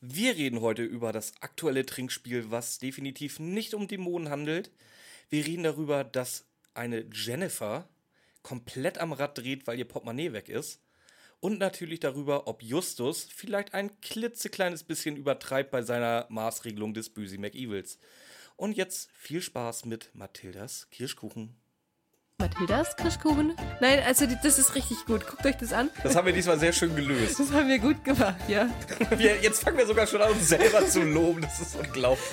Wir reden heute über das aktuelle Trinkspiel, was definitiv nicht um Dämonen handelt. Wir reden darüber, dass eine Jennifer komplett am Rad dreht, weil ihr Portemonnaie weg ist. Und natürlich darüber, ob Justus vielleicht ein klitzekleines bisschen übertreibt bei seiner Maßregelung des Böse McEvils. Und jetzt viel Spaß mit Mathildas Kirschkuchen. Mathildas Kirschkuchen? Nein, also die, das ist richtig gut. Guckt euch das an. Das haben wir diesmal sehr schön gelöst. Das haben wir gut gemacht, ja. Wir, jetzt fangen wir sogar schon an, uns selber zu loben. Das ist unglaublich.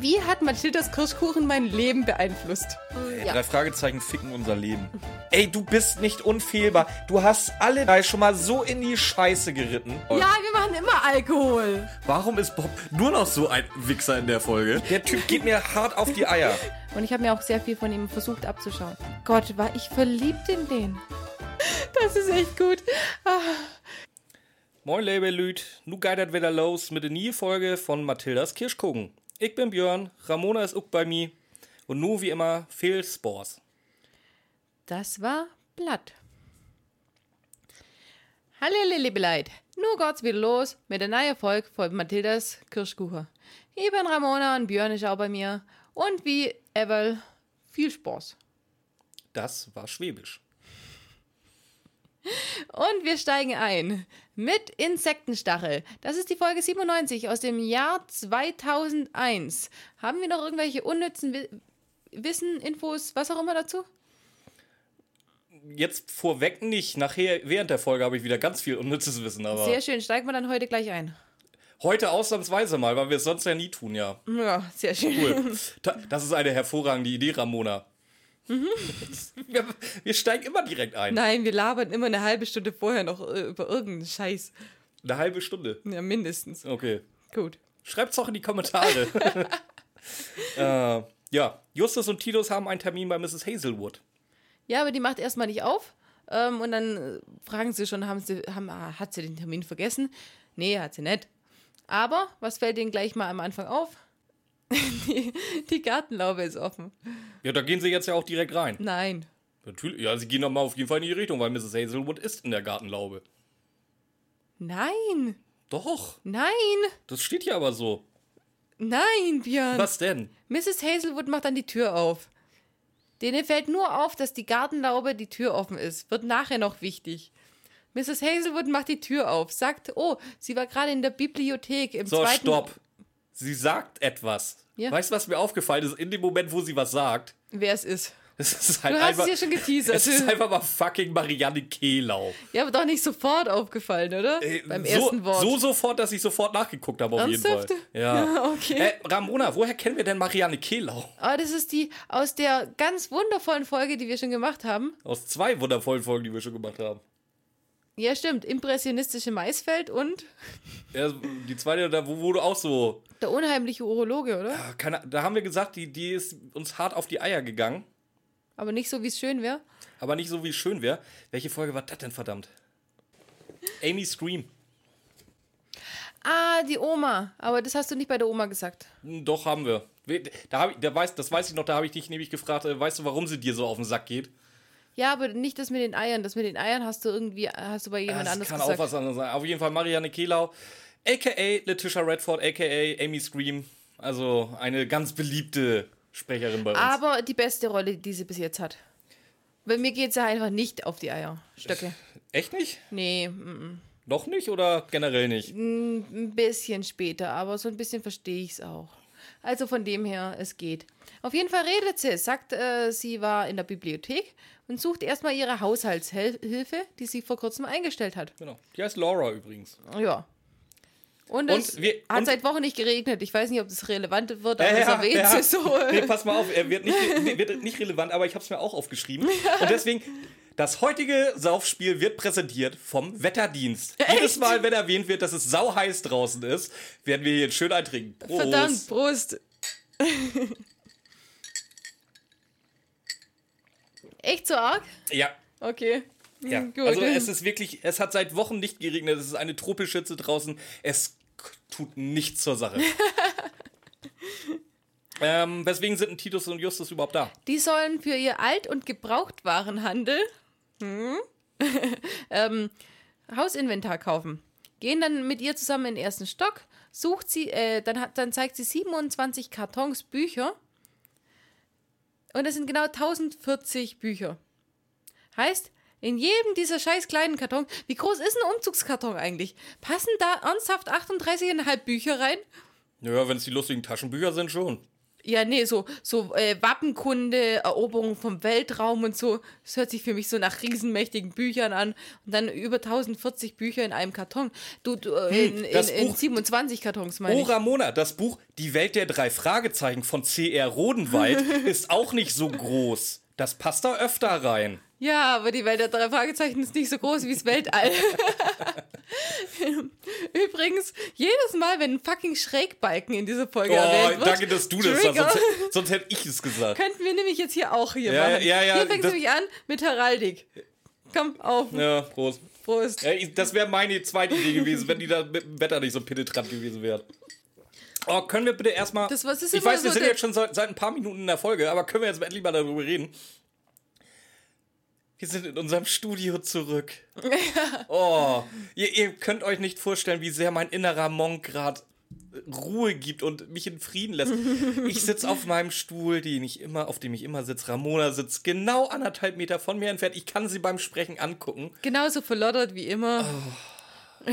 Wie hat Mathildas Kirschkuchen mein Leben beeinflusst? Ja. Drei Fragezeichen ficken unser Leben. Ey, du bist nicht unfehlbar. Du hast alle drei schon mal so in die Scheiße geritten. Ja, wir machen immer Alkohol. Warum ist Bob nur noch so ein Wichser in der Folge? Der Typ geht mir hart auf die Eier. Und ich habe mir auch sehr viel von ihm versucht abzuschauen. Gott, war ich verliebt in den. Das ist echt gut. Ah. Moin Labellüt, nu geidert wieder los mit der neuen Folge von Mathildas Kirschkuchen. Ich bin Björn, Ramona ist auch bei mir und nu wie immer viel Spores. Das war Blatt. Hallo liebe Leute, nu geht's wieder los mit der neuen Folge von Mathildas Kirschkuchen. Ich bin Ramona und Björn ist auch bei mir. Und wie ever, viel Spaß. Das war Schwäbisch. Und wir steigen ein mit Insektenstachel. Das ist die Folge 97 aus dem Jahr 2001. Haben wir noch irgendwelche unnützen Wi Wissen, Infos, was auch immer dazu? Jetzt vorweg nicht. Nachher, während der Folge, habe ich wieder ganz viel unnützes Wissen. Aber Sehr schön. Steigen wir dann heute gleich ein. Heute ausnahmsweise mal, weil wir es sonst ja nie tun, ja. Ja, sehr schön. Cool. Das ist eine hervorragende Idee, Ramona. Mhm. Wir, wir, steigen immer direkt ein. Nein, wir labern immer eine halbe Stunde vorher noch äh, über irgendeinen Scheiß. Eine halbe Stunde? Ja, mindestens. Okay. Gut. Schreibt's doch in die Kommentare. äh, ja, Justus und Titus haben einen Termin bei Mrs. Hazelwood. Ja, aber die macht erstmal nicht auf. Ähm, und dann fragen sie schon, haben sie, haben, ah, hat sie den Termin vergessen? Nee, hat sie nicht. Aber, was fällt Ihnen gleich mal am Anfang auf? die, die Gartenlaube ist offen. Ja, da gehen Sie jetzt ja auch direkt rein. Nein. Natürlich, ja, Sie gehen doch mal auf jeden Fall in die Richtung, weil Mrs. Hazelwood ist in der Gartenlaube. Nein. Doch. Nein. Das steht hier aber so. Nein, Björn. Was denn? Mrs. Hazelwood macht dann die Tür auf. Denen fällt nur auf, dass die Gartenlaube die Tür offen ist. Wird nachher noch wichtig. Mrs. Hazelwood macht die Tür auf, sagt, oh, sie war gerade in der Bibliothek im so, zweiten... stopp. Sie sagt etwas. Ja. Weißt du, was mir aufgefallen ist? In dem Moment, wo sie was sagt. Wer es ist. Es ist halt du hast einfach, es ja schon geteasert. Es ist einfach mal fucking Marianne Kehlau. Ja, aber doch nicht sofort aufgefallen, oder? Äh, Beim so, ersten Wort. So sofort, dass ich sofort nachgeguckt habe, auf Ernsthaft? jeden Fall. Ja, ja okay. Äh, Ramona, woher kennen wir denn Marianne Kehlau? Ah, das ist die aus der ganz wundervollen Folge, die wir schon gemacht haben. Aus zwei wundervollen Folgen, die wir schon gemacht haben. Ja, stimmt. Impressionistische Maisfeld und. Ja, die zweite, da wo, wo du auch so. Der unheimliche Urologe, oder? Ja, keine, da haben wir gesagt, die, die ist uns hart auf die Eier gegangen. Aber nicht so, wie es schön wäre. Aber nicht so, wie es schön wäre. Welche Folge war das denn, verdammt? Amy Scream. Ah, die Oma. Aber das hast du nicht bei der Oma gesagt. Doch, haben wir. Da hab ich, da weiß, das weiß ich noch, da habe ich dich nämlich gefragt, äh, weißt du, warum sie dir so auf den Sack geht? Ja, aber nicht das mit den Eiern. Das mit den Eiern hast du irgendwie, hast du bei jemand das anders kann gesagt. auch was anderes sein. Auf jeden Fall Marianne Kehlau, a.k.a. Letitia Redford, a.k.a. Amy Scream. Also eine ganz beliebte Sprecherin bei uns. Aber die beste Rolle, die sie bis jetzt hat. Bei mir geht sie einfach nicht auf die Eierstöcke. Echt nicht? Nee. M -m. Noch nicht oder generell nicht? Ein bisschen später, aber so ein bisschen verstehe ich es auch. Also von dem her, es geht. Auf jeden Fall redet sie, sagt, äh, sie war in der Bibliothek und sucht erstmal ihre Haushaltshilfe, die sie vor kurzem eingestellt hat. Genau. Die heißt Laura übrigens. Ja. Und, und es wir, hat seit Wochen nicht geregnet. Ich weiß nicht, ob das relevant wird, aber ja, erwähnt ja. so. Nee, pass mal auf, er wird nicht, wird nicht relevant, aber ich habe es mir auch aufgeschrieben. Und deswegen, das heutige Saufspiel wird präsentiert vom Wetterdienst. Echt? Jedes Mal, wenn erwähnt wird, dass es sauheiß draußen ist, werden wir hier schön eintrinken. Prost. Verdammt, Prost. Echt so arg? Ja. Okay. Ja, Gut. also es ist wirklich, es hat seit Wochen nicht geregnet, es ist eine Tropenschütze draußen, es tut nichts zur Sache. ähm, weswegen sind Titus und Justus überhaupt da? Die sollen für ihr Alt- und Gebrauchtwarenhandel hm, ähm, Hausinventar kaufen. Gehen dann mit ihr zusammen in den ersten Stock, sucht sie, äh, dann, hat, dann zeigt sie 27 Kartons Bücher. Und das sind genau 1040 Bücher. Heißt, in jedem dieser scheiß kleinen Kartons, wie groß ist ein Umzugskarton eigentlich? Passen da ernsthaft 38,5 Bücher rein? Ja, wenn es die lustigen Taschenbücher sind, schon. Ja, nee, so, so äh, Wappenkunde, Eroberung vom Weltraum und so. Das hört sich für mich so nach riesenmächtigen Büchern an. Und dann über 1040 Bücher in einem Karton. Du, du äh, in, in, in Buch- 27 Kartons, meine Oh, ich. Ramona, das Buch Die Welt der drei Fragezeichen von C.R. Rodenwald ist auch nicht so groß. Das passt da öfter rein. Ja, aber die Welt der drei Fragezeichen ist nicht so groß wie das Weltall. Übrigens, jedes Mal, wenn ein fucking Schrägbalken in dieser Folge Oh, erwähnt wird, danke, dass du das sagst. Sonst, sonst hätte ich es gesagt. könnten wir nämlich jetzt hier auch hier Ja, machen. ja, ja, hier fängt es das- nämlich an mit Heraldik. Komm, auf. Ja, Prost. Prost. Das wäre meine zweite Idee gewesen, wenn die da mit dem Wetter nicht so penetrant gewesen wären. Oh, können wir bitte erstmal. Das- was ist ich weiß, wir so sind der- jetzt schon seit, seit ein paar Minuten in der Folge, aber können wir jetzt endlich mal darüber reden? Wir sind in unserem Studio zurück. Oh, ihr, ihr könnt euch nicht vorstellen, wie sehr mein innerer Monk gerade Ruhe gibt und mich in Frieden lässt. Ich sitze auf meinem Stuhl, den ich immer, auf dem ich immer sitze. Ramona sitzt genau anderthalb Meter von mir entfernt. Ich kann sie beim Sprechen angucken. Genauso verloddert wie immer. Oh.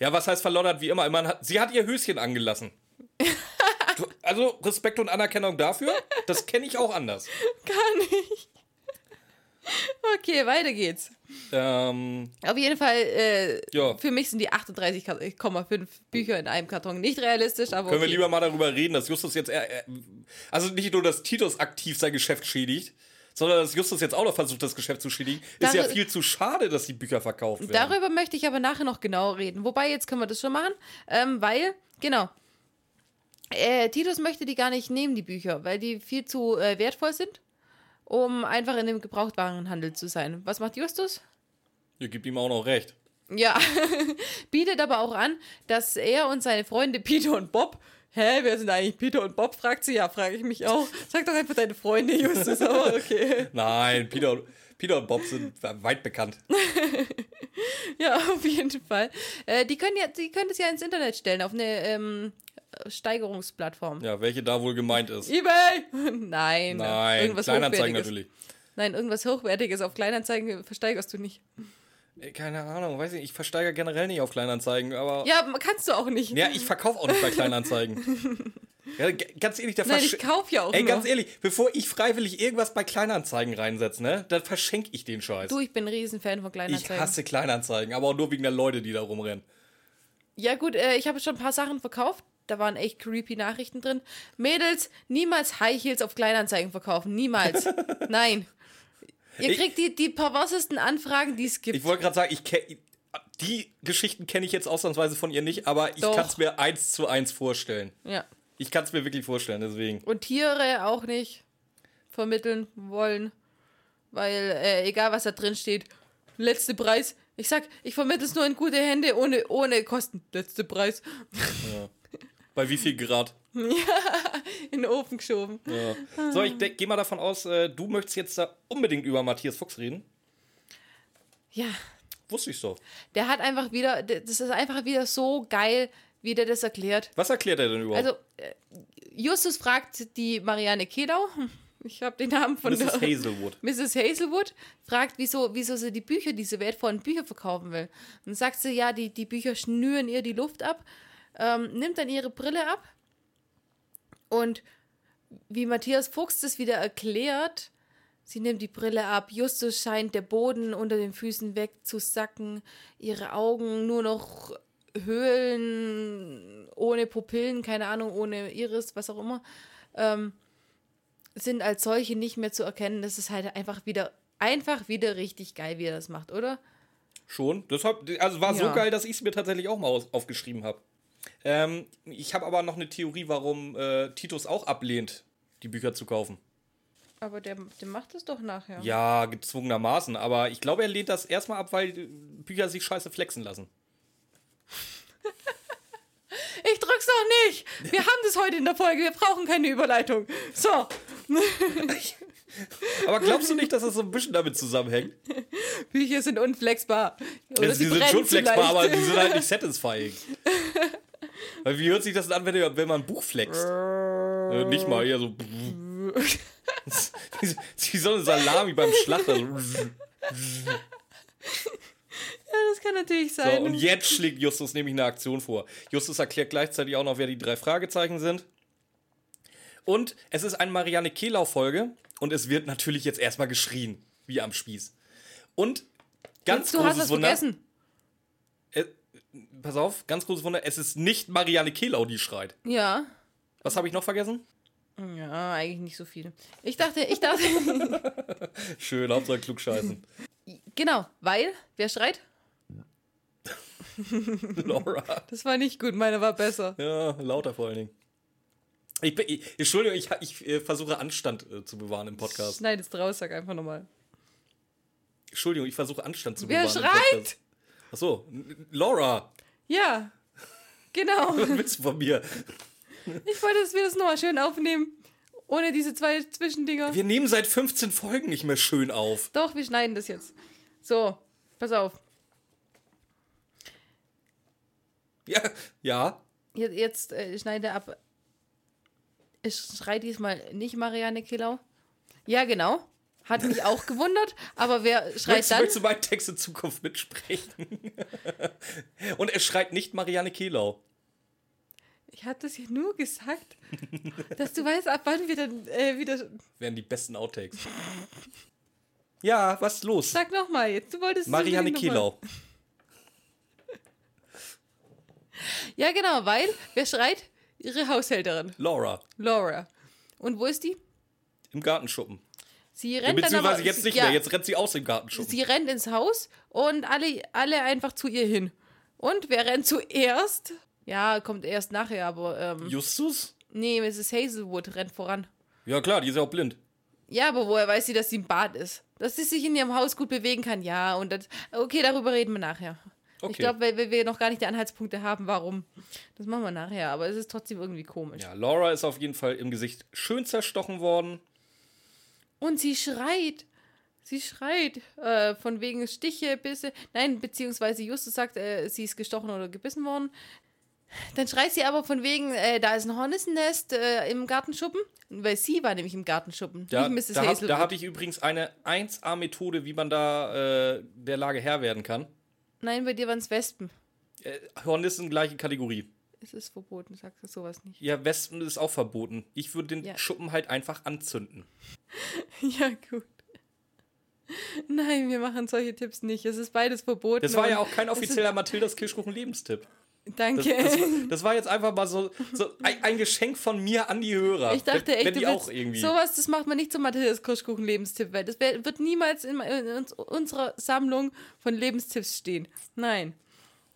Ja, was heißt verloddert wie immer? Man hat, sie hat ihr Höschen angelassen. Du, also Respekt und Anerkennung dafür. Das kenne ich auch anders. Gar nicht. Okay, weiter geht's. Ähm, Auf jeden Fall, äh, Ja. für mich sind die 38,5 Bücher in einem Karton nicht realistisch, aber können wir okay. lieber mal darüber reden, dass Justus jetzt eher, eher- also nicht nur, dass Titus aktiv sein Geschäft schädigt, sondern dass Justus jetzt auch noch versucht, das Geschäft zu schädigen. Ist ja viel zu schade, dass die Bücher verkauft werden. Darüber möchte ich aber nachher noch genau reden. Wobei, jetzt können wir das schon machen, ähm, weil, genau, äh, Titus möchte die gar nicht nehmen, die Bücher, weil die viel zu äh, wertvoll sind, um einfach in dem Gebrauchtwarenhandel zu sein. Was macht Justus? Ihr gebt ihm auch noch recht. Ja, bietet aber auch an, dass er und seine Freunde Peter und Bob, hä, wer sind eigentlich Peter und Bob, fragt sie, ja, frage ich mich auch. Sag doch einfach deine Freunde, Justus, aber okay. Nein, Peter, und- Peter und Bob sind weit bekannt. Ja, auf jeden Fall. Äh, die können ja, die können das ja ins Internet stellen, auf eine ähm, Steigerungsplattform. Ja, welche da wohl gemeint ist. Ebay! Nein. Nein, irgendwas Kleinanzeigen natürlich. Nein, irgendwas Hochwertiges auf Kleinanzeigen versteigerst du nicht. Keine Ahnung, weiß nicht, ich versteigere generell nicht auf Kleinanzeigen, aber. Ja, kannst du auch nicht. Ja, ich verkaufe auch nicht bei Kleinanzeigen. ja, ganz ehrlich, da Nein, ich kauf ja auch Ey, nur. ganz ehrlich, bevor ich freiwillig irgendwas bei Kleinanzeigen reinsetze, ne, dann verschenke ich den Scheiß. Du, ich bin ein Riesenfan von ich Kleinanzeigen. hasse Kleinanzeigen, aber auch nur wegen der Leute, die da rumrennen. Ja, gut, äh, ich habe schon ein paar Sachen verkauft. Da waren echt creepy Nachrichten drin. Mädels, niemals High Heels auf Kleinanzeigen verkaufen. Niemals. Nein. Ihr kriegt die, die perversesten Anfragen, die es gibt. Ich wollte gerade sagen, ich kenn, die Geschichten kenne ich jetzt ausnahmsweise von ihr nicht, aber ich kann es mir eins zu eins vorstellen. ja. Ich kann es mir wirklich vorstellen, deswegen. Und Tiere auch nicht vermitteln wollen. Weil, äh, egal was da drin steht, letzte Preis. Ich sag, ich vermittle es nur in gute Hände, ohne, ohne Kosten. Letzte Preis. Bei wie viel Grad? In den Ofen geschoben. Ja. So, ich gehe mal davon aus, äh, du möchtest jetzt da unbedingt über Matthias Fuchs reden. Ja, Wusste ich so. der hat einfach wieder, das ist einfach wieder so geil, wie der das erklärt. Was erklärt er denn überhaupt? Also, äh, Justus fragt die Marianne Kedau, ich habe den Namen von Mrs. Hazelwood. Mrs. Hazelwood, fragt, wieso, wieso sie die Bücher, diese wertvollen Bücher verkaufen will. Und sagt sie, ja, die, die Bücher schnüren ihr die Luft ab, ähm, nimmt dann ihre Brille ab und wie Matthias Fuchs das wieder erklärt, sie nimmt die Brille ab, Justus scheint der Boden unter den Füßen wegzusacken, ihre Augen nur noch Höhlen ohne Pupillen, keine Ahnung, ohne Iris, was auch immer, ähm, sind als solche nicht mehr zu erkennen. Das ist halt einfach wieder, einfach wieder richtig geil, wie er das macht, oder? Schon. Deshalb, also war so Ja. geil, dass ich es mir tatsächlich auch mal aufgeschrieben habe. Ähm, ich habe aber noch eine Theorie, warum äh, Titus auch ablehnt, die Bücher zu kaufen. Aber der, der macht es doch nachher. Ja, gezwungenermaßen. Aber ich glaube, er lehnt das erstmal ab, weil äh, Bücher sich scheiße flexen lassen. Ich drück's doch nicht! Wir haben das heute in der Folge, wir brauchen keine Überleitung. So, Aber glaubst du nicht, dass das so ein bisschen damit zusammenhängt? Bücher sind unflexbar. Oder Also, die sind brennen schon flexbar, aber die sind halt nicht satisfying. Weil wie hört sich das an, wenn, wenn man ein Buch flext? Äh, nicht mal, eher so. wie so eine Salami beim Schlachter. So. Ja, das kann natürlich So, sein. und jetzt schlägt Justus nämlich eine Aktion vor. Justus erklärt gleichzeitig auch noch, wer die drei Fragezeichen sind. Und es ist eine Marianne Kehlau-Folge und es wird natürlich jetzt erstmal geschrien, wie am Spieß. Und ganz du hast großes was Wunder. vergessen. Pass auf, ganz großes Wunder, es ist nicht Marianne Kehlau, die schreit. Ja. Was habe ich noch vergessen? Ja, eigentlich nicht so viel. Ich dachte, ich dachte, Schön, Hauptsache klugscheißen. genau, weil, wer schreit? Laura. Das war nicht gut, meine war besser. Ja, lauter vor allen Dingen. Ich, bin- ich, Entschuldigung, ich, ich äh, versuche Anstand äh, zu bewahren im Podcast. Schneid es draus, sag einfach nochmal. Entschuldigung, ich versuche Anstand zu Wer bewahren. im schreit? Achso, Laura, Ja, genau. was willst du von mir? Ich wollte, dass wir das nochmal schön aufnehmen. Ohne diese zwei Zwischendinger. Wir nehmen seit 15 Folgen nicht mehr schön auf. Doch, wir schneiden das jetzt. So, pass auf. Ja, ja. Jetzt, jetzt äh, schneide ab. Ich schrei diesmal nicht Marianne Killau. Ja, genau. Hat mich auch gewundert. Aber wer schreit Möchtest, dann? möchtest du meinen Text in Zukunft mitsprechen? Und er schreit nicht Marianne Kehlau. Ich habe das ja nur gesagt, dass du weißt, ab wann wir dann äh, wieder. Wären die besten Outtakes. Ja, was ist los? Sag nochmal jetzt. Du wolltest. Marianne Kehlau. Ja, genau, weil wer schreit? Ihre Haushälterin, Laura. Laura. Und wo ist die? Im Gartenschuppen. Sie Ja, rennt dann beziehungsweise aber, jetzt nicht ja, mehr. Jetzt rennt sie aus dem Gartenschuppen. Sie rennt ins Haus und alle, alle einfach zu ihr hin. Und wer rennt zuerst? Ja, kommt erst nachher, aber ähm, Justus? nee, Mrs. Hazelwood rennt voran. Ja, klar, die ist ja auch blind. Ja, aber woher weiß sie, dass sie im Bad ist? Dass sie sich in ihrem Haus gut bewegen kann, ja. Und das, okay, darüber reden wir nachher. Okay. Ich glaube, weil wir noch gar nicht die Anhaltspunkte haben, warum. Das machen wir nachher, aber es ist trotzdem irgendwie komisch. Ja, Laura ist auf jeden Fall im Gesicht schön zerstochen worden. Und sie schreit. Sie schreit. Äh, von wegen Stiche, Bisse. Nein, beziehungsweise Justus sagt, äh, sie ist gestochen oder gebissen worden. Dann schreit sie aber von wegen, äh, da ist ein Hornissennest äh, im Gartenschuppen. Weil sie war nämlich im Gartenschuppen, Da, nicht Mrs. da, hab, habe ich übrigens eine 1A-Methode, wie man da äh, der Lage Herr werden kann. Nein, bei dir waren es Wespen. Äh, Hornissen, gleiche Kategorie. Es ist verboten, sagst du sowas nicht. Ja, Wespen ist auch verboten. Ich würde den Ja. Schuppen halt einfach anzünden. Ja, gut. Nein, wir machen solche Tipps nicht. Es ist beides verboten. Das war ja auch kein offizieller Mathildas Kirschkuchen-Lebenstipp. Das, Danke. das, war- das war jetzt einfach mal so, so ein, ein Geschenk von mir an die Hörer. Ich dachte echt, wenn die auch irgendwie. sowas, das macht man nicht zum Mathildas Kirschkuchen Lebenstipp, weil das wird niemals in, in uns- unserer Sammlung von Lebenstipps stehen. Nein.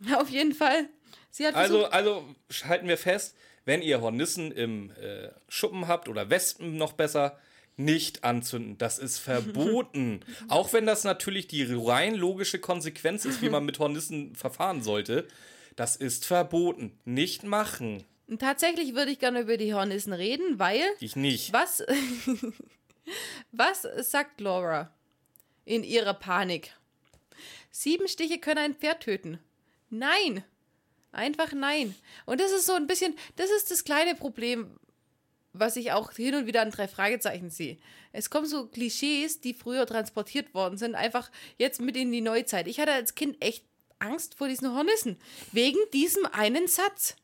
Auf jeden Fall. Sie hat Also, also halten wir fest, wenn ihr Hornissen im äh, Schuppen habt oder Wespen noch besser, nicht anzünden. Das ist verboten. Auch wenn das natürlich die rein logische Konsequenz ist, wie man mit Hornissen verfahren sollte. Das ist verboten. Nicht machen. tatsächlich würde ich gerne über die Hornissen reden, weil Ich nicht. was, was sagt Laura in ihrer Panik? Sieben Stiche können ein Pferd töten. Nein. Einfach nein. Und das ist so ein bisschen, das ist das kleine Problem, was ich auch hin und wieder an drei Fragezeichen sehe. Es kommen so Klischees, die früher transportiert worden sind, einfach jetzt mit in die Neuzeit. Ich hatte als Kind echt Angst vor diesen Hornissen. Wegen diesem einen Satz.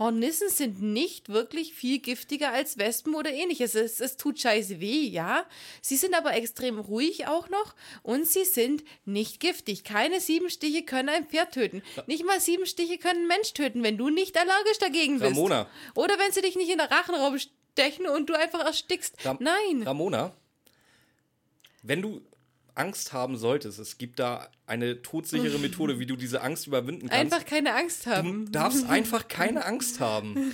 Hornissen sind nicht wirklich viel giftiger als Wespen oder ähnliches. Es, es tut scheiße weh, ja. Sie sind aber extrem ruhig auch noch und sie sind nicht giftig. Keine sieben Stiche können ein Pferd töten. Nicht mal sieben Stiche können einen Mensch töten, wenn du nicht allergisch dagegen bist. Ramona. Oder wenn sie dich nicht in den Rachenraum stechen und du einfach erstickst. Ram Nein. Ramona, wenn du Angst haben solltest, es gibt da eine todsichere Methode, wie du diese Angst überwinden kannst. Einfach keine Angst Du haben. darfst einfach keine Angst haben.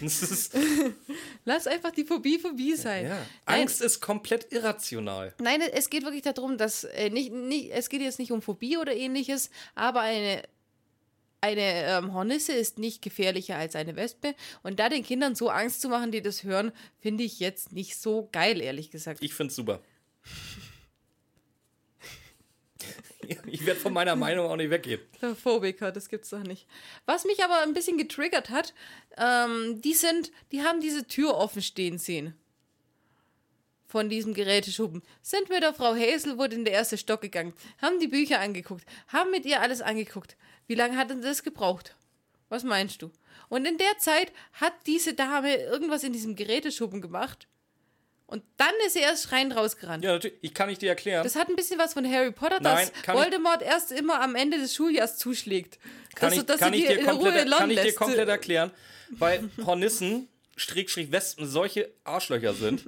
Lass einfach die Phobie Phobie sein. ja. Nein. Angst ist komplett irrational. Nein, es geht wirklich darum, dass äh, nicht, nicht, es geht jetzt nicht um Phobie oder ähnliches, aber eine, eine ähm, Hornisse ist nicht gefährlicher als eine Wespe. Und da den Kindern so Angst zu machen, die das hören, finde ich jetzt nicht so geil, ehrlich gesagt. Ich find's super. Ich werde von meiner Meinung auch nicht weggehen. Phobiker, das gibt's doch nicht. Was mich aber ein bisschen getriggert hat, ähm, die sind, die haben diese Tür offen stehen sehen. Von diesem Geräteschuppen. Sind mit der Frau Hazelwood in der erste Stock gegangen, haben die Bücher angeguckt, haben mit ihr alles angeguckt. Wie lange hat denn das gebraucht? Was meinst du? Und in der Zeit hat diese Dame irgendwas in diesem Geräteschuppen gemacht. Und dann ist sie erst schreiend rausgerannt. Ja, natürlich. Ich kann nicht dir erklären. Das hat ein bisschen was von Harry Potter, Nein, dass kann ich- Voldemort erst immer am Ende des Schuljahres zuschlägt. kann dass, ich, dass kann ich dir komplett, kann ich dir komplett erklären, weil Hornissen, Strickstrich Wespen, solche Arschlöcher sind.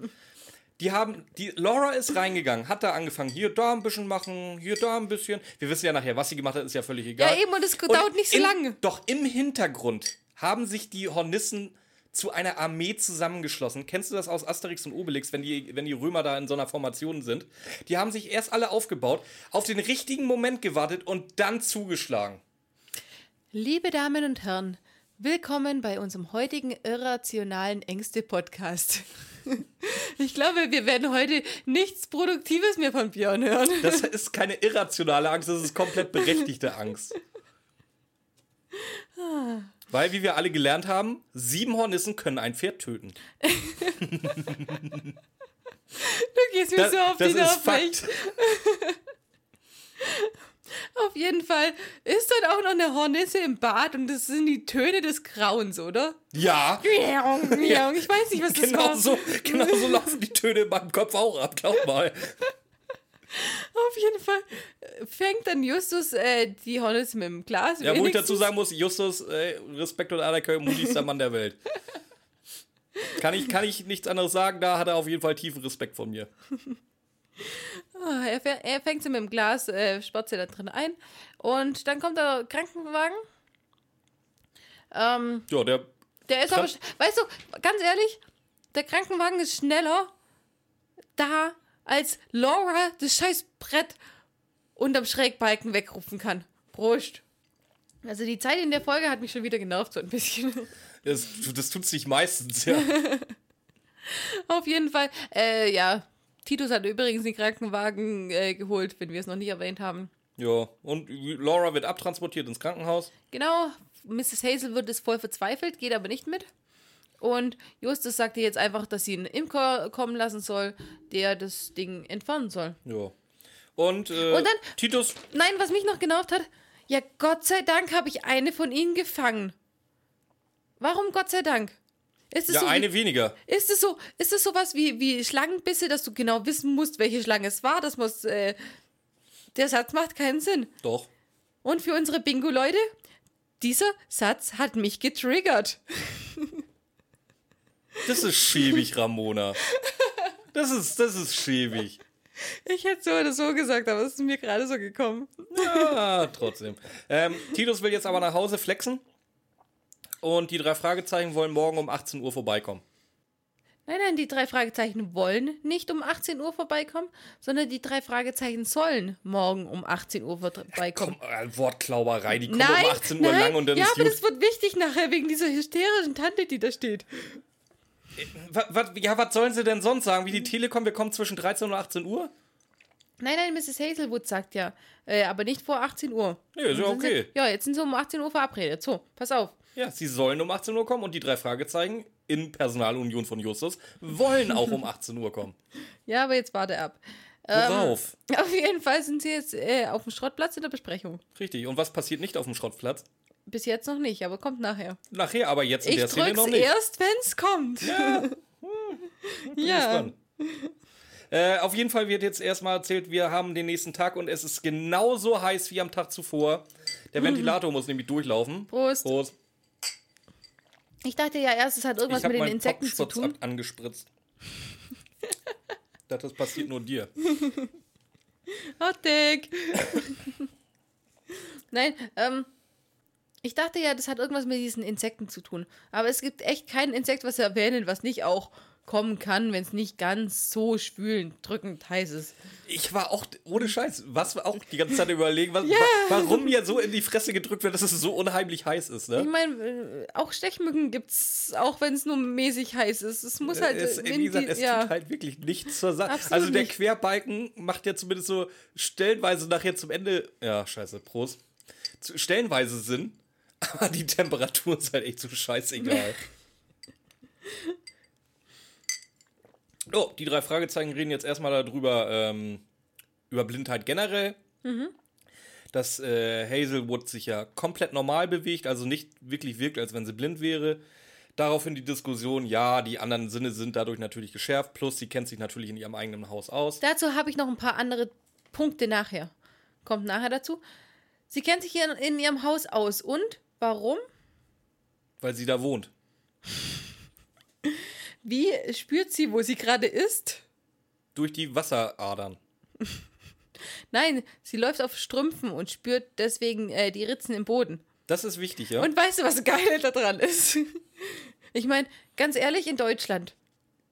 Die haben, die Laura ist reingegangen, hat da angefangen, hier da ein bisschen machen, hier da ein bisschen. Wir wissen ja nachher, was sie gemacht hat, ist ja völlig egal. Ja, eben, und es dauert nicht so lange. Doch im Hintergrund haben sich die Hornissen zu einer Armee zusammengeschlossen. Kennst du das aus Asterix und Obelix, wenn die, wenn die Römer da in so einer Formation sind? Die haben sich erst alle aufgebaut, auf den richtigen Moment gewartet und dann zugeschlagen. Liebe Damen und Herren, willkommen bei unserem heutigen irrationalen Ängste-Podcast. Ich glaube, wir werden heute nichts Produktives mehr von Björn hören. Das ist keine irrationale Angst, das ist komplett berechtigte Angst. Weil, wie wir alle gelernt haben, sieben Hornissen können ein Pferd töten. Du gehst mir Das, so auf das die ist Nerven. Fakt. Auf jeden Fall ist dort auch noch eine Hornisse im Bad und das sind die Töne des Grauens, oder? Ja. Ich weiß nicht, was das genau war. so, genau so laufen die Töne in meinem Kopf auch ab, glaub mal. Auf jeden Fall äh, fängt dann Justus äh, die Hornisse mit dem Glas. Ja, wo ich dazu sagen muss, Justus, äh, Respekt und Anerkennung, mutigster Mann der Welt. Kann ich, kann ich nichts anderes sagen, da hat er auf jeden Fall tiefen Respekt von mir. Ah, er, er fängt sie mit dem Glas, äh, spart sie da drin ein. Und dann kommt der Krankenwagen. Ähm, Ja, der, der ist aber, Krank- weißt du, ganz ehrlich, der Krankenwagen ist schneller da, als Laura das scheiß Brett unterm Schrägbalken wegrufen kann. Prost. Also die Zeit in der Folge hat mich schon wieder genervt, so ein bisschen. das, das tut sich meistens, ja. Auf jeden Fall, äh, ja. Titus hat übrigens den Krankenwagen äh, geholt, wenn wir es noch nicht erwähnt haben. Ja, und Laura wird abtransportiert ins Krankenhaus. Genau, Mrs. Hazel wird es voll verzweifelt, geht aber nicht mit. Und Justus sagt ihr jetzt einfach, dass sie einen Imker kommen lassen soll, der das Ding entfernen soll. Ja. Und, äh, Und dann- Titus, Nein, was mich noch genervt hat, ja, Gott sei Dank habe ich eine von ihnen gefangen. Warum Gott sei Dank? Ist es ja, so eine wie, weniger. ist es so, ist es sowas wie, wie Schlangenbisse, dass du genau wissen musst, welche Schlange es war? Das muss, äh, der Satz macht keinen Sinn. Doch. Und für unsere Bingo-Leute, dieser Satz hat mich getriggert. Das ist schäbig, Ramona. Das ist, das ist schäbig. Ich hätte so oder so gesagt, aber es ist mir gerade so gekommen. Ja, trotzdem. Ähm, Titus will jetzt aber nach Hause flexen. Und die drei Fragezeichen wollen morgen um 18 Uhr vorbeikommen. Nein, nein, die drei Fragezeichen wollen nicht um 18 Uhr vorbeikommen, sondern die drei Fragezeichen sollen morgen um 18 Uhr vorbeikommen. Komm, äh, Wortklauberei, die kommen nein, um 18 Uhr nein, lang und dann ja, ist aber gut. das wird wichtig nachher wegen dieser hysterischen Tante, die da steht. Wa- wa- ja, was sollen sie denn sonst sagen? Wie die Telekom, wir kommen zwischen 13 und 18 Uhr? Nein, nein, Mrs. Hazelwood sagt ja, äh, aber nicht vor 18 Uhr. Nee, ist ja okay. Sie, ja, jetzt sind sie um 18 Uhr verabredet. So, pass auf. Ja, sie sollen um 18 Uhr kommen und die drei Fragezeichen in Personalunion von Justus wollen auch um 18 Uhr kommen. Ja, aber jetzt warte ab. Ähm, Worauf? Auf jeden Fall sind sie jetzt äh, auf dem Schrottplatz in der Besprechung. Richtig. Und was passiert nicht auf dem Schrottplatz? Bis jetzt noch nicht, aber kommt nachher. Nachher, aber jetzt in Ich der Szene noch nicht. erst, wenn's kommt. Ja. Bin Ja. gespannt. Äh, auf jeden Fall wird jetzt erstmal erzählt, wir haben den nächsten Tag und es ist genauso heiß wie am Tag zuvor. Der Ventilator muss nämlich durchlaufen. Prost. Prost. Ich dachte ja erst, es hat irgendwas ich mit den Insekten zu tun. ab- angespritzt. das, das passiert nur dir. Hot. Nein, ähm, ich dachte ja, das hat irgendwas mit diesen Insekten zu tun. Aber es gibt echt kein Insekt, was sie erwähnen, was nicht auch kommen kann, wenn es nicht ganz so schwülend, drückend heiß ist. Ich war auch, ohne Scheiß, was wir auch die ganze Zeit überlegen, was, wa- warum mir so in die Fresse gedrückt wird, dass es so unheimlich heiß ist, Ich ne? meine, äh, auch Stechmücken gibt's, auch wenn es nur mäßig heiß ist. Es muss halt. es, wenn wie gesagt, die- es ja. tut halt wirklich nichts zur Sache. Absolut Also der nicht. Querbalken macht ja zumindest so stellenweise nachher zum Ende, ja, scheiße, Prost, stellenweise Sinn, aber die Temperatur ist halt echt so scheißegal. Oh, die drei Fragezeichen reden jetzt erstmal darüber, ähm, über Blindheit generell. Dass äh, Hazelwood sich ja komplett normal bewegt, also nicht wirklich wirkt, als wenn sie blind wäre. Daraufhin die Diskussion, ja, die anderen Sinne sind dadurch natürlich geschärft, plus sie kennt sich natürlich in ihrem eigenen Haus aus. Dazu habe ich noch ein paar andere Punkte nachher. Kommt nachher dazu. Sie kennt sich in, in ihrem Haus aus. Und warum? Weil sie da wohnt. Wie spürt sie, wo sie gerade ist? Durch die Wasseradern. Nein, sie läuft auf Strümpfen und spürt deswegen äh, die Ritzen im Boden. Das ist wichtig, ja? Und weißt du, was geil daran ist? Ich meine, ganz ehrlich, in Deutschland,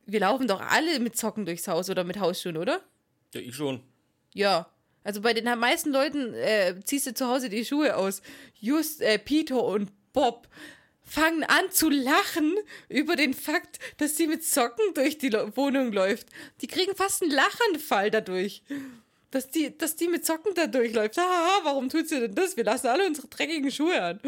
wir laufen doch alle mit Socken durchs Haus oder mit Hausschuhen, oder? ja, ich schon. Ja. Also bei den meisten Leuten äh, ziehst du zu Hause die Schuhe aus. Just äh, Peter und Bob fangen an zu lachen über den Fakt, dass sie mit Socken durch die Wohnung läuft. Die kriegen fast einen Lachanfall dadurch. Dass die, dass die mit Socken da durchläuft. Haha, warum tut sie denn das? Wir lassen alle unsere dreckigen Schuhe an.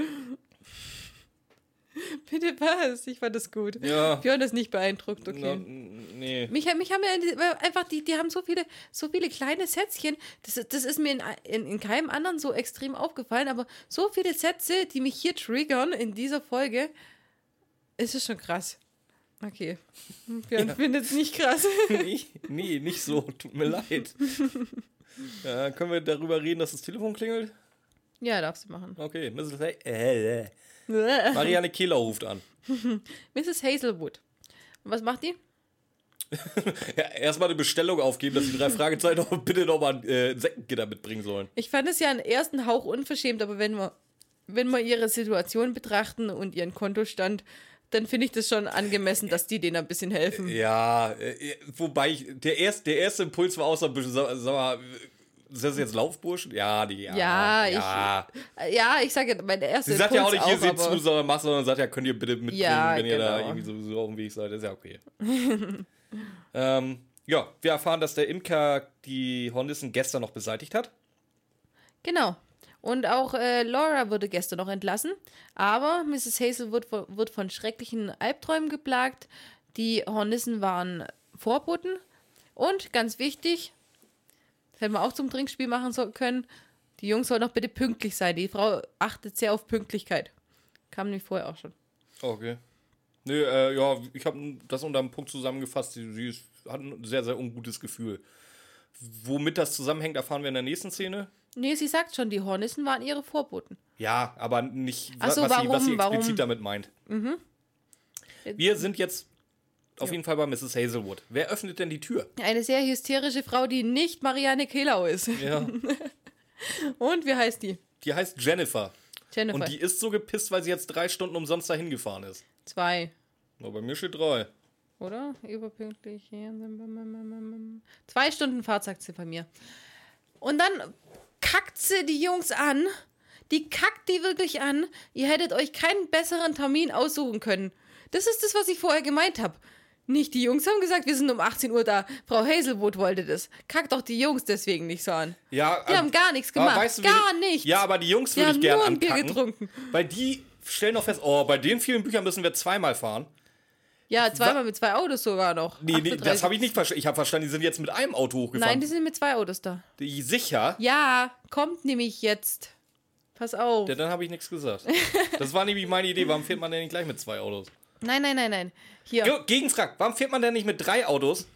Bitte was? Ich fand das gut. Ja. Björn ist nicht beeindruckt, okay. Na, nee. Mich, mich haben ja die- einfach, die, die haben so viele, so viele kleine Sätzchen. Das, das ist mir in, in, in keinem anderen so extrem aufgefallen, aber so viele Sätze, die mich hier triggern in dieser Folge, ist es schon krass. Okay. Björn findet es nicht krass. nee, nee, nicht so. Tut mir leid. Ja, können wir darüber reden, dass das Telefon klingelt? ja, darfst du machen. Okay, Mrs. Äh. Marianne Kehler ruft an. Mrs. Hazelwood. Was macht die? Ja, erstmal eine Bestellung aufgeben, dass die drei Fragezeichen doch bitte nochmal ein äh, Sektengitter mitbringen sollen. Ich fand es ja einen ersten Hauch unverschämt, aber wenn wir, wenn wir ihre Situation betrachten und ihren Kontostand, dann finde ich das schon angemessen, dass die denen ein bisschen helfen. Ja, äh, wobei ich, der, erst, der erste Impuls war auch so ein bisschen, sag, sag mal, ist das jetzt Laufburschen? Ja, die, ja. Ja, ich- ja. Ja, ich sage, mein erster Sie sagt ja auch nicht, hier Impuls seht zu, sondern macht, sondern sagt ja, könnt ihr bitte mitbringen, Ja, wenn ihr da genau. irgendwie sowieso auf dem Weg seid. ist ja okay. ähm, ja, wir erfahren, dass der Imker die Hornissen gestern noch beseitigt hat. Genau. Und auch äh, Laura wurde gestern noch entlassen. Aber Mrs. Hazelwood wo- wird von schrecklichen Albträumen geplagt. Die Hornissen waren Vorboten. Und ganz wichtig, das hätten wir auch zum Trinkspiel machen so können, die Jungs sollen doch bitte pünktlich sein. Die Frau achtet sehr auf Pünktlichkeit. Kam nämlich vorher auch schon. Okay. Nö, äh, ja, ich habe das unter einem Punkt zusammengefasst. Sie, sie hat ein sehr, sehr ungutes Gefühl. Womit das zusammenhängt, erfahren wir in der nächsten Szene. Nee, sie sagt schon, die Hornissen waren ihre Vorboten. Ja, aber nicht, so, was, sie, was sie warum- explizit warum? damit meint. Wir sind jetzt auf jeden Fall bei Mrs. Hazelwood. Wer öffnet denn die Tür? Eine sehr hysterische Frau, die nicht Marianne Kehlau ist. Ja. Und wie heißt die? Die heißt Jennifer. Jennifer. Und die ist so gepisst, weil sie jetzt drei Stunden umsonst dahin gefahren ist. Zwei. Aber bei mir steht drei. Oder? Überpünktlich. Zwei Stunden Fahrt, sagt sie bei mir. Und dann kackt sie die Jungs an. Die kackt die wirklich an. Ihr hättet euch keinen besseren Termin aussuchen können. Das ist das, was ich vorher gemeint habe. Nicht die Jungs haben gesagt, wir sind um 18 Uhr da. Frau Hazelwood wollte das. Kackt doch die Jungs deswegen nicht so an. Ja, Die haben gar nichts gemacht. weißt du, wie gar die- nichts. Ja, aber die Jungs würde ich gerne ein Bier ankacken. getrunken. Weil die stellen doch fest, oh, bei den vielen Büchern müssen wir zweimal fahren. Ja, zweimal mit zwei Autos sogar noch. Nee, nee, das 38. habe ich nicht verstanden. Ich habe verstanden, die sind jetzt mit einem Auto Nein, hochgefahren. die sind mit zwei Autos da. die, sicher? Ja, kommt nämlich jetzt. Pass auf. Ja, dann habe ich nichts gesagt. Das war nämlich meine Idee. Warum fährt man denn nicht gleich mit zwei Autos? Nein, nein, nein, nein. Hier, Ge- Gegenfrage, warum fährt man denn nicht mit drei Autos?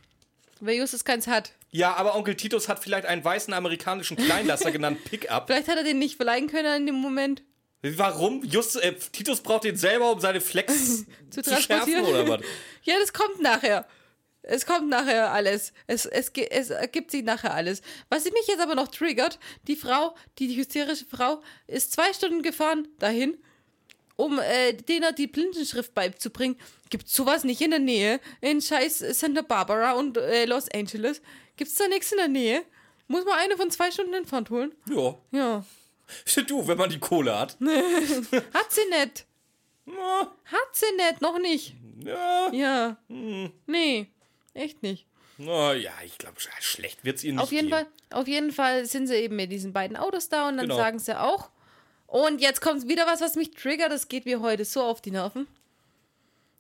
weil Justus keins hat. Ja, aber Onkel Titus hat vielleicht einen weißen amerikanischen Kleinlaster genannt Pickup. Vielleicht hat er den nicht verleihen können in dem Moment. Warum? Just, äh, Titus braucht den selber, um seine Flex Zu zu, schärfen oder was? Ja, das kommt nachher. Es kommt nachher alles. Es, es, es ergibt sich nachher alles. Was mich jetzt aber noch triggert, die Frau, die, die hysterische Frau, ist zwei Stunden gefahren dahin um äh, denen die Blindenschrift beizubringen. Gibt sowas nicht in der Nähe? In scheiß Santa Barbara und äh, Los Angeles? Gibt's da nichts in der Nähe? Muss man eine von zwei Stunden entfernt holen? Ja. Ja. Du, wenn man die Kohle hat. Hat sie nicht. Na, Hat sie nicht, noch nicht. ja. Ja. Hm. Nee, echt nicht. Na ja, ich glaube, schlecht wird es nicht Auf jeden, gehen. Fall, auf jeden Fall sind sie eben mit diesen beiden Autos da und dann Genau. sagen sie auch. Und jetzt kommt wieder was, was mich triggert. Das geht mir heute so auf die Nerven.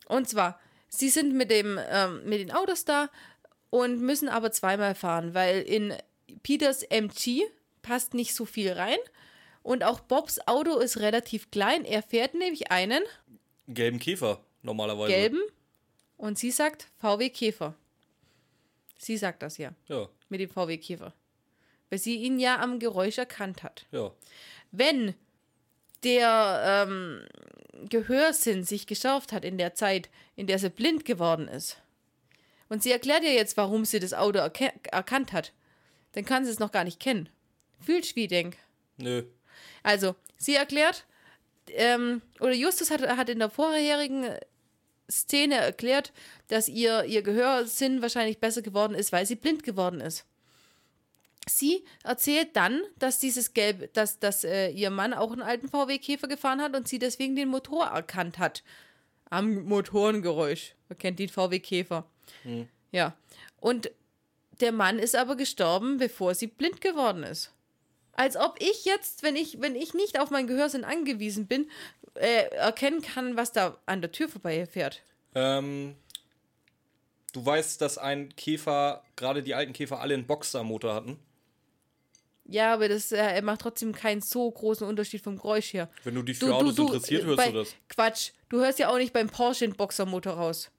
Und zwar, sie sind mit, dem, ähm, mit den Autos da und müssen aber zweimal fahren, weil in Peters MG passt nicht so viel rein. Und auch Bobs Auto ist relativ klein. Er fährt nämlich einen Gelben Käfer, normalerweise. gelben und sie sagt VW Käfer. Sie sagt das ja Ja, mit dem VW Käfer. Weil sie ihn ja am Geräusch erkannt hat. ja. Wenn der ähm, Gehörsinn sich geschärft hat in der Zeit, in der sie blind geworden ist, und sie erklärt ja jetzt, warum sie das Auto erke- erkannt hat, dann kann sie es noch gar nicht kennen. Fühlst wie denk. Nö. Also, sie erklärt, ähm, oder Justus hat, hat in der vorherigen Szene erklärt, dass ihr, ihr Gehörsinn wahrscheinlich besser geworden ist, weil sie blind geworden ist. Sie erzählt dann, dass dieses Gelb, dass, dass äh, ihr Mann auch einen alten VW-Käfer gefahren hat und sie deswegen den Motor erkannt hat. Am Motorengeräusch. Erkennt den VW-Käfer. Ja. Und der Mann ist aber gestorben, bevor sie blind geworden ist. Als ob ich jetzt, wenn ich, wenn ich nicht auf mein Gehörsinn angewiesen bin, äh, erkennen kann, was da an der Tür vorbei fährt. Ähm, du weißt, dass ein Käfer, gerade die alten Käfer, alle einen Boxermotor hatten. Ja, aber das äh, macht trotzdem keinen so großen Unterschied vom Geräusch her. Wenn du dich für Autos interessiert, äh, hörst bei, du das. Quatsch, du hörst ja auch nicht beim Porsche einen Boxermotor raus.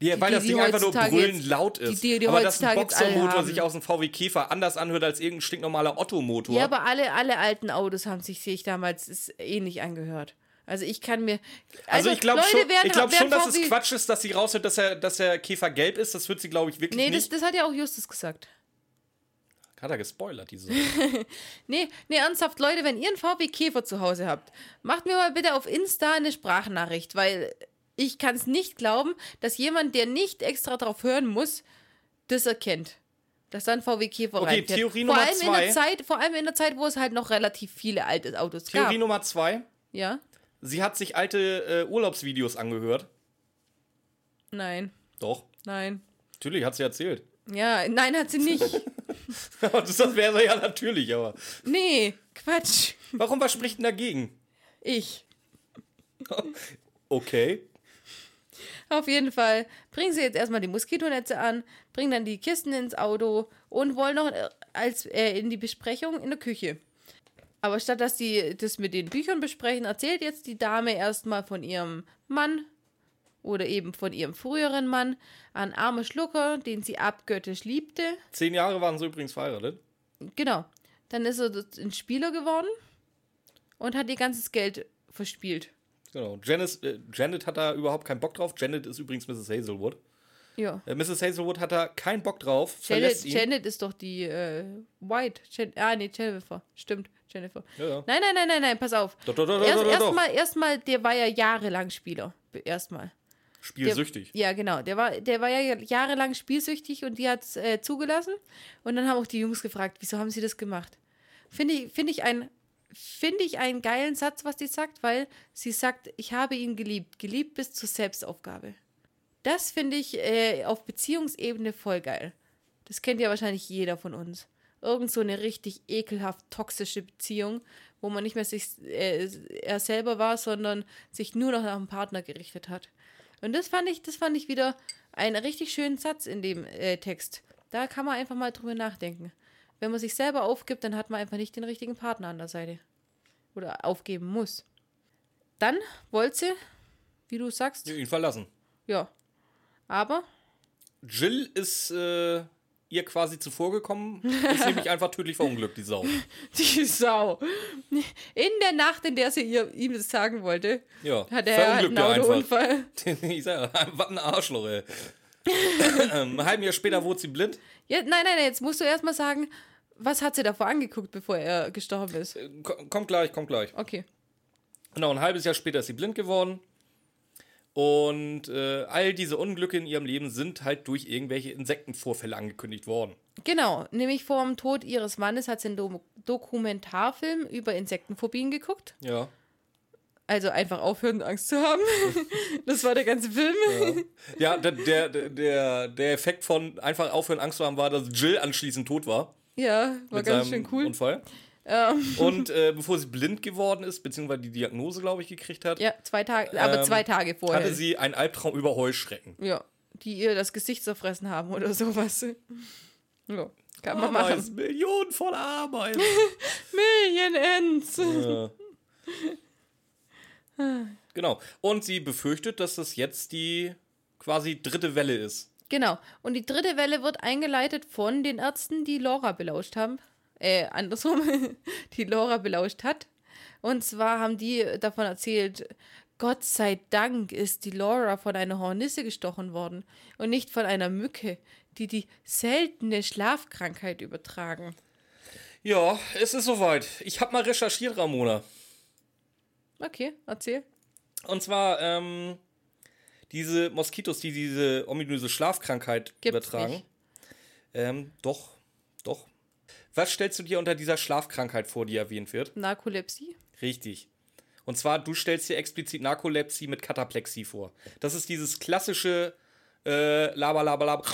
Ja, weil die- das die Ding einfach nur brüllend jetzt- laut die- ist. die- die aber dass ein Boxermotor sich aus dem VW Käfer anders anhört als irgendein stinknormaler Otto-Motor. Ja, aber alle, alle alten Autos haben sich, sehe ich damals, ist ähnlich angehört. Also ich kann mir. also, ich glaube schon, werden- ich glaub schon dass es Quatsch ist, dass sie raushört, dass, er, dass der Käfer gelb ist. Das wird sie, glaube ich, wirklich Nee, das, nicht. das hat ja auch Justus gesagt. Hat er gespoilert, diese. Nee, nee, ernsthaft, Leute, wenn ihr einen VW Käfer zu Hause habt, macht mir mal bitte auf Insta eine Sprachnachricht, weil ich kann es nicht glauben, dass jemand, der nicht extra drauf hören muss, das erkennt. Dass dann VW Käfer Okay, reinfährt. Theorie vor Nummer allem in zwei. der Zeit, Vor allem in der Zeit, wo es halt noch relativ viele alte Autos Theorie gab. Nummer zwei. Ja? Sie hat sich alte äh, Urlaubsvideos angehört. Nein, Doch. nein. Natürlich, hat sie erzählt. Ja, nein, hat sie nicht. das das wäre ja natürlich, aber. Nee, Quatsch. Warum, was spricht denn dagegen? Ich. Okay. Auf jeden Fall bringen sie jetzt erstmal die Moskitonetze an, bringen dann die Kisten ins Auto und wollen noch äh, als, äh, in die Besprechung in der Küche. Aber statt dass die das mit den Büchern besprechen, erzählt jetzt die Dame erstmal von ihrem Mann oder eben von ihrem früheren Mann, ein armer Schlucker, den sie abgöttisch liebte. Zehn Jahre waren sie übrigens verheiratet. Genau. Dann ist er ein Spieler geworden und hat ihr ganzes Geld verspielt. Genau. Janice, äh, Janet hat da überhaupt keinen Bock drauf. Janet ist übrigens Mrs. Hazelwood. Ja. Äh, Mrs. Hazelwood hat da keinen Bock drauf. Janet. Janet ist doch die äh, White. Jen ah, nee, Jennifer. Stimmt, Jennifer. Ja, ja. Nein, nein, nein, nein, nein, pass auf. Doch, Erst, erstmal, erstmal, der war ja jahrelang Spieler. Erstmal. Der, Spielsüchtig. Ja, genau. Der war, der war ja jahrelang spielsüchtig und die hat es äh, zugelassen. Und dann haben auch die Jungs gefragt, wieso haben sie das gemacht? Finde ich, finde ich ein. Finde ich einen geilen Satz, was die sagt, weil sie sagt, ich habe ihn geliebt, geliebt bis zur Selbstaufgabe. Das finde ich äh, auf Beziehungsebene voll geil. Das kennt ja wahrscheinlich jeder von uns. Irgend so eine richtig ekelhaft toxische Beziehung, wo man nicht mehr sich äh, er selber war, sondern sich nur noch nach dem Partner gerichtet hat. Und das fand ich, das fand ich wieder einen richtig schönen Satz in dem äh, Text. Da kann man einfach mal drüber nachdenken. Wenn man sich selber aufgibt, dann hat man einfach nicht den richtigen Partner an der Seite. Oder aufgeben muss. Dann wollte sie, wie du sagst, Ihn verlassen. ja. Aber Jill ist äh, ihr quasi zuvorgekommen. Ist nämlich einfach tödlich verunglückt, die Sau. die Sau. In der Nacht, in der sie ihr, ihm das sagen wollte, Ja. hat er einen. Autounfall. ich sag, was ein Arschloch, ey. ähm, ein halben Jahr später wurde sie blind. Ja, nein, nein, jetzt musst du erstmal sagen, was hat sie davor angeguckt, bevor er gestorben ist? Äh, ko- Kommt gleich, kommt gleich. Okay. Genau, ein halbes Jahr später ist sie blind geworden. Und äh, all diese Unglücke in ihrem Leben sind halt durch irgendwelche Insektenvorfälle angekündigt worden. Genau, nämlich vor dem Tod ihres Mannes hat sie einen Do Dokumentarfilm über Insektenphobien geguckt. Ja. Also einfach aufhören, Angst zu haben. das war der ganze Film. Ja, der, der, der, der Effekt von einfach aufhören, Angst zu haben, war, dass Jill anschließend tot war. Ja, war ganz schön cool. Unfall. Ähm, Und äh, bevor sie blind geworden ist, beziehungsweise die Diagnose, glaube ich, gekriegt hat, ja, zwei Tage, aber Ähm, zwei Tage vorher. hatte sie einen Albtraum über Heuschrecken. ja, die ihr das Gesicht zerfressen haben oder sowas. Ja, kann man machen. Ameisen, Millionen von Ameisen. Million Ends. Ja. genau. Und sie befürchtet, dass das jetzt die quasi dritte Welle ist. Genau. Und die dritte Welle wird eingeleitet von den Ärzten, die Laura belauscht haben. Äh, andersrum, die Laura belauscht hat. Und zwar haben die davon erzählt, Gott sei Dank ist die Laura von einer Hornisse gestochen worden und nicht von einer Mücke, die die seltene Schlafkrankheit übertragen. Ja, es ist soweit. Ich habe mal recherchiert, Ramona. Okay, erzähl. Und zwar, ähm, diese Moskitos, die diese ominöse Schlafkrankheit Gibt's übertragen. nicht. Ähm, doch, doch. Was stellst du dir unter dieser Schlafkrankheit vor, die erwähnt wird? Narkolepsie? Richtig. Und zwar, du stellst dir explizit Narkolepsie mit Kataplexie vor. Das ist dieses klassische äh, Laber, Laber, Laber.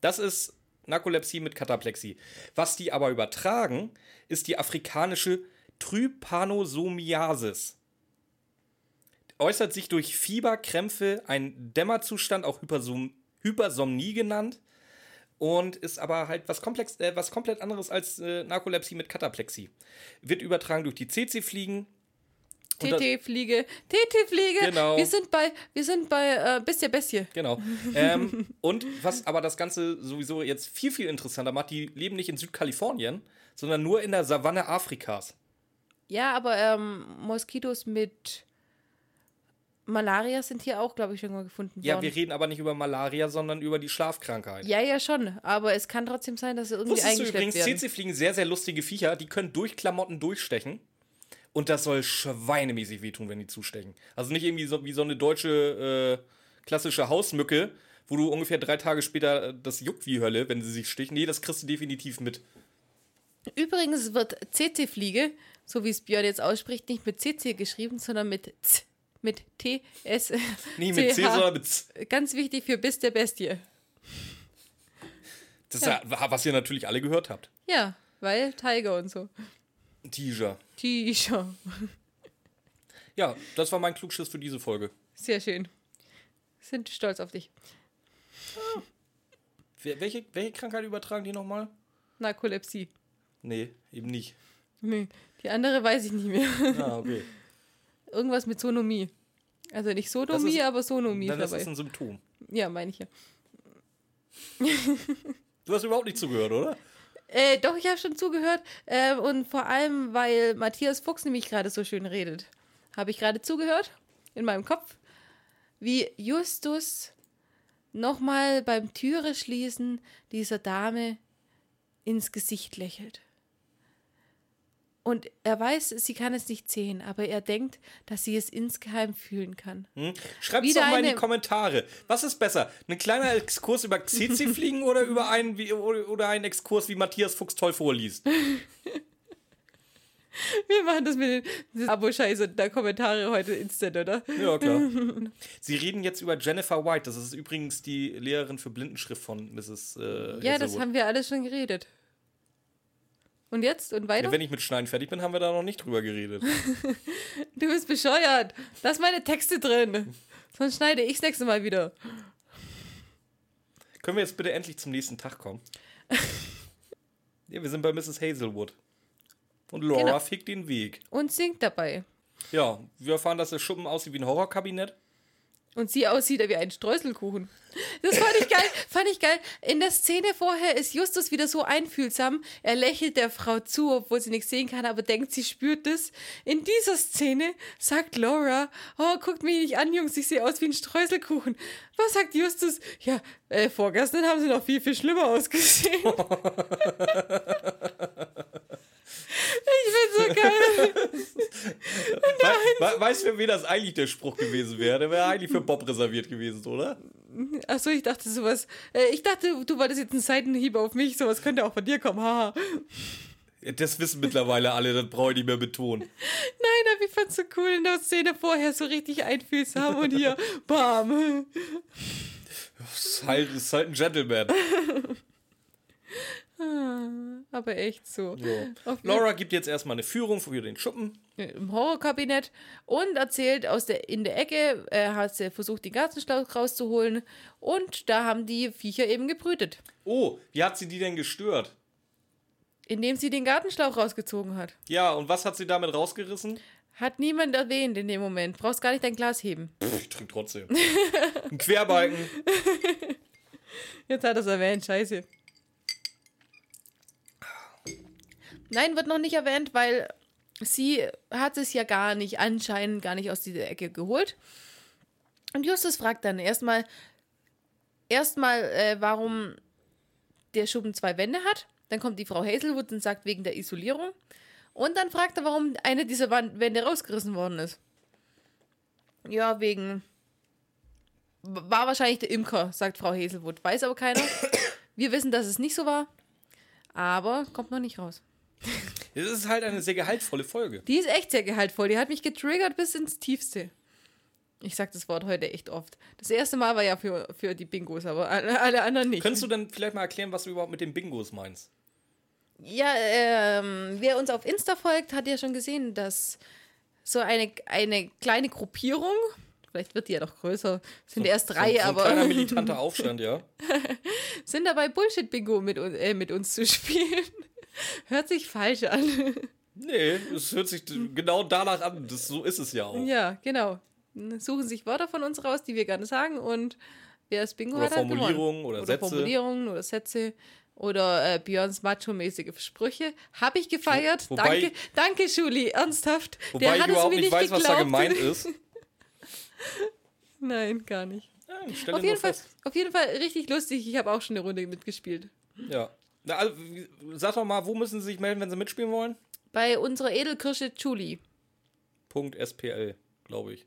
Das ist Narkolepsie mit Kataplexie. Was die aber übertragen, ist die afrikanische Trypanosomiasis. Äußert sich durch Fieber, Krämpfe, ein Dämmerzustand, auch Hypersom Hypersomnie genannt. Und ist aber halt was, komplex, äh, was komplett anderes als äh, Narkolepsie mit Kataplexie. Wird übertragen durch die CC-Fliegen. TT-Fliege, TT-Fliege. Genau. Wir sind bei, wir sind bei äh, Bestie Bestie. Genau. ähm, und was aber das Ganze sowieso jetzt viel, viel interessanter macht, die leben nicht in Südkalifornien, sondern nur in der Savanne Afrikas. Ja, aber ähm, Moskitos mit Malaria sind hier auch, glaube ich, schon mal gefunden Ja, worden. wir reden aber nicht über Malaria, sondern über die Schlafkrankheit. ja, ja, schon. Aber es kann trotzdem sein, dass sie irgendwie Wusstest du eingeschleppt übrigens, werden. CC-Fliegen sehr, sehr lustige Viecher, die können durch Klamotten durchstechen. Und das soll schweinemäßig wehtun, wenn die zustechen. Also nicht irgendwie so wie so eine deutsche äh, klassische Hausmücke, wo du ungefähr drei Tage später äh, das juckt wie Hölle, wenn sie sich stichen. Nee, das kriegst du definitiv mit. Übrigens wird CC-Fliege, so wie es Björn jetzt ausspricht, nicht mit CC geschrieben, sondern mit Z, mit T, S. Nicht mit C, sondern mit Z. Ganz wichtig für Bis der Bestie. Das ist ja, was ihr natürlich alle gehört habt. Ja, weil Tiger und so. Teaser. T-Shirt. Ja, das war mein Klugschiss für diese Folge. Sehr schön. Sind stolz auf dich. Wer- Welche, welche Krankheit übertragen die nochmal? Narkolepsie. Nee, eben nicht. Nee, die andere weiß ich nicht mehr. Ah, okay. Irgendwas mit Sonomie. Also nicht Sodomie, ist- aber Sonomie Dann ist dabei. das ein Symptom. Ja, meine ich ja. Du hast überhaupt nicht zugehört, oder? Äh, doch, ich habe schon zugehört. Äh, und vor allem, weil Matthias Fuchs nämlich gerade so schön redet. Habe ich gerade zugehört in meinem Kopf, wie Justus nochmal beim Türe schließen dieser Dame ins Gesicht lächelt. Und er weiß, sie kann es nicht sehen, aber er denkt, dass sie es insgeheim fühlen kann. Hm? Schreibt es doch mal in die Kommentare. Was ist besser? Ein kleiner Exkurs über CC-Fliegen oder über einen, wie, oder oder ein Exkurs, wie Matthias Fuchs toll vorliest? Wir machen das mit den Abo-Scheiße der Kommentare heute instant, oder? Ja, klar. Sie reden jetzt über Jennifer White. Das ist übrigens die Lehrerin für Blindenschrift von Mrs. Äh, Ja, das Hazelwood. haben wir alles schon geredet. Und jetzt? Und weiter? Ja, wenn ich mit Schneiden fertig bin, haben wir da noch nicht drüber geredet. Du bist bescheuert. Lass meine Texte drin. Sonst schneide ich nächste Mal wieder. Können wir jetzt bitte endlich zum nächsten Tag kommen? ja, wir sind bei Mrs. Hazelwood. Und Laura Genau. fickt den Weg. Und singt dabei. Ja, wir erfahren, dass der Schuppen aussieht wie ein Horrorkabinett. Und sie aussieht wie ein Streuselkuchen. Das fand ich geil, fand ich geil. In der Szene vorher ist Justus wieder so einfühlsam. Er lächelt der Frau zu, obwohl sie nichts sehen kann, aber denkt, sie spürt es. In dieser Szene sagt Laura, oh, guckt mich nicht an, Jungs, ich sehe aus wie ein Streuselkuchen. Was sagt Justus? Ja, äh, vorgestern haben sie noch viel, viel schlimmer ausgesehen. ich bin so geil. We weißt du, für wen das eigentlich der Spruch gewesen wäre? Der wäre eigentlich für Bob reserviert gewesen, oder? Achso, ich dachte sowas. Äh, ich dachte, du wolltest jetzt einen Seitenhieb auf mich. Sowas könnte auch von dir kommen. Haha. Das wissen mittlerweile alle, das brauche ich nicht mehr betonen. Nein, aber ich fand's so cool in der Szene vorher so richtig einfühlsam und hier, bam. Das ist halt, ist halt ein Gentleman. Aber echt so. So. Laura gibt jetzt erstmal eine Führung für den Schuppen. Im Horrorkabinett und erzählt aus der, in der Ecke, äh, hat sie versucht, den Gartenschlauch rauszuholen und da haben die Viecher eben gebrütet. Oh, wie hat sie die denn gestört? Indem sie den Gartenschlauch rausgezogen hat. Ja, und was hat sie damit rausgerissen? Hat niemand erwähnt in dem Moment. Brauchst gar nicht dein Glas heben. Pff, ich trinke trotzdem. Ein Querbalken. Jetzt hat er es erwähnt, scheiße. Nein, wird noch nicht erwähnt, weil sie hat es ja gar nicht, anscheinend gar nicht aus dieser Ecke geholt. Und Justus fragt dann erstmal, erstmal, äh, warum der Schuppen zwei Wände hat. Dann kommt die Frau Hazelwood und sagt wegen der Isolierung. Und dann fragt er, warum eine dieser Wände rausgerissen worden ist. Ja, wegen. War wahrscheinlich der Imker, sagt Frau Hazelwood. Weiß aber keiner. Wir wissen, dass es nicht so war. Aber kommt noch nicht raus. Das ist halt eine sehr gehaltvolle Folge. Die ist echt sehr gehaltvoll. Die hat mich getriggert bis ins Tiefste. Ich sag das Wort heute echt oft. Das erste Mal war ja für, für die Bingos, aber alle, anderen nicht. Könntest du dann vielleicht mal erklären, was du überhaupt mit den Bingos meinst? Ja, ähm, wer uns auf Insta folgt, hat ja schon gesehen, dass so eine, eine kleine Gruppierung, vielleicht wird die ja noch größer, sind So- erst so- drei, so ein aber kleiner militanter Aufstand, ja. sind dabei Bullshit-Bingo mit, äh, mit uns zu spielen. Hört sich falsch an. Nee, es hört sich genau danach an. Das, so ist es ja auch. ja, genau. Suchen sich Wörter von uns raus, die wir gerne sagen und wer das Bingo Oder hat. Formulierungen oder Sätze. Formulierungen oder Sätze oder äh, Björns macho-mäßige Sprüche. Habe ich gefeiert. Wobei- danke, danke, Schuli, ernsthaft. Wobei Der ich hat es überhaupt mir nicht weiß, was da geglaubt. gemeint ist. Nein, gar nicht. Ja, ich Auf jeden, Fall, fest. auf jeden Fall richtig lustig. Ich habe auch schon eine Runde mitgespielt. Ja. Na, also, sag doch mal, wo müssen Sie sich melden, wenn Sie mitspielen wollen? Bei unserer Edelkirsche Juli. Punkt SPL, glaube ich.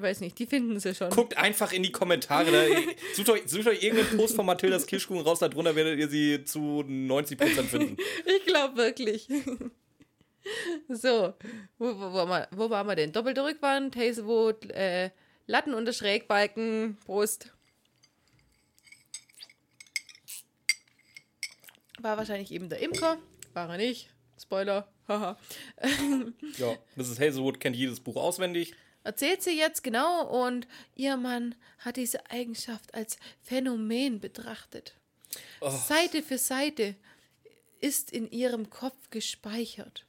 Weiß nicht, die finden sie schon. Guckt einfach in die Kommentare. Da, sucht, euch, sucht euch irgendeinen Post von Mathildas Kirschkuchen raus, da drunter werdet ihr sie zu 90% finden. Ich glaube wirklich. so, wo, wo, wo, wo waren wir denn? Doppelte Rückwand, Hazelwood, äh, Latten unter Schrägbalken, Brust. War wahrscheinlich eben der Imker. War er nicht. Spoiler. Haha. Ja, Mrs. Hazelwood kennt jedes Buch auswendig. Erzählt sie jetzt genau und ihr Mann hat diese Eigenschaft als Phänomen betrachtet. Seite für Seite ist in ihrem Kopf gespeichert.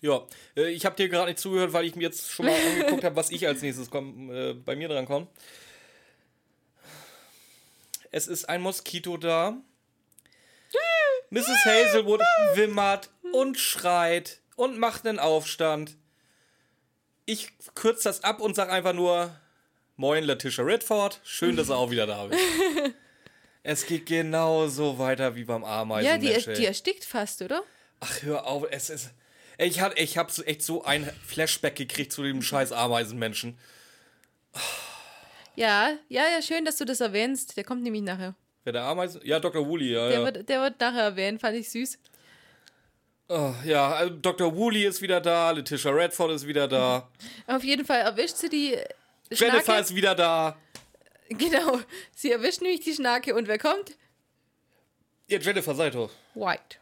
Ja, äh, ich habe dir gerade nicht zugehört, weil ich mir jetzt schon mal angeguckt habe, was ich als nächstes komm, äh, bei mir dran komme. Es ist ein Moskito da. Mrs. Hazelwood wimmert und schreit und macht einen Aufstand. Ich kürze das ab und sage einfach nur: Moin, Letitia Redford. Schön, dass er auch wieder da ist. es geht genauso weiter wie beim Ja, Ameisenmensch. die, ey. die erstickt fast, oder? Ach, hör auf, es ist. Ich, hat, ich hab echt so ein Flashback gekriegt zu dem scheiß Ameisenmenschen. Ja, ja, ja, schön, dass du das erwähnst. Der kommt nämlich nachher. Wer der Ameisen? Ja, Dr. Woolley, ja. Der, Ja, wird, der wird nachher erwähnt, fand ich süß. oh, ja also Dr. Woolley ist wieder da, Letitia Redford ist wieder da, Auf jeden Fall erwischt sie die Jennifer Schnake. ist wieder da. Genau, sie erwischt nämlich die Schnake und wer kommt? Ja, Jennifer, doch. White.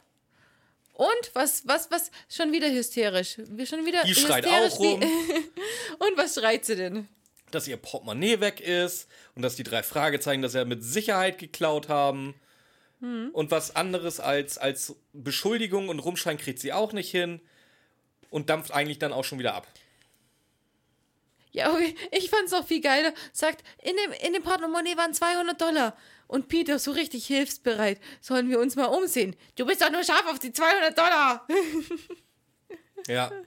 Und was, was, was? Schon wieder hysterisch. Schon wieder Die schreit hysterisch auch rum, Und was schreit sie denn? Dass ihr Portemonnaie weg ist und dass die drei Fragezeichen das ja mit Sicherheit geklaut haben. Und was anderes als, als Beschuldigung und Rumschreien kriegt sie auch nicht hin und dampft eigentlich dann auch schon wieder ab. Ja, okay. ich fand's noch viel geiler. Sagt, in dem, in dem Portemonnaie waren 200 Dollar. Und Peter so richtig hilfsbereit. Sollen wir uns mal umsehen? Du bist doch nur scharf auf die 200 Dollar. Ja.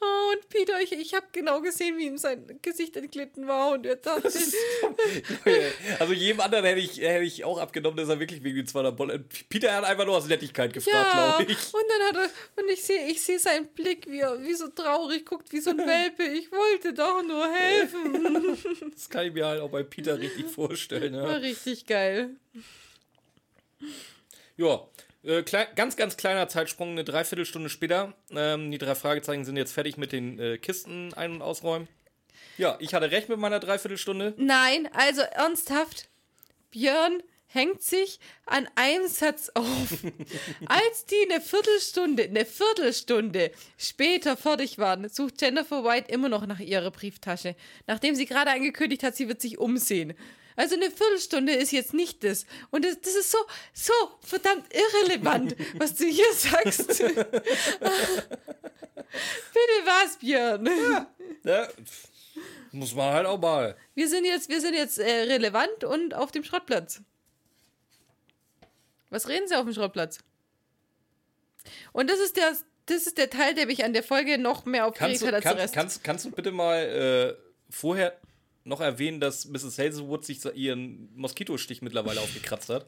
Oh, und Peter, ich, ich habe genau gesehen, wie ihm sein Gesicht entglitten war. Und er dachte, also jedem anderen hätte ich, hätte ich auch abgenommen, dass er wirklich wegen den 200 Dollar. Peter hat einfach nur aus Nettigkeit gefragt, ja. glaube ich. Und dann hat er, und ich sehe ich seh seinen Blick, wie er wie so traurig guckt, wie so ein Welpe. Ich wollte doch nur helfen. Das kann ich mir halt auch bei Peter richtig vorstellen. Ja. War richtig geil. Ja, äh, klei- ganz, ganz kleiner Zeitsprung, eine Dreiviertelstunde später. Ähm, die drei Fragezeichen sind jetzt fertig mit den äh, Kisten ein- und ausräumen. Ja, ich hatte recht mit meiner Dreiviertelstunde. Nein, also ernsthaft. Björn hängt sich an einem Satz auf. Als die eine Viertelstunde, eine Viertelstunde später fertig waren, sucht Jennifer White immer noch nach ihrer Brieftasche. Nachdem sie gerade angekündigt hat, sie wird sich umsehen. Also eine Viertelstunde ist jetzt nicht das. Und das, das ist so, so verdammt irrelevant, was du hier sagst. Bitte was, Björn? Ja, pf, muss man halt auch mal. Wir sind jetzt, wir sind jetzt äh, relevant und auf dem Schrottplatz. Was reden Sie auf dem Schrottplatz? Und das ist der, das ist der Teil, der mich an der Folge noch mehr aufgeregt Kannst du, hat als der kann, Rest. kannst, kannst du bitte mal äh, vorher noch erwähnen, dass Mrs. Hazelwood sich ihren Moskitostich mittlerweile aufgekratzt hat?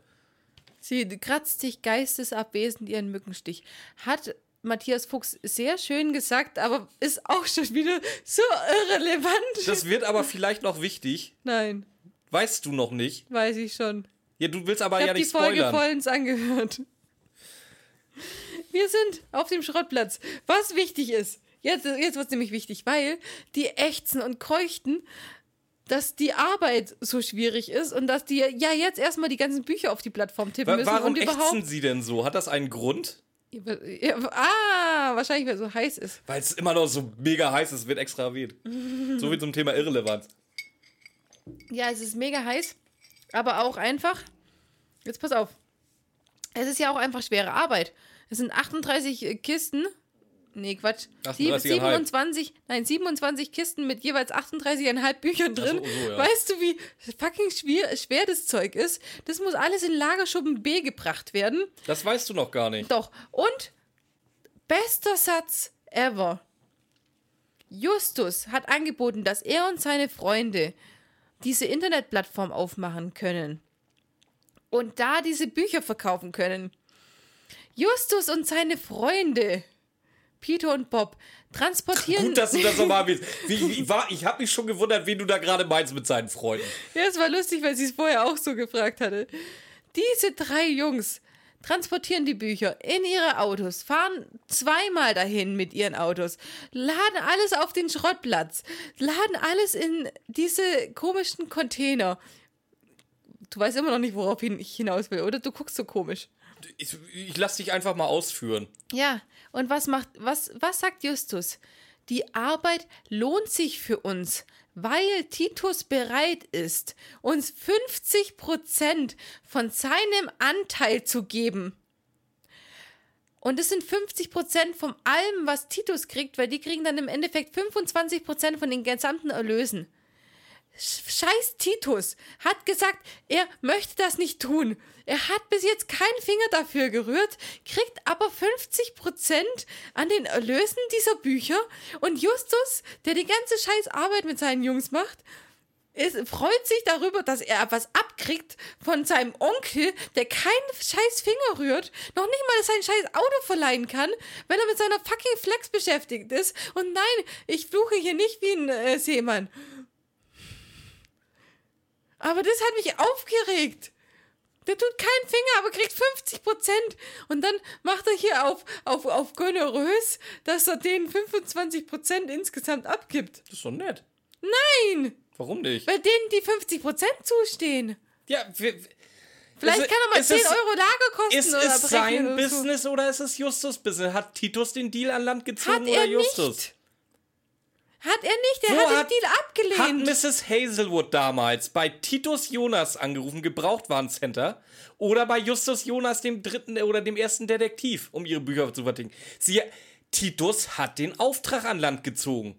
Sie kratzt sich geistesabwesend ihren Mückenstich. Hat Matthias Fuchs sehr schön gesagt, aber ist auch schon wieder so irrelevant. Das wird aber vielleicht noch wichtig. Nein, Weißt du noch nicht. weiß ich schon. Ja, du willst aber Ich ja habe die nicht Folge spoilern. vollends angehört. Wir sind auf dem Schrottplatz. Was wichtig ist, jetzt, jetzt wird es nämlich wichtig, weil die ächzen und keuchten, dass die Arbeit so schwierig ist und dass die ja jetzt erstmal die ganzen Bücher auf die Plattform tippen Wa- müssen Warum und überhaupt. ächzen sie denn so? Hat das einen Grund? Ja, ah, wahrscheinlich, weil es so heiß ist. Weil es immer noch so mega heiß ist, wird extra erwähnt. so wie zum Thema Irrelevanz. Ja, es ist mega heiß, aber auch einfach. Jetzt pass auf. Es ist ja auch einfach schwere Arbeit. Es sind 38 äh, Kisten. Nee, Quatsch. Sieb- 38,5. 27, nein, 27 Kisten mit jeweils 38,5 Büchern drin. So, so, ja. Weißt du, wie fucking schwer, schwer das Zeug ist? Das muss alles in Lagerschuppen B gebracht werden. Das weißt du noch gar nicht. Doch. Und bester Satz ever. Justus hat angeboten, dass er und seine Freunde diese Internetplattform aufmachen können und da diese Bücher verkaufen können. Justus und seine Freunde, Peter und Bob, transportieren. Gut, dass du das nochmal willst. Wie, wie, war, ich habe mich schon gewundert, wen du da gerade meinst mit seinen Freunden. Ja, es war lustig, weil sie es vorher auch so gefragt hatte. Diese drei Jungs transportieren die Bücher in ihre Autos, fahren zweimal dahin mit ihren Autos, laden alles auf den Schrottplatz, laden alles in diese komischen Container. Du weißt immer noch nicht, worauf ich hinaus will, oder? Du guckst so komisch. Ich, ich lass dich einfach mal ausführen. Ja, und was macht, was, was sagt Justus? Die Arbeit lohnt sich für uns, weil Titus bereit ist, uns 50% von seinem Anteil zu geben. Und es sind 50% von allem, was Titus kriegt, weil die kriegen dann im Endeffekt 25% von den gesamten Erlösen. Scheiß Titus hat gesagt, er möchte das nicht tun. Er hat bis jetzt keinen Finger dafür gerührt, kriegt aber 50% an den Erlösen dieser Bücher. Und Justus, der die ganze scheiß Arbeit mit seinen Jungs macht, ist, freut sich darüber, dass er was abkriegt von seinem Onkel, der keinen scheiß Finger rührt, noch nicht mal sein scheiß Auto verleihen kann, weil er mit seiner fucking Flex beschäftigt ist. Und nein, ich fluche hier nicht wie ein äh, Seemann. Aber das hat mich aufgeregt. Der tut keinen Finger, aber kriegt 50 Prozent. Und dann macht er hier auf, auf, auf generös, dass er den 25 Prozent insgesamt abgibt. Das ist doch nett. Nein! Warum nicht? Weil denen die 50 Prozent zustehen. Ja, wir, Vielleicht Ist- kann er mal ist 10 es- Euro Lagerkosten ist oder es berechnen sein oder so. Business oder ist es Justus Business? Hat Titus den Deal an Land gezogen Hat oder er Justus? nicht. Hat er nicht, er Wo hat den hat- Deal Hat abgelehnt. Mrs. Hazelwood damals bei Titus Jonas angerufen, Gebrauchtwarencenter, oder bei Justus Jonas, dem dritten oder dem ersten Detektiv, um ihre Bücher zu verticken? Sie, Titus hat den Auftrag an Land gezogen.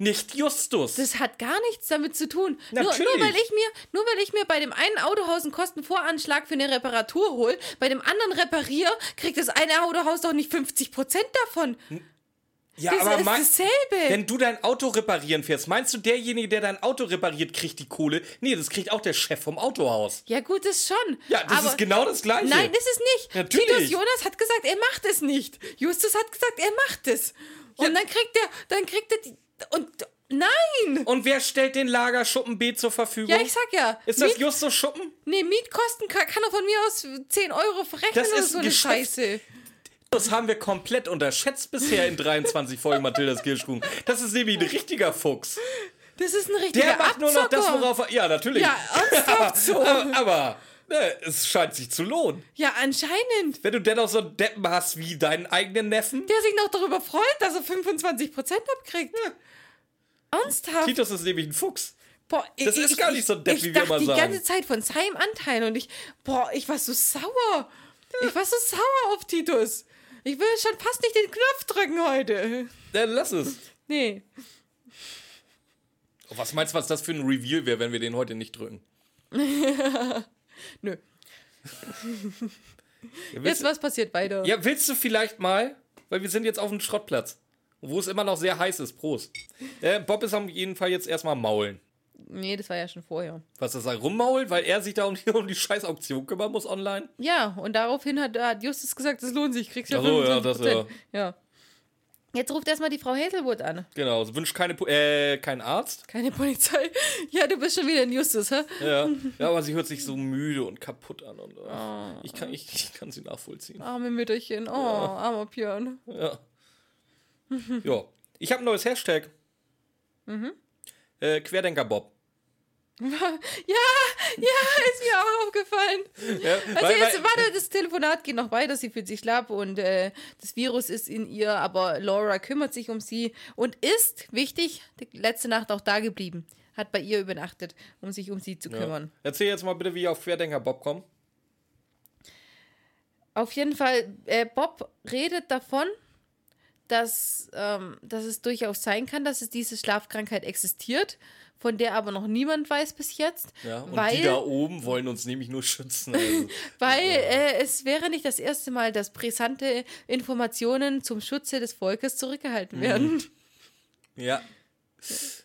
nicht Justus. Das hat gar nichts damit zu tun. Nur, nur, weil ich mir, nur weil ich mir bei dem einen Autohaus einen Kostenvoranschlag für eine Reparatur hole, bei dem anderen repariere, kriegt das eine Autohaus doch nicht 50% davon. Ja, das aber ist mein- dasselbe. Wenn du dein Auto reparieren fährst, meinst du, derjenige, der dein Auto repariert, kriegt die Kohle? Nee, das kriegt auch der Chef vom Autohaus. Ja, gut, das schon. Ja, das aber ist genau das Gleiche. Nein, ist es nicht. Natürlich. Titus Jonas hat gesagt, er macht es nicht. Justus hat gesagt, er macht es. Und Ja. dann kriegt er, dann kriegt er die. Und nein! Und wer stellt den Lagerschuppen B zur Verfügung? Ja, ich sag ja. ist das Miet, Justus Schuppen? nee, Mietkosten kann, kann er von mir aus 10 Euro verrechnen Das oder ist so ein eine Geschäft- Scheiße. Das haben wir komplett unterschätzt bisher in 23 Folgen Mathildas Kirschkuchen. Das ist nämlich ein richtiger Fuchs. Das ist ein richtiger Der macht nur noch das, Abzocker. worauf er. Ja, natürlich. Ja, ernsthaft so. aber aber ne, es scheint sich zu lohnen. Ja, anscheinend. Wenn du dennoch so einen Deppen hast wie deinen eigenen Neffen. Der sich noch darüber freut, dass er 25% abkriegt. Ernsthaft. Titus ist nämlich ein Fuchs. Boah, Das ich, ist ich, gar nicht so depp, ich wie wir dachte immer die sagen. ganze Zeit von seinem Anteil und ich, boah, ich war so sauer. Ich war so sauer auf Titus. Ich will schon fast nicht den Knopf drücken heute. Dann lass es. Nee. Oh, was meinst du, was das für ein Reveal wäre, wenn wir den heute nicht drücken? Nö. Ja, Jetzt, was passiert weiter? ja, willst du vielleicht mal, weil wir sind jetzt auf dem Schrottplatz, wo es immer noch sehr heiß ist. Prost. Äh, Bob ist auf jeden Fall jetzt erstmal maulen. Nee, das war ja schon vorher. Was das sagt, rummault, weil er sich da um die, um die scheiß Auktion kümmern muss online? Ja, und daraufhin hat, hat Justus gesagt, das lohnt sich, kriegst ja Ach so, ja, 25%. das, ja. ja. Jetzt ruft erstmal die Frau Hazelwood an. Genau, sie wünscht keine, äh, keinen Arzt. Keine Polizei. Ja, du bist schon wieder ein Justus, hä? Ja. ja, aber sie hört sich so müde und kaputt an. Und, äh, ich, kann, ich, ich kann sie nachvollziehen. Arme Mütterchen. Oh, armer Björn. Ja. ja. Ich habe ein neues Hashtag. Äh, Querdenker Bob. Ja, ja, ist mir auch aufgefallen. Ja, Also weil, jetzt, warte, das Telefonat geht noch weiter, sie fühlt sich schlapp und äh, das Virus ist in ihr, aber Laura kümmert sich um sie und ist, wichtig, die letzte Nacht auch da geblieben. Hat bei ihr übernachtet, um sich um sie zu ja. kümmern. Erzähl jetzt mal bitte, wie ich auf Querdenker Bob komme. Auf jeden Fall, äh, Bob redet davon, dass, ähm, dass es durchaus sein kann, dass es diese Schlafkrankheit existiert, von der aber noch niemand weiß bis jetzt. Ja, und weil die da oben wollen uns nämlich nur schützen. Also, Weil äh, es wäre nicht das erste Mal, dass brisante Informationen zum Schutze des Volkes Mhm. zurückgehalten werden. ja. Es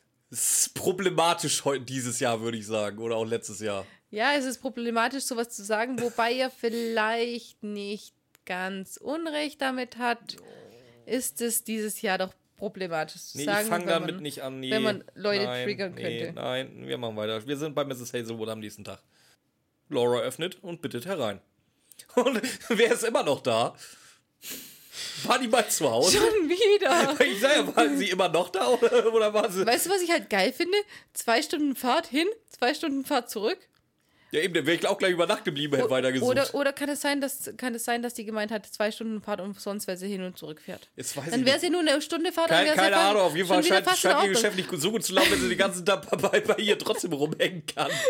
ist problematisch heute dieses Jahr, würde ich sagen. Oder auch letztes Jahr. Ja, es ist problematisch, sowas zu sagen, wobei er vielleicht nicht ganz Unrecht damit hat, ist es dieses Jahr doch problematisch zu Nee, sagen. ich fange wenn damit man- nicht an. Nee, wenn man Leute nein, triggern nee, könnte. Nein, wir machen weiter. Wir sind bei Mrs. Hazelwood am nächsten Tag. Laura öffnet und bittet herein. Und wer ist immer noch da? War die mal zu Hause? Schon wieder. Ich sag ja, waren sie immer noch da oder, oder war sie. Weißt du, was ich halt geil finde? Zwei Stunden Fahrt hin, zwei Stunden Fahrt zurück. Ja, eben, der wäre ich auch gleich über Nacht geblieben, hätte weitergesucht. Oder, oder kann, es sein, dass, kann es sein, dass die gemeint hat, zwei Stunden Fahrt umsonst, weil sie hin und zurück fährt? Jetzt weiß Dann wäre sie nur eine Stunde Fahrt. dann Keine, ja Ahnung, auf jeden Fall scheint, scheint ihr. Geschäft nicht so gut zu laufen, wenn sie den ganzen Tag bei, bei ihr trotzdem rumhängen kann.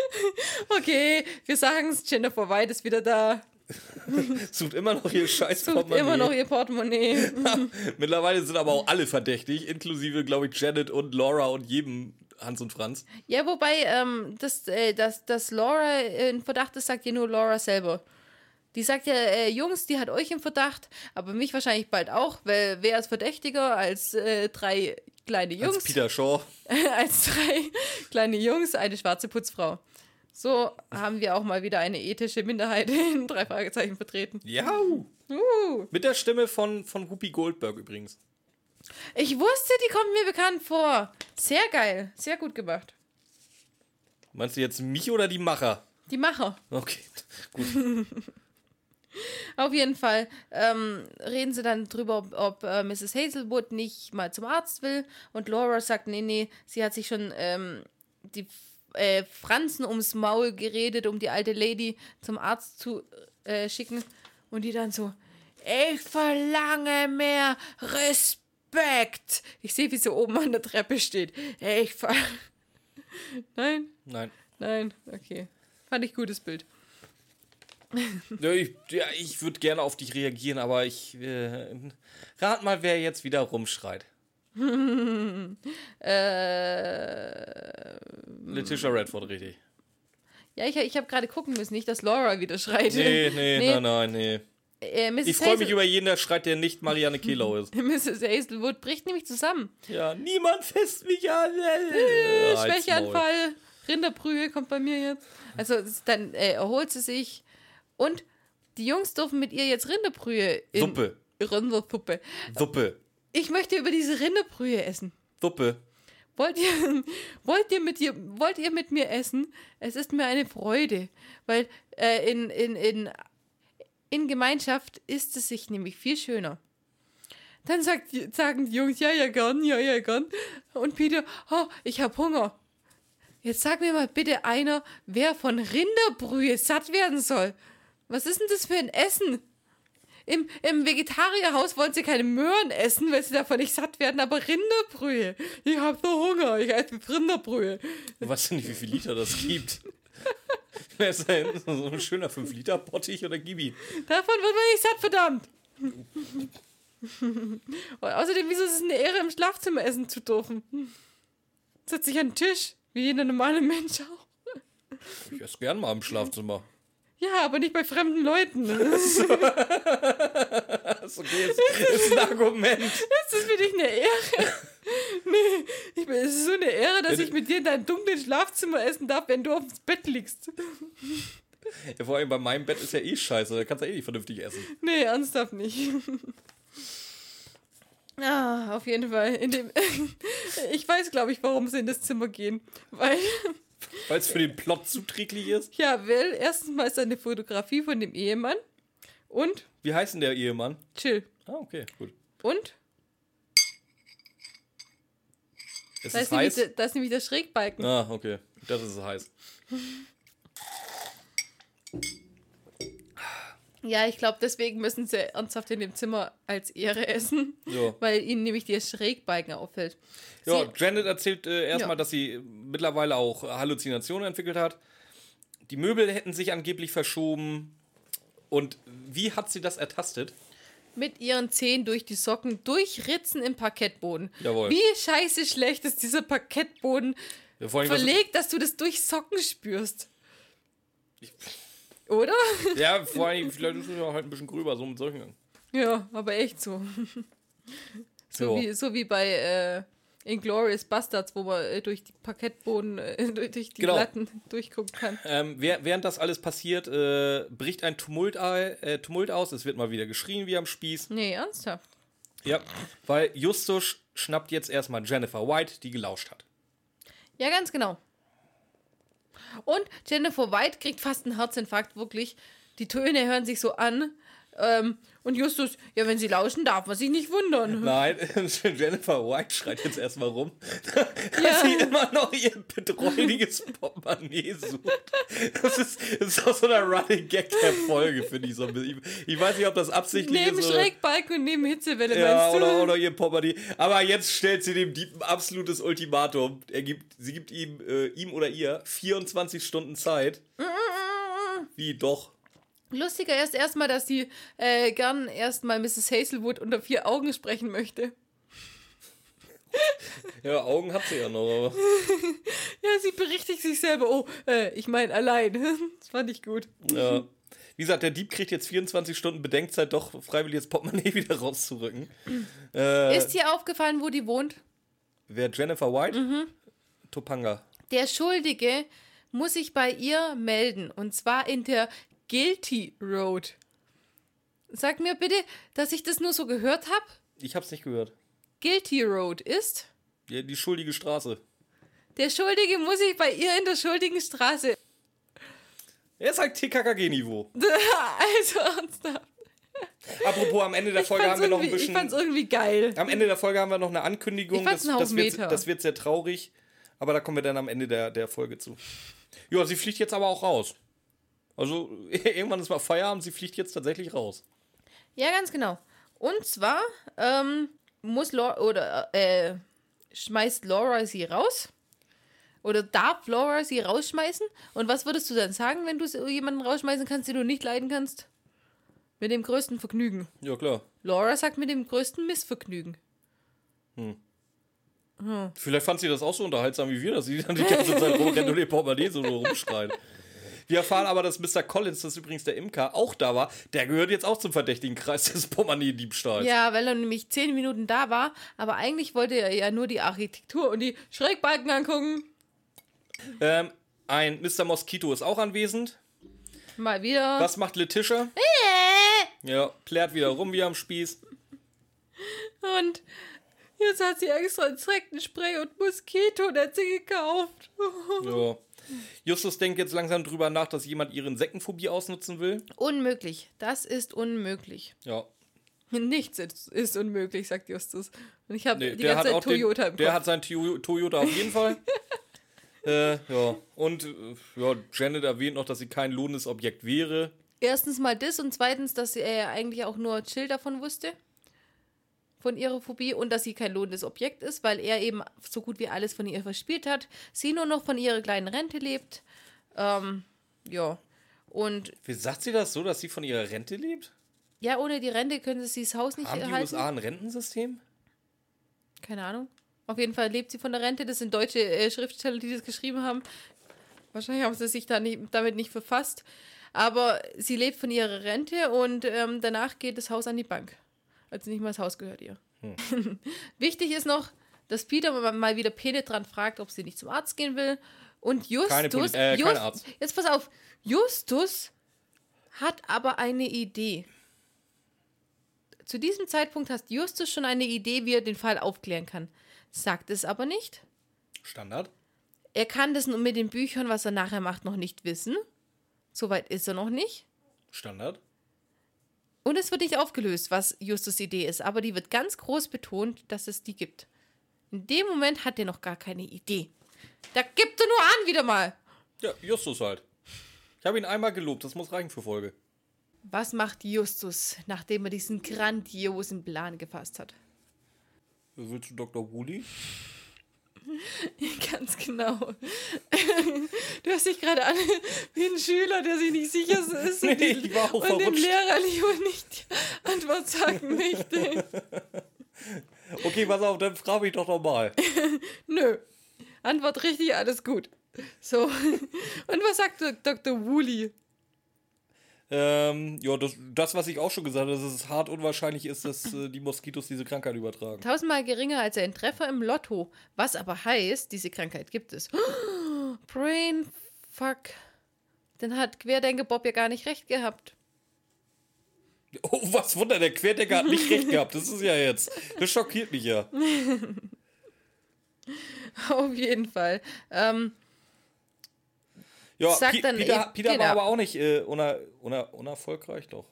Okay, wir sagen es, Jennifer White ist wieder da. Sucht immer noch ihr scheiß Sucht Portemonnaie. immer noch ihr Portemonnaie. Mittlerweile sind aber auch alle verdächtig, inklusive, glaube ich, Janet und Laura und jedem Hans und Franz. ja, wobei, ähm, dass, äh, dass, dass Laura in Verdacht ist, sagt ja nur Laura selber. Die sagt ja, äh, Jungs, die hat euch im Verdacht, aber mich wahrscheinlich bald auch, weil wer ist verdächtiger als äh, drei kleine Jungs? Als Peter Shaw. als drei kleine Jungs, eine schwarze Putzfrau. So haben wir auch mal wieder eine ethische Minderheit in drei Fragezeichen vertreten. Ja. Uh. Mit der Stimme von, von Whoopi Goldberg übrigens. Ich wusste, die kommt mir bekannt vor. Sehr geil, sehr gut gemacht. Meinst du jetzt mich oder die Macher? Die Macher. Okay, gut. Auf jeden Fall ähm, reden sie dann drüber, ob, ob äh, Mrs. Hazelwood nicht mal zum Arzt will. Und Laura sagt, nee, nee, sie hat sich schon ähm, die äh, Franzen ums Maul geredet, um die alte Lady zum Arzt zu äh, schicken. Und die dann so, ich verlange mehr Respekt. Ich sehe, wie sie oben an der Treppe steht. Ich ver... Nein, Nein. nein, okay. Fand ich gutes Bild. Ja, ich, ja, ich würde gerne auf dich reagieren, aber ich. Äh, rat mal, wer jetzt wieder rumschreit. Äh, Letitia Redford, richtig. ja, ich, ich habe gerade gucken müssen, nicht, dass Laura wieder schreit. Nee, nee, Nee. nein, nein, nee. Äh. Ich freue mich über jeden, der schreit, der nicht Marianne Kilo ist. Mrs. Hazelwood bricht nämlich zusammen. Ja, niemand fasst mich an. Äh. Schwächeanfall, Rinderbrühe kommt bei mir jetzt. Also dann äh, erholt sie sich und die Jungs dürfen mit ihr jetzt Rinderbrühe in Suppe. Rindersuppe. Suppe. Ich möchte über diese Rinderbrühe essen. Suppe. Wollt ihr, wollt ihr mit ihr, wollt ihr mit mir essen? Es ist mir eine Freude, weil äh, in, in, in, in Gemeinschaft ist es sich nämlich viel schöner. Dann sagt, sagen die Jungs, ja, ja, gern, ja, ja, gern. Und Peter, oh, ich hab Hunger. Jetzt sag mir mal bitte einer, wer von Rinderbrühe satt werden soll. Was ist denn das für ein Essen? Im, Im Vegetarierhaus wollen sie keine Möhren essen, weil sie davon nicht satt werden, aber Rinderbrühe. Ich hab so Hunger, ich esse Rinderbrühe. Du weißt ja nicht, wie viel Liter das gibt. Wer ist denn so ein schöner 5-Liter-Bottich oder gib ihn? Davon wird man nicht satt, verdammt. Und außerdem, wieso ist es eine Ehre, im Schlafzimmer essen zu dürfen? Setzt sich an den Tisch, wie jeder normale Mensch auch. Ich esse gern mal im Schlafzimmer. Ja, aber nicht bei fremden Leuten. Das ist okay, ist, ist ein Argument. Das ist für dich eine Ehre. Nee, ich bin, es ist so eine Ehre, dass Ja, ich mit dir in deinem dunklen Schlafzimmer essen darf, wenn du aufs Bett liegst. Ja, vor allem bei meinem Bett ist ja eh scheiße, da kannst du ja eh nicht vernünftig essen. Nee, ernsthaft nicht. Ah, auf jeden Fall. In dem ich weiß, glaube ich, warum sie in das Zimmer gehen. Weil, Weil es für den Plot zuträglich ist. ja, weil erstens mal ist da eine Fotografie von dem Ehemann und Wie heißt denn der Ehemann? chill. Ah, okay, gut. Und Ist da es ist, nämlich heiß? der, da ist nämlich der Schrägbalken. Ah, okay. Das ist heiß. Ja, ich glaube, deswegen müssen sie ernsthaft in dem Zimmer als Ehre essen, Ja. weil ihnen nämlich der Schrägbalken auffällt. Ja, Janet erzählt äh, erstmal, Ja. dass sie mittlerweile auch Halluzinationen entwickelt hat. Die Möbel hätten sich angeblich verschoben. Und wie hat sie das ertastet? Mit ihren Zehen durch die Socken durchritzen im Parkettboden. Jawohl. Wie scheiße schlecht ist dieser Parkettboden Ja, verlegt, dass du das durch Socken spürst. Oder? ja, vor allem, vielleicht ist es ja halt ein bisschen gröber, so mit solchen. Ja, aber echt so. So, Ja. wie, so wie bei äh, Inglourious Bastards, wo man äh, durch die Parkettboden, äh, durch die Genau. Platten durchgucken kann. Ähm, während das alles passiert, äh, bricht ein Tumult, äh, Tumult aus. Es wird mal wieder geschrien wie am Spieß. Nee, ernsthaft. Ja, weil Justus schnappt jetzt erstmal Jennifer White, die gelauscht hat. Ja, ganz genau. Und Jennifer White kriegt fast einen Herzinfarkt, wirklich. Die Töne hören sich so an. Ähm, und Justus, ja, wenn sie lauschen, darf man sich nicht wundern. Nein, Jennifer White schreit jetzt erstmal rum, dass Ja. sie immer noch ihr betreuliches Portemonnaie sucht. Das ist, das ist auch so ein Running Gag der Folge, finde ich so ein bisschen. Ich, ich weiß nicht, ob das absichtlich Neben ist. Oder, Schrägbalken und neben Hitzewelle, ja, meinst du? oder, oder ihr Portemonnaie. Aber jetzt stellt sie dem Dieb ein absolutes Ultimatum. Er gibt, sie gibt ihm, äh, ihm oder ihr 24 Stunden Zeit. Wie doch? Lustiger ist erstmal, dass sie äh, gern erstmal Mrs. Hazelwood unter vier Augen sprechen möchte. Ja, Augen hat sie ja noch, aber. Ja, sie berichtigt sich selber. Oh, äh, ich meine allein. das fand ich gut. Ja. Wie gesagt, der Dieb kriegt jetzt 24 Stunden Bedenkzeit, doch freiwillig das Portemonnaie wieder rauszurücken. Äh, Ist dir aufgefallen, wo die wohnt? wer Jennifer White? Mhm. Topanga. Der Schuldige muss sich bei ihr melden. Und zwar in der Guilty Road. Sag mir bitte, dass ich das nur so gehört habe. Ich hab's nicht gehört. Guilty Road ist, Die, die schuldige Straße. der Schuldige muss sich bei ihr in der schuldigen Straße. Er ist halt TKKG-Niveau. also ernsthaft. Apropos, am Ende der Folge haben wir noch ein irgendwie, ich bisschen. fand's irgendwie geil. Am Ende der Folge haben wir noch eine Ankündigung. Ich fand's das, das, wird, das wird sehr traurig. Aber da kommen wir dann am Ende der, der Folge zu. Ja, sie fliegt jetzt aber auch raus. Also, irgendwann ist mal Feierabend, sie fliegt jetzt tatsächlich raus. Ja, ganz genau. Und zwar ähm, muss Laura oder äh, schmeißt Laura sie raus. Oder darf Laura sie rausschmeißen? Und was würdest du dann sagen, wenn du jemanden rausschmeißen kannst, den du nicht leiden kannst? Mit dem größten Vergnügen. Ja, klar. Laura sagt mit dem größten Missvergnügen. Vielleicht fand sie das auch so unterhaltsam wie wir, dass sie dann die ganze Zeit rumrennt und ihr Portemonnaie so nur rumschreit. Wir erfahren aber, dass Mr. Collins, das ist übrigens der Imker, auch da war. Der gehört jetzt auch zum verdächtigen Kreis des Portemonnaie-Diebstahls. Ja, weil er nämlich zehn Minuten da war, aber eigentlich wollte er ja nur die Architektur und die Schrägbalken angucken. Ähm, ein Mr. Mosquito ist auch anwesend. Mal wieder. Was macht Letitia? Ja, plärt wieder rum wie am Spieß. Und jetzt hat sie extra Insektenspray und Moskitonetze gekauft. Ja. Justus denkt jetzt langsam drüber nach, dass jemand ihre Insektenphobie ausnutzen will. Unmöglich. Das ist unmöglich. Ja. Nichts ist, unmöglich, sagt Justus. Und ich habe Nee, die der ganze hat Zeit auch Toyota den, im Der Kopf. hat sein Toyo- Toyota auf jeden Fall. äh, ja. Und äh, ja, Janet erwähnt noch, dass sie kein lohnendes Objekt wäre. Erstens mal das und zweitens, dass er ja eigentlich auch nur Chill davon wusste. Von ihrer Phobie und dass sie kein lohnendes Objekt ist, weil er eben so gut wie alles von ihr verspielt hat. Sie nur noch von ihrer kleinen Rente lebt. Ähm, ja. Und Wie sagt sie das so, dass sie von ihrer Rente lebt? ja, ohne die Rente können sie das Haus nicht Haben die erhalten. USA ein Rentensystem? Keine Ahnung. Auf jeden Fall lebt sie von der Rente. Das sind deutsche äh, Schriftsteller, die das geschrieben haben. Wahrscheinlich haben sie sich da nicht, damit nicht verfasst. Aber sie lebt von ihrer Rente und ähm, danach geht das Haus an die Bank. Also nicht mal das Haus gehört ihr. Wichtig ist noch, dass Peter mal- wieder penetrant fragt, ob sie nicht zum Arzt gehen will. Und Justus. Äh, Just- Arzt. Jetzt pass auf. Justus hat aber eine Idee. Zu diesem Zeitpunkt hat Justus schon eine Idee, wie er den Fall aufklären kann. Sagt es aber nicht. Standard. Er kann das nur mit den Büchern, was er nachher macht, noch nicht wissen. Soweit ist er noch nicht. Standard. Und es wird nicht aufgelöst, was Justus Idee ist, aber die wird ganz groß betont, dass es die gibt. In dem Moment hat er noch gar keine Idee. Da gibt er nur an, wieder mal. Ja, Justus halt. Ich habe ihn einmal gelobt, das muss reichen für Folge. Was macht Justus, nachdem er diesen grandiosen Plan gefasst hat? Willst du Dr. Woolley? Ganz genau. Du hast dich gerade an wie ein Schüler, der sich nicht sicher ist und, Nee, die, ich war auch und dem verrutscht. Lehrer lieber nicht die Antwort sagen möchte. Okay, pass auf, dann frage ich doch nochmal. Nö. Antwort richtig, alles gut. So. Und was sagt Dr. Woolley? Ähm, ja, das, das, was ich auch schon gesagt habe, dass es hart unwahrscheinlich ist, dass äh, die Moskitos diese Krankheit übertragen. Tausendmal geringer als ein Treffer im Lotto. Was aber heißt, diese Krankheit gibt es. Brain fuck. Dann hat Querdenker Bob ja gar nicht recht gehabt. Oh, was Wunder, der Querdenker hat nicht recht gehabt. Das ist ja jetzt. Das schockiert mich ja. Auf jeden Fall. Ähm, Ja, Sag Pi- dann Peter, eben- Peter genau. war aber auch nicht äh, uner, uner, unerfolgreich, doch.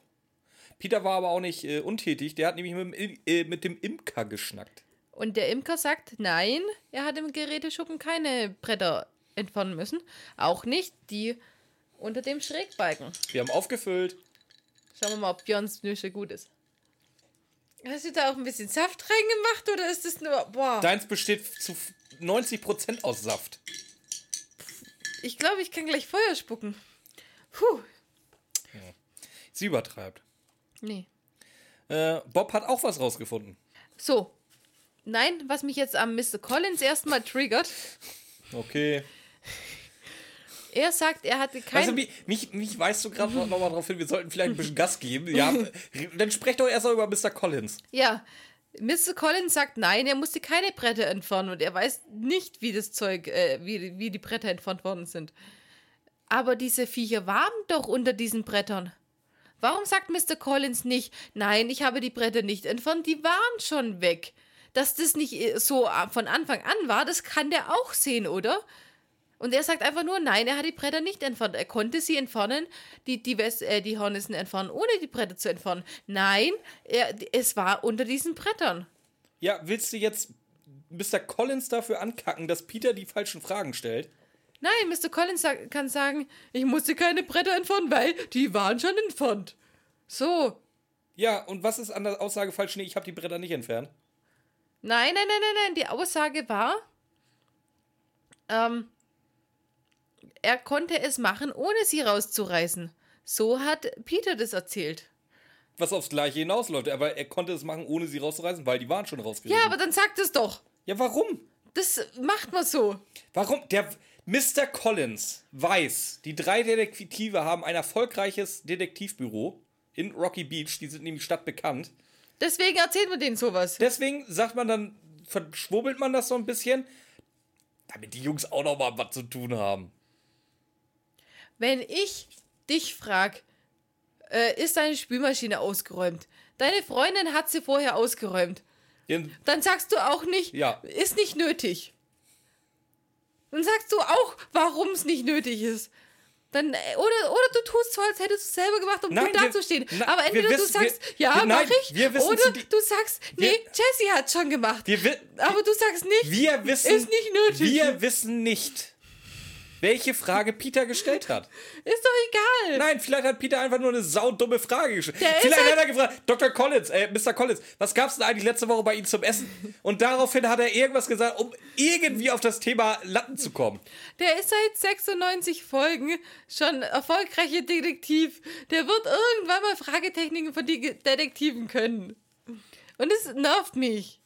Peter war aber auch nicht äh, untätig. Der hat nämlich mit dem, äh, mit dem Imker geschnackt. und der Imker sagt, nein, er hat im Geräteschuppen keine Bretter entfernen müssen. Auch nicht die unter dem Schrägbalken. Wir haben aufgefüllt. Schauen wir mal, ob Björns Nüsche gut ist. Hast du da auch ein bisschen Saft reingemacht oder ist das nur. Boah. Deins besteht zu 90% aus Saft. Ich glaube, ich kann gleich Feuer spucken. Puh. Sie übertreibt. Nee. Äh, Bob hat auch was rausgefunden. So. Nein, was mich jetzt am Mr. Collins erstmal triggert. Okay. Er sagt, er hatte kein. Also, mich, mich, mich weist du gerade noch mal darauf hin, wir sollten vielleicht ein bisschen Gas geben. Ja, dann sprecht doch erst mal über Mr. Collins. ja. Mr. Collins sagt nein, er musste keine Bretter entfernen und er weiß nicht, wie das Zeug, äh, wie, wie die Bretter entfernt worden sind. Aber diese Viecher waren doch unter diesen Brettern. Warum sagt Mr. Collins nicht, nein, ich habe die Bretter nicht entfernt, die waren schon weg? Dass das nicht äh, so äh, von Anfang an war, das kann der auch sehen, oder? Und er sagt einfach nur, nein, er hat die Bretter nicht entfernt. Er konnte sie entfernen, die, die, West, äh, die Hornissen entfernen, ohne die Bretter zu entfernen. Nein, er, es war unter diesen Brettern. Ja, willst du jetzt Mr. Collins dafür ankacken, dass Peter die falschen Fragen stellt? Nein, Mr. Collins kann sagen, ich musste keine Bretter entfernen, weil die waren schon entfernt. So. Ja, und was ist an der Aussage falsch? Nee, ich habe die Bretter nicht entfernt. Nein, nein, nein, nein, nein. Die Aussage war, ähm, er konnte es machen, ohne sie rauszureißen. So hat Peter das erzählt. Was aufs Gleiche hinausläuft. Aber er konnte es machen, ohne sie rauszureißen, weil die waren schon rausgerissen. Ja, aber dann sagt es doch. ja, warum? Das macht man so. Warum? Der Mr. Collins weiß, die drei Detektive haben ein erfolgreiches Detektivbüro in Rocky Beach. Die sind nämlich stadtbekannt. Deswegen erzählt man denen sowas. Deswegen sagt man dann, verschwurbelt man das so ein bisschen, damit die Jungs auch noch mal was zu tun haben. Wenn ich dich frag, äh, ist deine Spülmaschine ausgeräumt? Deine Freundin hat sie vorher ausgeräumt. In, Dann sagst du auch nicht, Ja. ist nicht nötig. Dann sagst du auch, warum es nicht nötig ist. Dann, äh, oder, oder du tust so, als hättest du es selber gemacht, um Nein, gut wir- dazustehen. na, Aber wir entweder du wissen- sagst, wir- ja, wir- nein, mach ich. wir wissen oder du sagst, nee, wir- Jessie hat schon gemacht. wir, wi- aber du sagst nicht, wir wissen, ist nicht nötig. wir wissen nicht, welche Frage Peter gestellt hat. ist doch egal. Nein, vielleicht hat Peter einfach nur eine saudumme Frage gestellt. Der Vielleicht halt- hat er gefragt, Dr. Collins, äh, Mr. Collins, was gab's denn eigentlich letzte Woche bei Ihnen zum Essen? Und daraufhin hat er irgendwas gesagt, um irgendwie auf das Thema Latten zu kommen. Der ist seit 96 Folgen schon erfolgreicher Detektiv. Der wird irgendwann mal Fragetechniken von Detektiven können. Und es nervt mich.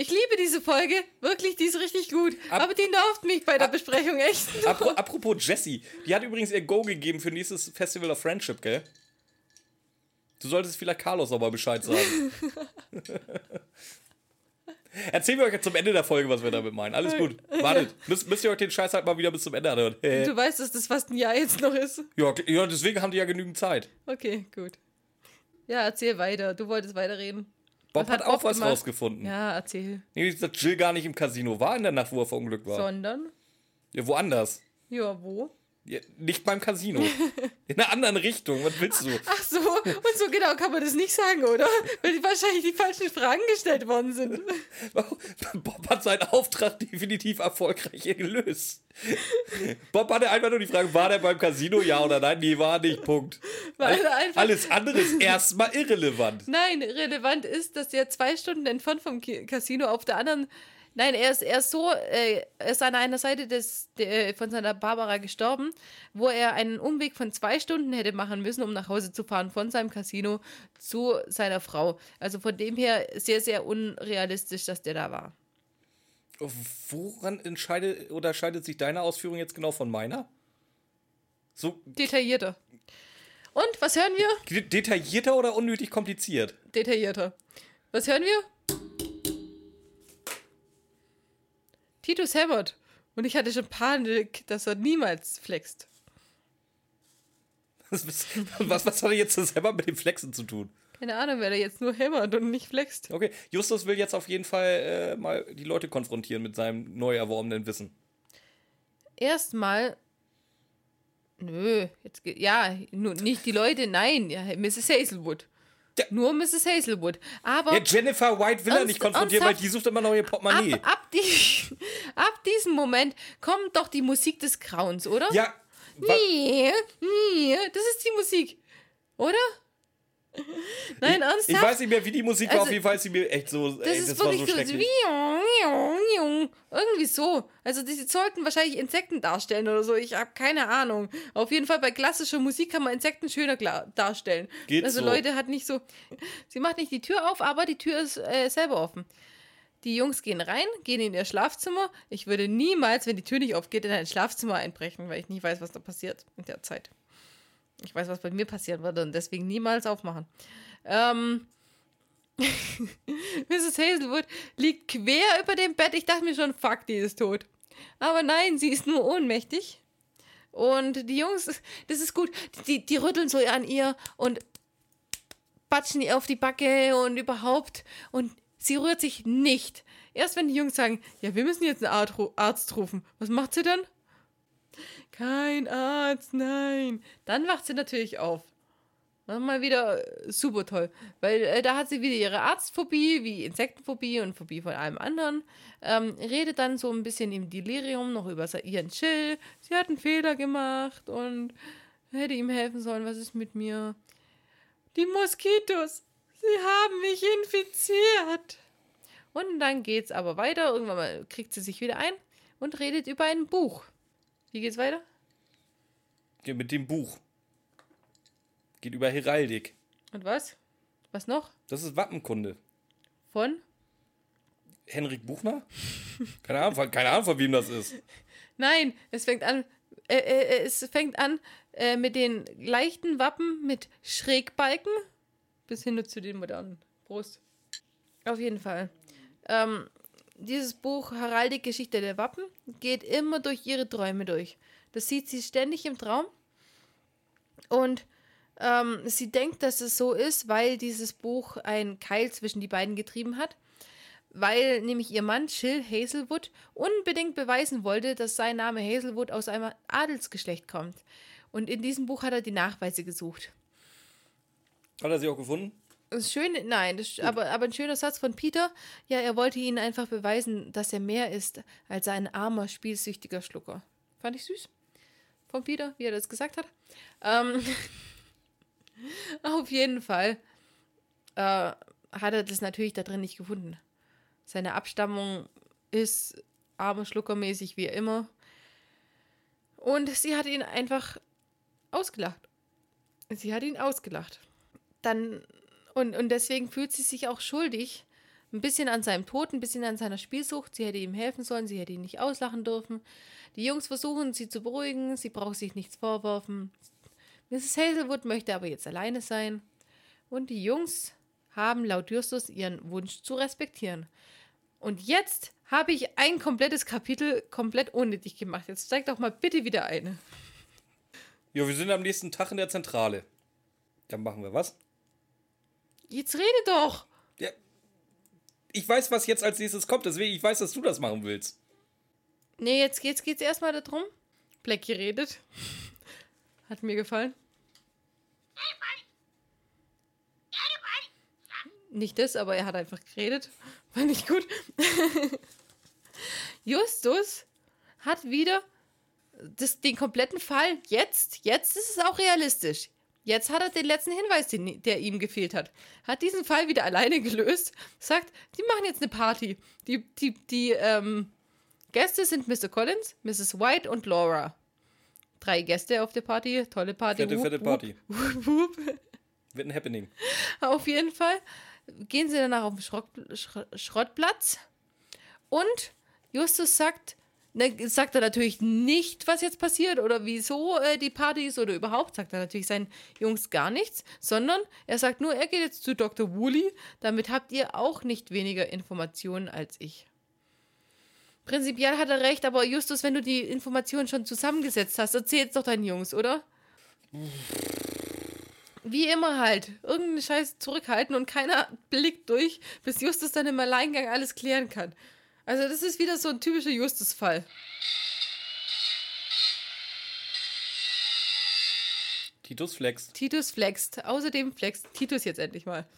Ich liebe diese Folge, wirklich, die ist richtig gut. Ab- aber die nervt mich bei der Besprechung echt. Apro apropos Jessie, die hat übrigens ihr Go gegeben für nächstes Festival of Friendship, gell? Du solltest vielleicht Carlos aber Bescheid sagen. Erzählen wir euch jetzt zum Ende der Folge, was wir damit meinen. Alles gut. Wartet. Müsst, müsst ihr euch den Scheiß halt mal wieder bis zum Ende anhören. Äh, Du weißt, dass das fast ein Jahr jetzt noch ist. ja, ja, deswegen haben die ja genügend Zeit. Okay, gut. Ja, erzähl weiter. Du wolltest weiterreden. Bob hat, hat auch Bob was gemacht? rausgefunden. Ja, erzähl. Nee, dass Jill gar nicht im Casino war in der Nacht, wo er verunglückt war. Sondern? Ja, woanders. Ja, wo? Ja, nicht beim Casino. In einer anderen Richtung. Was willst du? Ach so, und so genau kann man das nicht sagen, oder? Weil die wahrscheinlich die falschen Fragen gestellt worden sind. Bob hat seinen Auftrag definitiv erfolgreich gelöst. Bob hatte einfach nur die Frage, war der beim Casino, ja oder nein? Nee, war nicht, Punkt. Einfach- Alles andere ist erstmal irrelevant. Nein, relevant ist, dass er zwei Stunden entfernt vom Casino auf der anderen. Nein, er ist, er ist so, äh, er ist an einer Seite des, der, von seiner Barbara gestorben, wo er einen Umweg von zwei Stunden hätte machen müssen, um nach Hause zu fahren von seinem Casino zu seiner Frau. Also von dem her sehr, sehr unrealistisch, dass der da war. Woran entscheidet oder scheidet sich deine Ausführung jetzt genau von meiner? So Detaillierter. Und was hören wir? de- detaillierter oder unnötig kompliziert? Detaillierter. Was hören wir? Titus hämmert. Und ich hatte schon Panik, dass er niemals flext. Was, was, was hat er jetzt selber mit dem Flexen zu tun? Keine Ahnung, wer da jetzt nur hämmert und nicht flext. Okay, Justus will jetzt auf jeden Fall äh, mal die Leute konfrontieren mit seinem neu erworbenen Wissen. Erstmal. Nö, jetzt ge- ja, nur nicht die Leute, nein, ja, Mrs. Hazelwood. Ja. Nur Mrs. Hazelwood. Aber Ja, Jennifer White will er nicht konfrontieren, weil die sucht immer noch ihr Portemonnaie. ab, ab, die, ab diesem Moment kommt doch die Musik des Grauens, oder? Ja, Nee, nee, das ist die Musik. Oder? Nein, ernsthaft? ich weiß nicht mehr, wie die Musik war, Also, auf jeden Fall ist sie mir echt so, das ey, ist das war wirklich so so, schrecklich. irgendwie so. Also die sollten wahrscheinlich Insekten darstellen oder so. Ich habe keine Ahnung. Auf jeden Fall bei klassischer Musik kann man Insekten schöner darstellen. Geht also so. Leute hat nicht so. Sie macht nicht die Tür auf, aber die Tür ist äh, selber offen. Die Jungs gehen rein, gehen in ihr Schlafzimmer. Ich würde niemals, wenn die Tür nicht aufgeht, in ein Schlafzimmer einbrechen, weil ich nicht weiß, was da passiert in der Zeit. Ich weiß, was bei mir passieren würde und deswegen niemals aufmachen. Ähm, Mrs. Hazelwood liegt quer über dem Bett. Ich dachte mir schon, fuck, die ist tot. Aber nein, sie ist nur ohnmächtig. Und die Jungs, das ist gut, die, die rütteln so an ihr und batschen ihr auf die Backe und überhaupt. Und sie rührt sich nicht. Erst wenn die Jungs sagen, ja, wir müssen jetzt einen Arzt rufen. Was macht sie dann? Kein Arzt, nein. Dann wacht sie natürlich auf. Mal wieder äh, super toll. Weil äh, da hat sie wieder ihre Arztphobie, wie Insektenphobie und Phobie von allem anderen. Ähm, redet dann so ein bisschen im Delirium noch über ihren Chill. Sie hat einen Fehler gemacht und hätte ihm helfen sollen. Was ist mit mir? Die Moskitos. Sie haben mich infiziert. Und dann geht's aber weiter. Irgendwann mal kriegt sie sich wieder ein und redet über ein Buch. Wie geht's weiter? Geht mit dem Buch. Geht über Heraldik. Und was? Was noch? Das ist Wappenkunde. Von? Henrik Buchner? Keine Ahnung, von- keine Ahnung, von wem das ist. Nein, es fängt an, äh, äh, es fängt an äh, mit den leichten Wappen mit Schrägbalken bis hin zu den modernen. Prost. Auf jeden Fall. Ähm, dieses Buch Heraldik Geschichte der Wappen geht immer durch ihre Träume durch. Das sieht sie ständig im Traum. Und ähm, sie denkt, dass es so ist, weil dieses Buch einen Keil zwischen die beiden getrieben hat. Weil nämlich ihr Mann Chill Hazelwood unbedingt beweisen wollte, dass sein Name Hazelwood aus einem Adelsgeschlecht kommt. Und in diesem Buch hat er die Nachweise gesucht. Hat er sie auch gefunden? Das Schöne, nein, das, aber, aber ein schöner Satz von Peter. Ja, er wollte ihnen einfach beweisen, dass er mehr ist als ein armer, spielsüchtiger Schlucker. Fand ich süß. Von Peter, wie er das gesagt hat. Ähm, auf jeden Fall äh, hat er das natürlich da drin nicht gefunden. Seine Abstammung ist armer Schluckermäßig wie immer. Und sie hat ihn einfach ausgelacht. Sie hat ihn ausgelacht. Dann und, und deswegen fühlt sie sich auch schuldig. Ein bisschen an seinem Tod, ein bisschen an seiner Spielsucht. Sie hätte ihm helfen sollen, sie hätte ihn nicht auslachen dürfen. Die Jungs versuchen, sie zu beruhigen, sie braucht sich nichts vorwerfen. Mrs. Hazelwood möchte aber jetzt alleine sein. Und die Jungs haben laut Justus ihren Wunsch zu respektieren. Und jetzt habe ich ein komplettes Kapitel komplett unnötig gemacht. Jetzt steig doch mal bitte wieder ein. Ja, wir sind am nächsten Tag in der Zentrale. Dann machen wir was? Jetzt rede doch! Ja. Ich weiß, was jetzt als nächstes kommt, deswegen ich weiß, dass du das machen willst. Nee, jetzt geht's, geht's erstmal darum. Blackie redet. Hat mir gefallen. Nicht das, aber er hat einfach geredet. Fand ich gut. Justus hat wieder das, den kompletten Fall. Jetzt, jetzt ist es auch realistisch. Jetzt hat er den letzten Hinweis, den, der ihm gefehlt hat. Hat diesen Fall wieder alleine gelöst. Sagt, die machen jetzt eine Party. Die, die, die, ähm, Gäste sind Mr. Collins, Mrs. White und Laura. Drei Gäste auf der Party, tolle Party. Fette, fette Party. wup, wup. Wird ein Happening. Auf jeden Fall gehen sie danach auf den Schrott, Schrottplatz und Justus sagt, ne, sagt er natürlich nicht, was jetzt passiert oder wieso äh, die Party ist oder überhaupt, sagt er natürlich seinen Jungs gar nichts, sondern er sagt nur, er geht jetzt zu Dr. Woolley, damit habt ihr auch nicht weniger Informationen als ich. Prinzipiell hat er recht, aber Justus, wenn du die Informationen schon zusammengesetzt hast, erzähl's doch deinen Jungs, oder? Wie immer halt. Irgendeinen Scheiß zurückhalten und keiner blickt durch, bis Justus dann im Alleingang alles klären kann. Also, das ist wieder so ein typischer Justus-Fall. Titus Flex. Titus flext. Außerdem flext Titus jetzt endlich mal.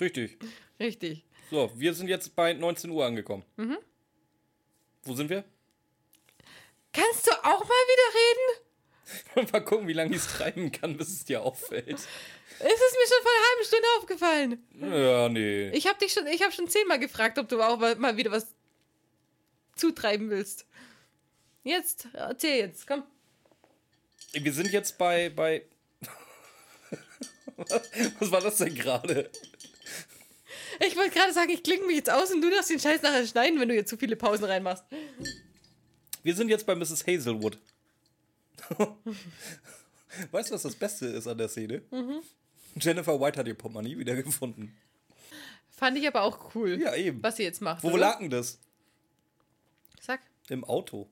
Richtig. Richtig. So, wir sind jetzt bei 19 Uhr angekommen. Mhm. Wo sind wir? Kannst du auch mal wieder reden? Mal gucken, wie lange ich es treiben kann, bis es dir auffällt. Es ist mir schon vor einer halben Stunde aufgefallen. Ja, nee. Ich habe dich schon, ich habe schon zehnmal gefragt, ob du auch mal, wieder was zutreiben willst. Jetzt, erzähl jetzt, komm. Wir sind jetzt bei. bei Was war das denn gerade? Ich wollte gerade sagen, ich klinge mich jetzt aus und du darfst den Scheiß nachher schneiden, wenn du jetzt zu viele Pausen reinmachst. Wir sind jetzt bei Mrs. Hazelwood. weißt du, was das Beste ist an der Szene? Mhm. Jennifer White hat ihr Portemonnaie wiedergefunden. Fand ich aber auch cool, Ja, eben. was sie jetzt macht. Wo oder? lag denn das? Sag. Im Auto.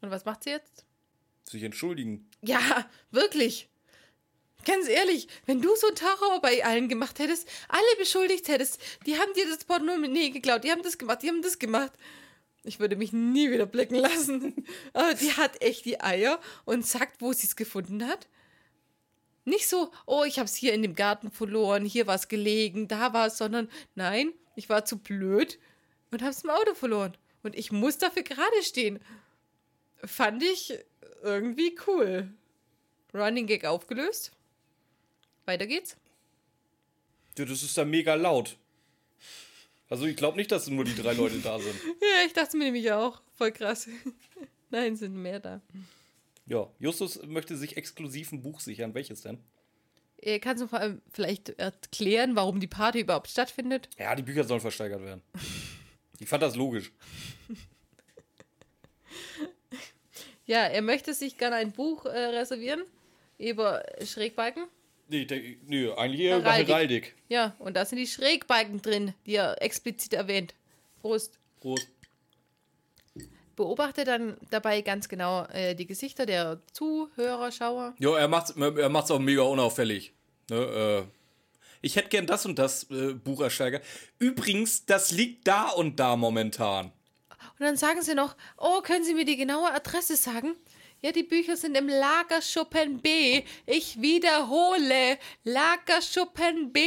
Und was macht sie jetzt? Sich entschuldigen. Ja, wirklich. Ganz ehrlich, wenn du so einen Terror bei allen gemacht hättest, alle beschuldigt hättest, die haben dir das Portemonnaie geklaut, die haben das gemacht, die haben das gemacht. Ich würde mich nie wieder blicken lassen. Aber die hat echt die Eier und sagt, wo sie es gefunden hat. Nicht so, oh, ich habe es hier in dem Garten verloren, hier war es gelegen, da war es, sondern nein, ich war zu blöd und habe es im Auto verloren. Und ich muss dafür gerade stehen. Fand ich irgendwie cool. Running Gag aufgelöst. Weiter geht's. Ja, das ist da mega laut. Also ich glaube nicht, dass nur die drei Leute da sind. Ja, ich dachte mir nämlich auch. Voll krass. Nein, sind mehr da. Ja, Justus möchte sich exklusiv ein Buch sichern. Welches denn? Äh, Kannst du vor allem vielleicht erklären, warum die Party überhaupt stattfindet? Ja, die Bücher sollen versteigert werden. Ich fand das logisch. Ja, er möchte sich gerne ein Buch äh, reservieren über Schrägbalken. Nee, nö, eigentlich eher über Heraldik. Heraldik. Ja, und da sind die Schrägbalken drin, die er explizit erwähnt. Prost. Prost. Beobachte dann dabei ganz genau äh, die Gesichter der Zuhörer, Schauer. Ja, er macht's, er macht's auch mega unauffällig. Ne, äh, ich hätte gern das und das äh, Buch ersteigert. Übrigens, das liegt da und da momentan. Und dann sagen sie noch, oh, können Sie mir die genaue Adresse sagen? Ja, die Bücher sind im Lagerschuppen B. Ich wiederhole, Lagerschuppen B.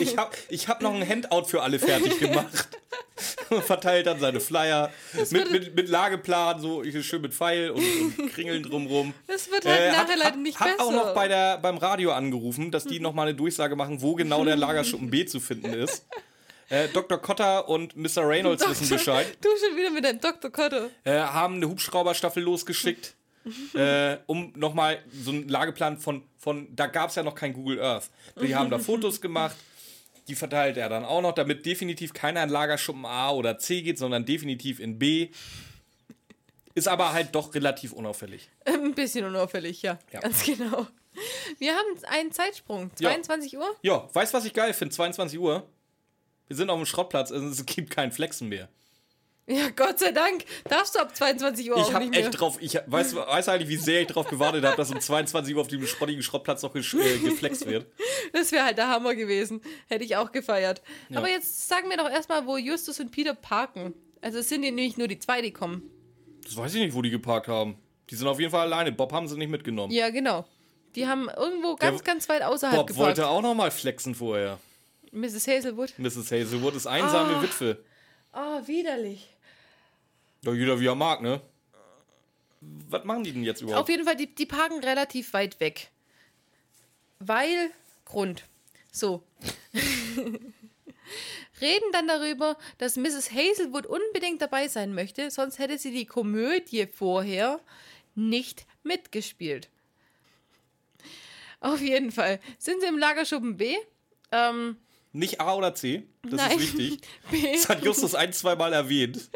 Ich hab, ich hab noch ein Handout für alle fertig gemacht. Verteilt dann seine Flyer mit, mit, mit Lageplan, so ich- schön mit Pfeil und, und Kringeln drumrum. Das wird halt nachher leider nicht hat besser. auch noch bei der, beim Radio angerufen, dass die nochmal eine Durchsage machen, wo genau der Lagerschuppen B zu finden ist. Äh, Dr. Cotter und Mr. Reynolds wissen Bescheid. Du schon wieder mit deinem Dr. Kotter. äh, haben eine Hubschrauberstaffel losgeschickt, äh, um nochmal so einen Lageplan von, von da gab es ja noch kein Google Earth. Die haben da Fotos gemacht, die verteilt er dann auch noch, damit definitiv keiner in Lagerschuppen A oder C geht, sondern definitiv in B. Ist aber halt doch relativ unauffällig. Ein bisschen unauffällig, ja. Ja. Ganz genau. Wir haben einen Zeitsprung. 22 Uhr? Ja, weißt du, was ich geil finde? 22 Uhr. Wir sind auf dem Schrottplatz, also es gibt kein Flexen mehr. Ja, Gott sei Dank. Darfst du ab 22 Uhr Ich auch habe nicht mehr. echt drauf, ich weiß, weiß eigentlich, wie sehr ich drauf gewartet habe, dass um 22 Uhr auf dem schrottigen Schrottplatz noch äh, geflext wird. Das wäre halt der Hammer gewesen. Hätte ich auch gefeiert. Aber jetzt sagen wir doch erstmal, wo Justus und Peter parken. Also es sind hier nämlich nur die zwei, die kommen. Das weiß ich nicht, wo die geparkt haben. Die sind auf jeden Fall alleine. Bob haben sie nicht mitgenommen. Ja, genau. Die haben irgendwo ganz, ganz weit außerhalb Bob geparkt. wollte auch noch mal flexen vorher. Mrs. Hazelwood. Mrs. Hazelwood ist einsame Ah. Witwe. Oh, widerlich. Ja, jeder wie er mag, ne? Was machen die denn jetzt Auf überhaupt? jeden Fall, die, die parken relativ weit weg. Weil, Grund. So. Reden dann darüber, dass Mrs. Hazelwood unbedingt dabei sein möchte, sonst hätte sie die Komödie vorher nicht mitgespielt. Auf jeden Fall. Sind sie im Lagerschuppen B? Ähm, Nicht A oder C? Das Nein. ist wichtig. B. Das hat Justus ein, zwei Mal erwähnt.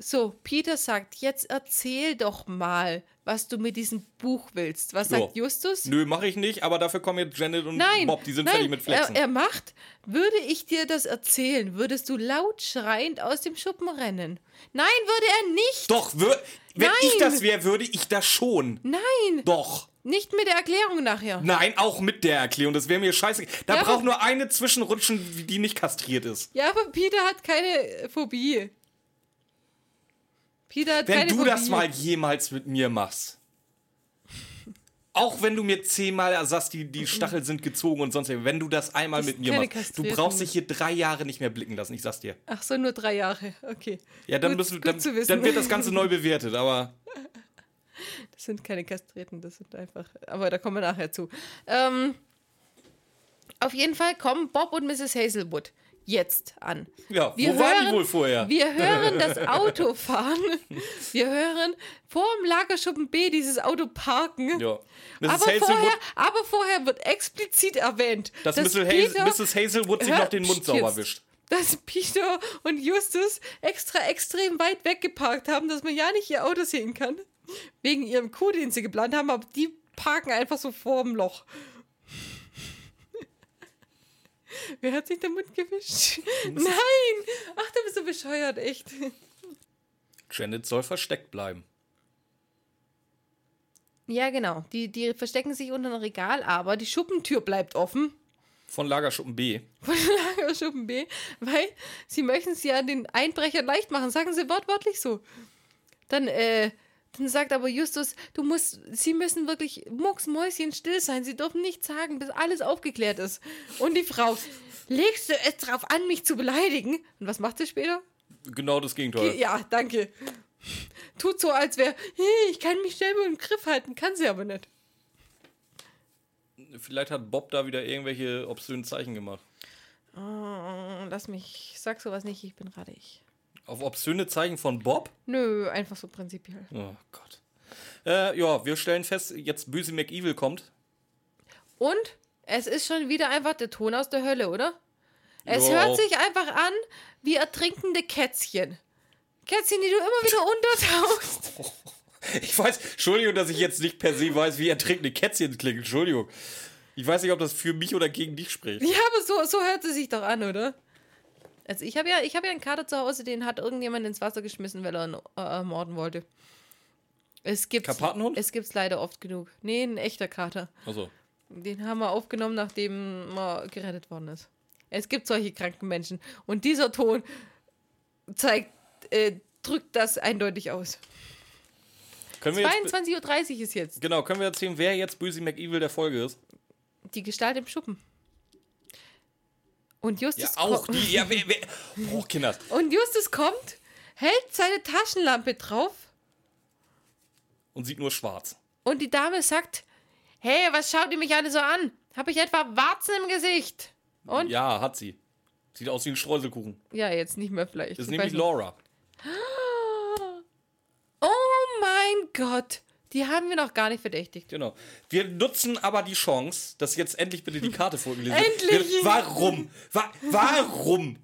So, Peter sagt, jetzt erzähl doch mal, was du mit diesem Buch willst. Was sagt Ja. Justus? Nö, mache ich nicht, aber dafür kommen jetzt Janet und Nein, Bob, die sind nein, fertig mit Flexen. Er, er macht, würde ich dir das erzählen, würdest du laut schreiend aus dem Schuppen rennen. Nein, würde er nicht. Doch, wür wenn ich Nein. das wäre, würde ich das schon. Nein, Doch. nicht mit der Erklärung nachher. Nein, auch mit der Erklärung. Das wäre mir scheiße. Da Ja, braucht nur eine zwischenrutschen, die nicht kastriert ist. Ja, aber Peter hat keine Phobie. Peter Wenn du das mal jemals mit mir machst. Auch wenn du mir zehnmal sagst, die, die Stacheln sind gezogen und sonst, wenn du das einmal Das mit mir machst, du brauchst dich hier drei Jahre nicht mehr blicken lassen, ich sag's dir. Ach so, nur drei Jahre. Okay. Ja, dann, Gut- müssen, dann, dann wird das Ganze neu bewertet, aber Das sind keine Kastrierten, das sind einfach. Aber da kommen wir nachher zu. Ähm, auf jeden Fall kommen Bob und Mrs. Hazelwood jetzt an. ja, Wir wo waren hören- die wohl vorher? Wir hören das Auto fahren. Wir hören vor dem Lagerschuppen B dieses Auto parken. ja. Mrs. Aber Hazelwood, vorher, aber vorher wird explizit erwähnt, dass dass Mrs. Peter, Hazel, Mrs. Hazelwood sich noch den Mund sauber wischt. dass Peter und Justus extra extrem weit weggeparkt haben, dass man ja nicht ihr Auto sehen kann. Wegen ihrem Coup, den sie geplant haben, aber die parken einfach so vorm Loch. Wer hat sich den Mund gewischt? Nein! Ach, du bist so bescheuert, echt. Janet soll versteckt bleiben. Ja, genau. Die, die verstecken sich unter einem Regal, aber die Schuppentür bleibt offen. Von Lagerschuppen B. von Lagerschuppen B, weil sie möchten es ja den Einbrechern leicht machen, sagen sie wortwörtlich so. Dann, äh, dann sagt aber Justus, du musst, sie müssen wirklich mucksmäuschen still sein, sie dürfen nichts sagen, bis alles aufgeklärt ist. Und die Frau, legst du es drauf an, mich zu beleidigen? Und was macht sie später? Genau das Gegenteil. Ja, danke. Tut so, als wäre, hey, ich kann mich selber im Griff halten, kann sie aber nicht. Vielleicht hat Bob da wieder irgendwelche obszönen Zeichen gemacht. Oh, lass mich, sag sowas nicht, ich bin gerade ich. Auf obszöne Zeichen von Bob? Nö, einfach so prinzipiell. Oh Gott. Äh, ja, wir stellen fest, jetzt böse McEvil kommt. Und es ist schon wieder einfach der Ton aus der Hölle, oder? Es Ja. hört sich einfach an wie ertrinkende Kätzchen. Kätzchen, die du immer wieder untertauchst. Ich weiß, Entschuldigung, dass ich jetzt nicht per se weiß, wie ertrinkende Kätzchen klingen. Entschuldigung. Ich weiß nicht, ob das für mich oder gegen dich spricht. Ja, aber so, so hört es sich doch an, oder? Also ich habe ja, ich habe ja einen Kater zu Hause, den hat irgendjemand ins Wasser geschmissen, weil er ihn äh, ermorden wollte. Es Karpatenhund? Es gibt's leider oft genug. Nee, ein echter Kater. Also, Den haben wir aufgenommen, nachdem er gerettet worden ist. Es gibt solche kranken Menschen. Und dieser Ton zeigt, äh, drückt das eindeutig aus. können wir jetzt, 22.30 Uhr ist jetzt. genau, können wir erzählen, wer jetzt Böse McEvil der Folge ist? Die Gestalt im Schuppen. Und Ja, Justus, auch ko- die. Ja, wer, wer, oh, Kinders. und Justus kommt, hält seine Taschenlampe drauf Und sieht nur schwarz. und die Dame sagt, hey, was schaut ihr mich alle so an? Hab ich etwa Warzen im Gesicht? Und? Ja, hat sie. Sieht aus wie ein Streuselkuchen. Ja, jetzt nicht mehr vielleicht. Das ist Ich nämlich. Laura. Oh mein Gott, die haben wir noch gar nicht verdächtigt. Genau. Wir nutzen aber die Chance, dass jetzt endlich bitte die Karte vorgelesen Endlich! wird. Warum? Wa warum?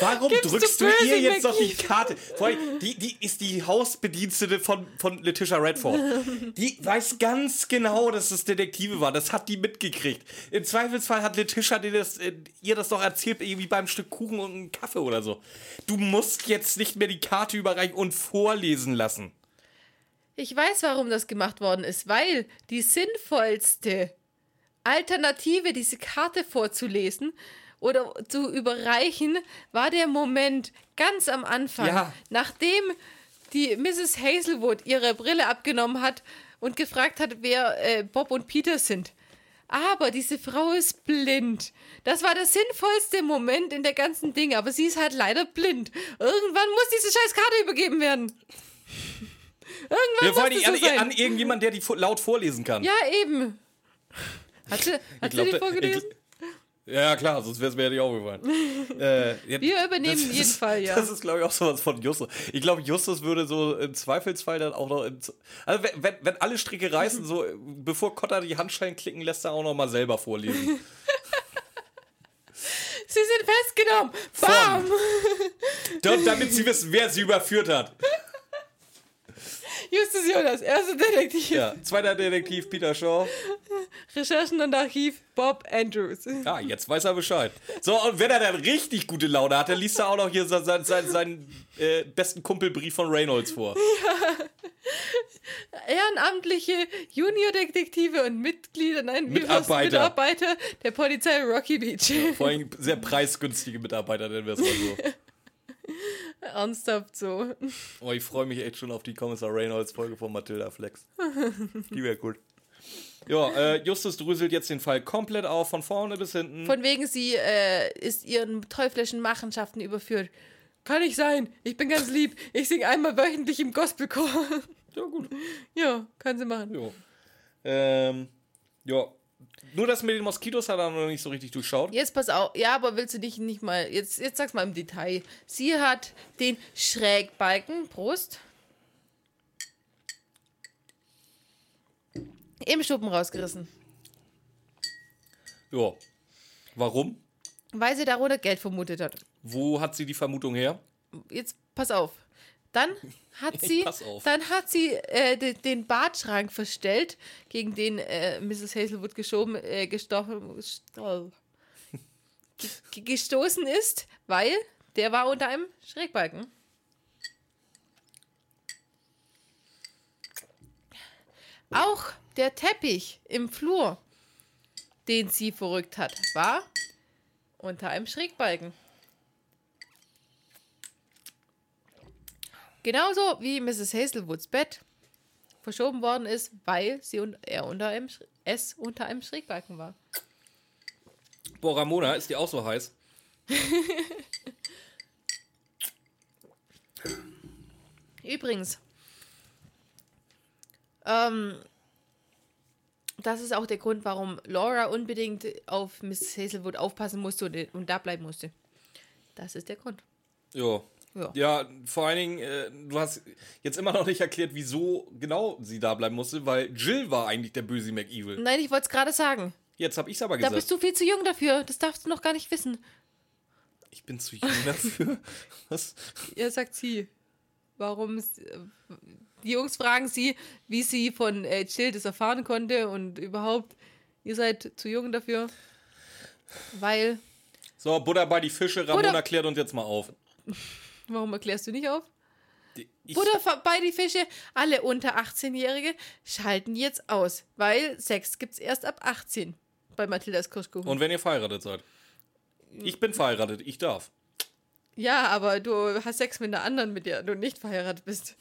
Warum Gibst drückst du ihr jetzt noch die? Karte? Vor allem, die, die ist die Hausbedienstete von, von Letitia Redford. Die weiß ganz genau, dass es Detektive war. Das hat die mitgekriegt. Im Zweifelsfall hat Letitia dir das, äh, ihr das doch erzählt, irgendwie beim Stück Kuchen und einem Kaffee oder so. Du musst jetzt nicht mehr die Karte überreichen und vorlesen lassen. Ich weiß, warum das gemacht worden ist, weil die sinnvollste Alternative, diese Karte vorzulesen oder zu überreichen, war der Moment ganz am Anfang, Ja. nachdem die Mrs. Hazelwood ihre Brille abgenommen hat und gefragt hat, wer äh, Bob und Peter sind. Aber diese Frau ist blind. Das war der sinnvollste Moment in der ganzen Ding, aber sie ist halt leider blind. Irgendwann muss diese scheiß Karte übergeben werden. Irgendwann Wir wollen die an, sein. an irgendjemand, der die laut vorlesen kann. Ja, eben. Hat sie, hat die vorgelesen? ich- Ja, klar, sonst wäre es mir ja nicht aufgefallen. äh, ja, Wir übernehmen jedem ist, Fall, ja. Das ist, glaube ich, auch sowas von Justus. Ich glaube, Justus würde so im Zweifelsfall dann auch noch. Also, wenn, wenn, alle Stricke reißen, so bevor Cotta die Handschellen klicken, lässt er auch noch mal selber vorlesen. Sie sind festgenommen. Von. Bam! Da- damit sie wissen, wer sie überführt hat. Justus Jonas, erster Detektiv. Ja, zweiter Detektiv Peter Shaw. Recherchen und Archiv Bob Andrews. Ja, jetzt weiß er Bescheid. So, und wenn er dann richtig gute Laune hat, dann liest er auch noch hier seinen, seinen, seinen, äh, besten Kumpelbrief von Reynolds vor. Ehrenamtliche Juniordetektive und Mitglieder, nein? Mitarbeiter. Mitarbeiter der Polizei Rocky Beach. Vor allem sehr preisgünstige Mitarbeiter, nennen wir es mal so. Ernsthaft so. Oh, ich freue mich echt schon auf die Kommissar Reynolds-Folge von Matilda Flex. Die wäre gut. Ja, äh, Justus dröselt jetzt den Fall komplett auf, von vorne bis hinten. Von wegen, sie äh, ist ihren teuflischen Machenschaften überführt. Kann ich sein. Ich bin ganz lieb. Ich singe einmal wöchentlich im Gospelchor. ja, gut. ja, kann sie machen. Jo. Ähm, ja. Nur das mit den Moskitos hat er noch nicht so richtig durchschaut. Jetzt pass auf. Ja, aber willst du dich nicht mal. Jetzt, jetzt sag's mal im Detail. Sie hat den Schrägbalken, Prost, im Schuppen rausgerissen. Ja. Warum? Weil sie darunter Geld vermutet hat. Wo hat sie die Vermutung her? Jetzt pass auf. Dann hat sie, dann hat sie äh, de, den Badschrank verstellt, gegen den äh, Mrs. Hazelwood geschoben, äh, gestochen, gesto- ge- gestoßen ist, weil der war unter einem Schrägbalken. Auch der Teppich im Flur, den sie verrückt hat, war unter einem Schrägbalken. Genauso wie Mrs. Hazelwoods Bett verschoben worden ist, weil sie und er unter einem, es unter einem Schrägbalken war. Boah, Ramona, ist die auch so heiß? Übrigens, ähm, das ist auch der Grund, warum Laura unbedingt auf Mrs. Hazelwood aufpassen musste und, und da bleiben musste. Das ist der Grund. Ja. Ja. Ja, vor allen Dingen, äh, du hast jetzt immer noch nicht erklärt, wieso genau sie da bleiben musste, weil Jill war eigentlich der böse McEvil. Nein, ich wollte es gerade sagen. Jetzt habe ich es aber Da gesagt. bist du viel zu jung dafür. Das darfst du noch gar nicht wissen. ich bin zu jung dafür. Was? Ja, sagt sie. Warum? äh, Die Jungs fragen sie, wie sie von äh, Jill das erfahren konnte und überhaupt, ihr seid zu jung dafür. Weil, So, Butter bei die Fische. Ramona Butter- klärt uns jetzt mal auf. warum erklärst du nicht auf? Ich, Butter bei die Fische, alle unter 18-Jährige schalten jetzt aus, weil Sex gibt's erst ab 18 bei Mathildas Kirschkuchen. und wenn ihr verheiratet seid. Ich bin verheiratet, ich darf. ja, aber du hast Sex mit einer anderen, mit der du nicht verheiratet bist.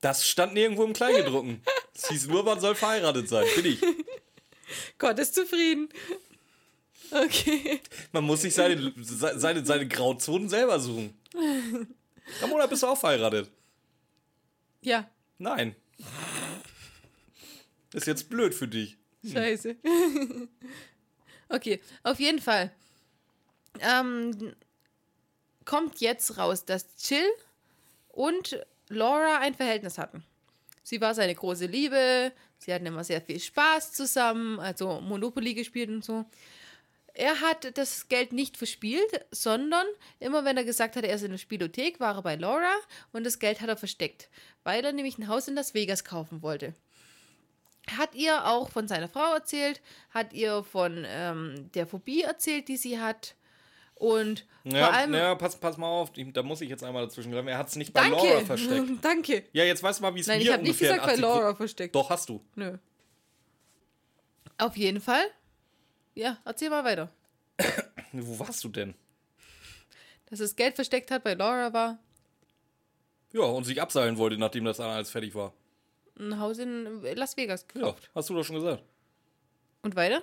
Das stand nirgendwo im Kleingedruckten. Es hieß nur, man soll verheiratet sein. Bin ich. Gott ist zufrieden. Okay. Man muss sich seine, seine, seine Grauzonen selber suchen. Ramona, bist du auch verheiratet? Ja, Nein. Ist jetzt blöd für dich. Scheiße. okay, auf jeden Fall. Ähm, kommt jetzt raus, dass Jill und Laura ein Verhältnis hatten. Sie war seine große Liebe, sie hatten immer sehr viel Spaß zusammen, also Monopoly gespielt und so. Er hat das Geld nicht verspielt, sondern immer wenn er gesagt hat, er ist in der Spielothek, war er bei Laura und das Geld hat er versteckt, weil er nämlich ein Haus in Las Vegas kaufen wollte hat ihr auch von seiner Frau erzählt, hat ihr von ähm, der Phobie erzählt, die sie hat. Und Ja, vor allem. ja pass, pass mal auf, da muss ich jetzt einmal dazwischen greifen. Er hat es nicht bei danke! Laura versteckt. danke! Ja, jetzt weißt du mal, wie es Nein, mir ich habe nicht gesagt bei in 80 Laura versteckt. Doch, hast du. Nö. Auf jeden Fall. Ja, erzähl mal weiter. Wo warst du denn? Dass es Geld versteckt hat bei Laura war Ja, und sich abseilen wollte, nachdem das alles fertig war. ein Haus in Las Vegas Ja, gekauft. hast du doch schon gesagt. Und weiter?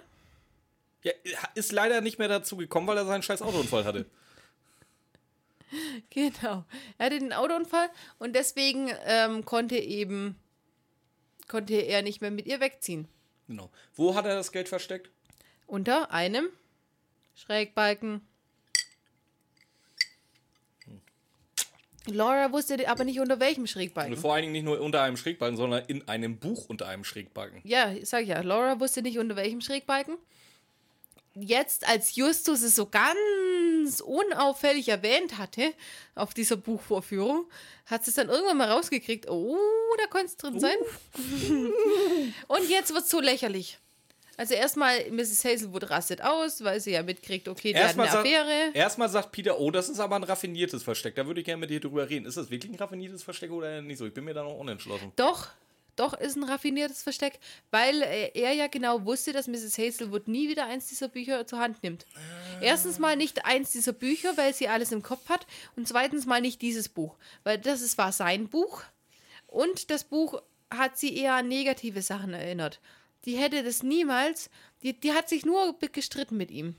Ja, ist leider nicht mehr dazu gekommen, weil er seinen scheiß Autounfall hatte. Genau. Er hatte den Autounfall und deswegen ähm, konnte eben konnte er nicht mehr mit ihr wegziehen. Genau. Wo hat er das Geld versteckt? Unter einem Schrägbalken. Laura wusste aber nicht unter welchem Und Schrägbalken. vor allen Dingen nicht nur unter einem Schrägbalken, sondern in einem Buch unter einem Schrägbalken. Ja, ich sag ja, Laura wusste nicht unter welchem Schrägbalken. Jetzt, als Justus es so ganz unauffällig erwähnt hatte auf dieser Buchvorführung, hat sie es dann irgendwann mal rausgekriegt. Oh, da könnte es drin sein. Und jetzt wird es so lächerlich. Also erstmal, Mrs. Hazelwood rastet aus, weil sie ja mitkriegt, okay, der Erstmal, hat eine sagt, Affäre. erstmal sagt Peter, oh, das ist aber ein raffiniertes Versteck. Da würde ich gerne mit dir drüber reden. Ist das wirklich ein raffiniertes Versteck oder nicht so? Ich bin mir da noch unentschlossen. Doch, doch ist ein raffiniertes Versteck, weil äh, er ja genau wusste, dass Mrs. Hazelwood nie wieder eins dieser Bücher zur Hand nimmt. Erstens mal nicht eins dieser Bücher, weil sie alles im Kopf hat und zweitens mal nicht dieses Buch, weil das ist, war sein Buch und das Buch hat sie eher an negative Sachen erinnert. Die hätte das niemals, die, die hat sich nur gestritten mit ihm.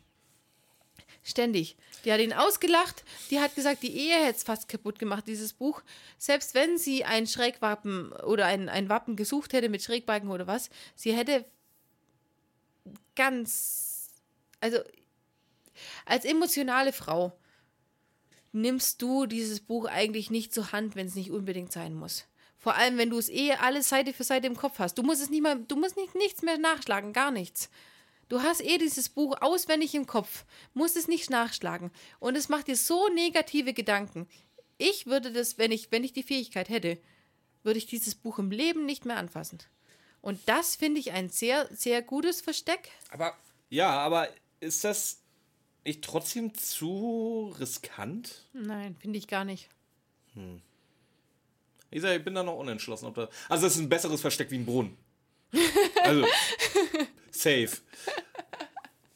Ständig. Die hat ihn ausgelacht. Die hat gesagt, die Ehe hätte es fast kaputt gemacht, dieses Buch. Selbst wenn sie ein Schrägwappen oder ein, ein Wappen gesucht hätte mit Schrägbalken oder was, sie hätte ganz. Also, als emotionale Frau nimmst du dieses Buch eigentlich nicht zur Hand, wenn es nicht unbedingt sein muss. Vor allem, wenn du es eh alles Seite für Seite im Kopf hast. Du musst es nicht mal, du musst nicht, nichts mehr nachschlagen, gar nichts. Du hast eh dieses Buch auswendig im Kopf, musst es nicht nachschlagen. Und es macht dir so negative Gedanken. Ich würde das, wenn ich, wenn ich die Fähigkeit hätte, würde ich dieses Buch im Leben nicht mehr anfassen. Und das finde ich ein sehr, sehr gutes Versteck. Aber, ja, aber ist das nicht trotzdem zu riskant? Nein, finde ich gar nicht. Ich sage, ich bin da noch unentschlossen. Ob das, also, es ist ein besseres Versteck wie ein Brunnen. Also, safe.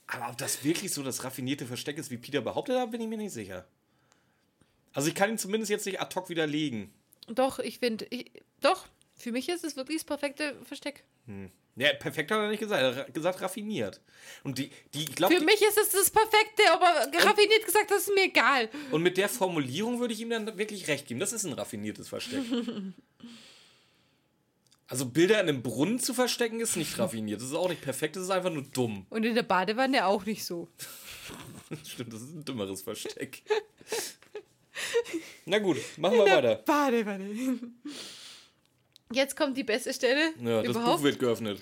Aber ob das wirklich so das raffinierte Versteck ist, wie Peter behauptet, da bin ich mir nicht sicher. Also, ich kann ihn zumindest jetzt nicht ad hoc widerlegen. Doch, ich finde, ich, doch, für mich ist es wirklich das perfekte Versteck. Ja, perfekt hat er nicht gesagt. Er hat gesagt, raffiniert. Und die, die ich glaube, Für mich ist es das perfekte, aber raffiniert gesagt, das ist mir egal. und mit der Formulierung würde ich ihm dann wirklich recht geben. Das ist ein raffiniertes Versteck. Also Bilder in einem Brunnen zu verstecken ist nicht raffiniert. Das ist auch nicht perfekt, das ist einfach nur dumm. Und in der Badewanne auch nicht so. Stimmt, das ist ein dümmeres Versteck. Na gut, machen wir weiter. Badewanne. Jetzt kommt die beste Stelle Ja, das überhaupt. Buch wird geöffnet.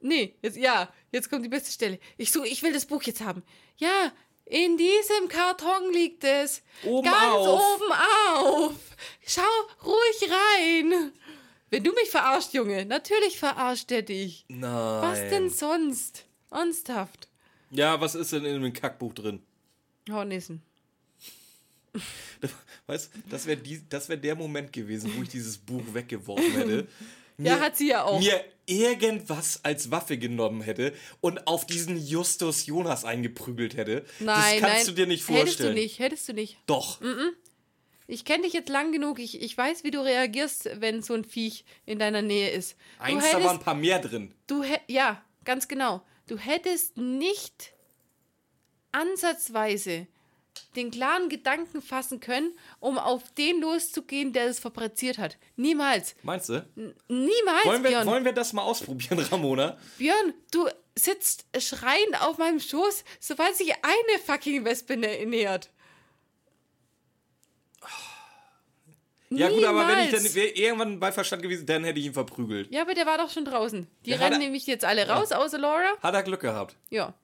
Nee, jetzt, ja, jetzt kommt die beste Stelle. Ich so, ich will das Buch jetzt haben. Ja, in diesem Karton liegt es. Oben ganz auf. oben auf. Schau ruhig rein. Wenn du mich verarscht, Junge, natürlich verarscht er dich. Nein. Was denn sonst? Ernsthaft. Ja, was ist denn in dem Kackbuch drin? Hornissen. Weißt du, das wäre das wär der Moment gewesen, wo ich dieses Buch weggeworfen hätte. Mir, Ja, hat sie ja auch. Mir irgendwas als Waffe genommen hätte und auf diesen Justus Jonas eingeprügelt hätte. Nein, das kannst nein. du dir nicht Hättest du vorstellen. nicht, hättest du nicht. Doch. Ich kenne dich jetzt lang genug. Ich, ich weiß, wie du reagierst, wenn so ein Viech in deiner Nähe ist. Du Eins, da hättest, waren ein paar mehr drin. du ja, ganz genau. Du hättest nicht ansatzweise den klaren Gedanken fassen können, um auf den loszugehen, der es fabriziert hat. Niemals. Meinst du? Niemals, Wollen wir, Björn. wollen wir das mal ausprobieren, Ramona? Björn, du sitzt schreiend auf meinem Schoß, sobald sich eine fucking Wespe nä nähert. Ja gut, aber wenn ich Niemals. dann irgendwann bei Verstand gewesen, dann hätte ich ihn verprügelt. Ja, aber der war doch schon draußen. Die hat rennen er- nämlich jetzt alle raus, außer Laura. Hat er Glück gehabt. Ja.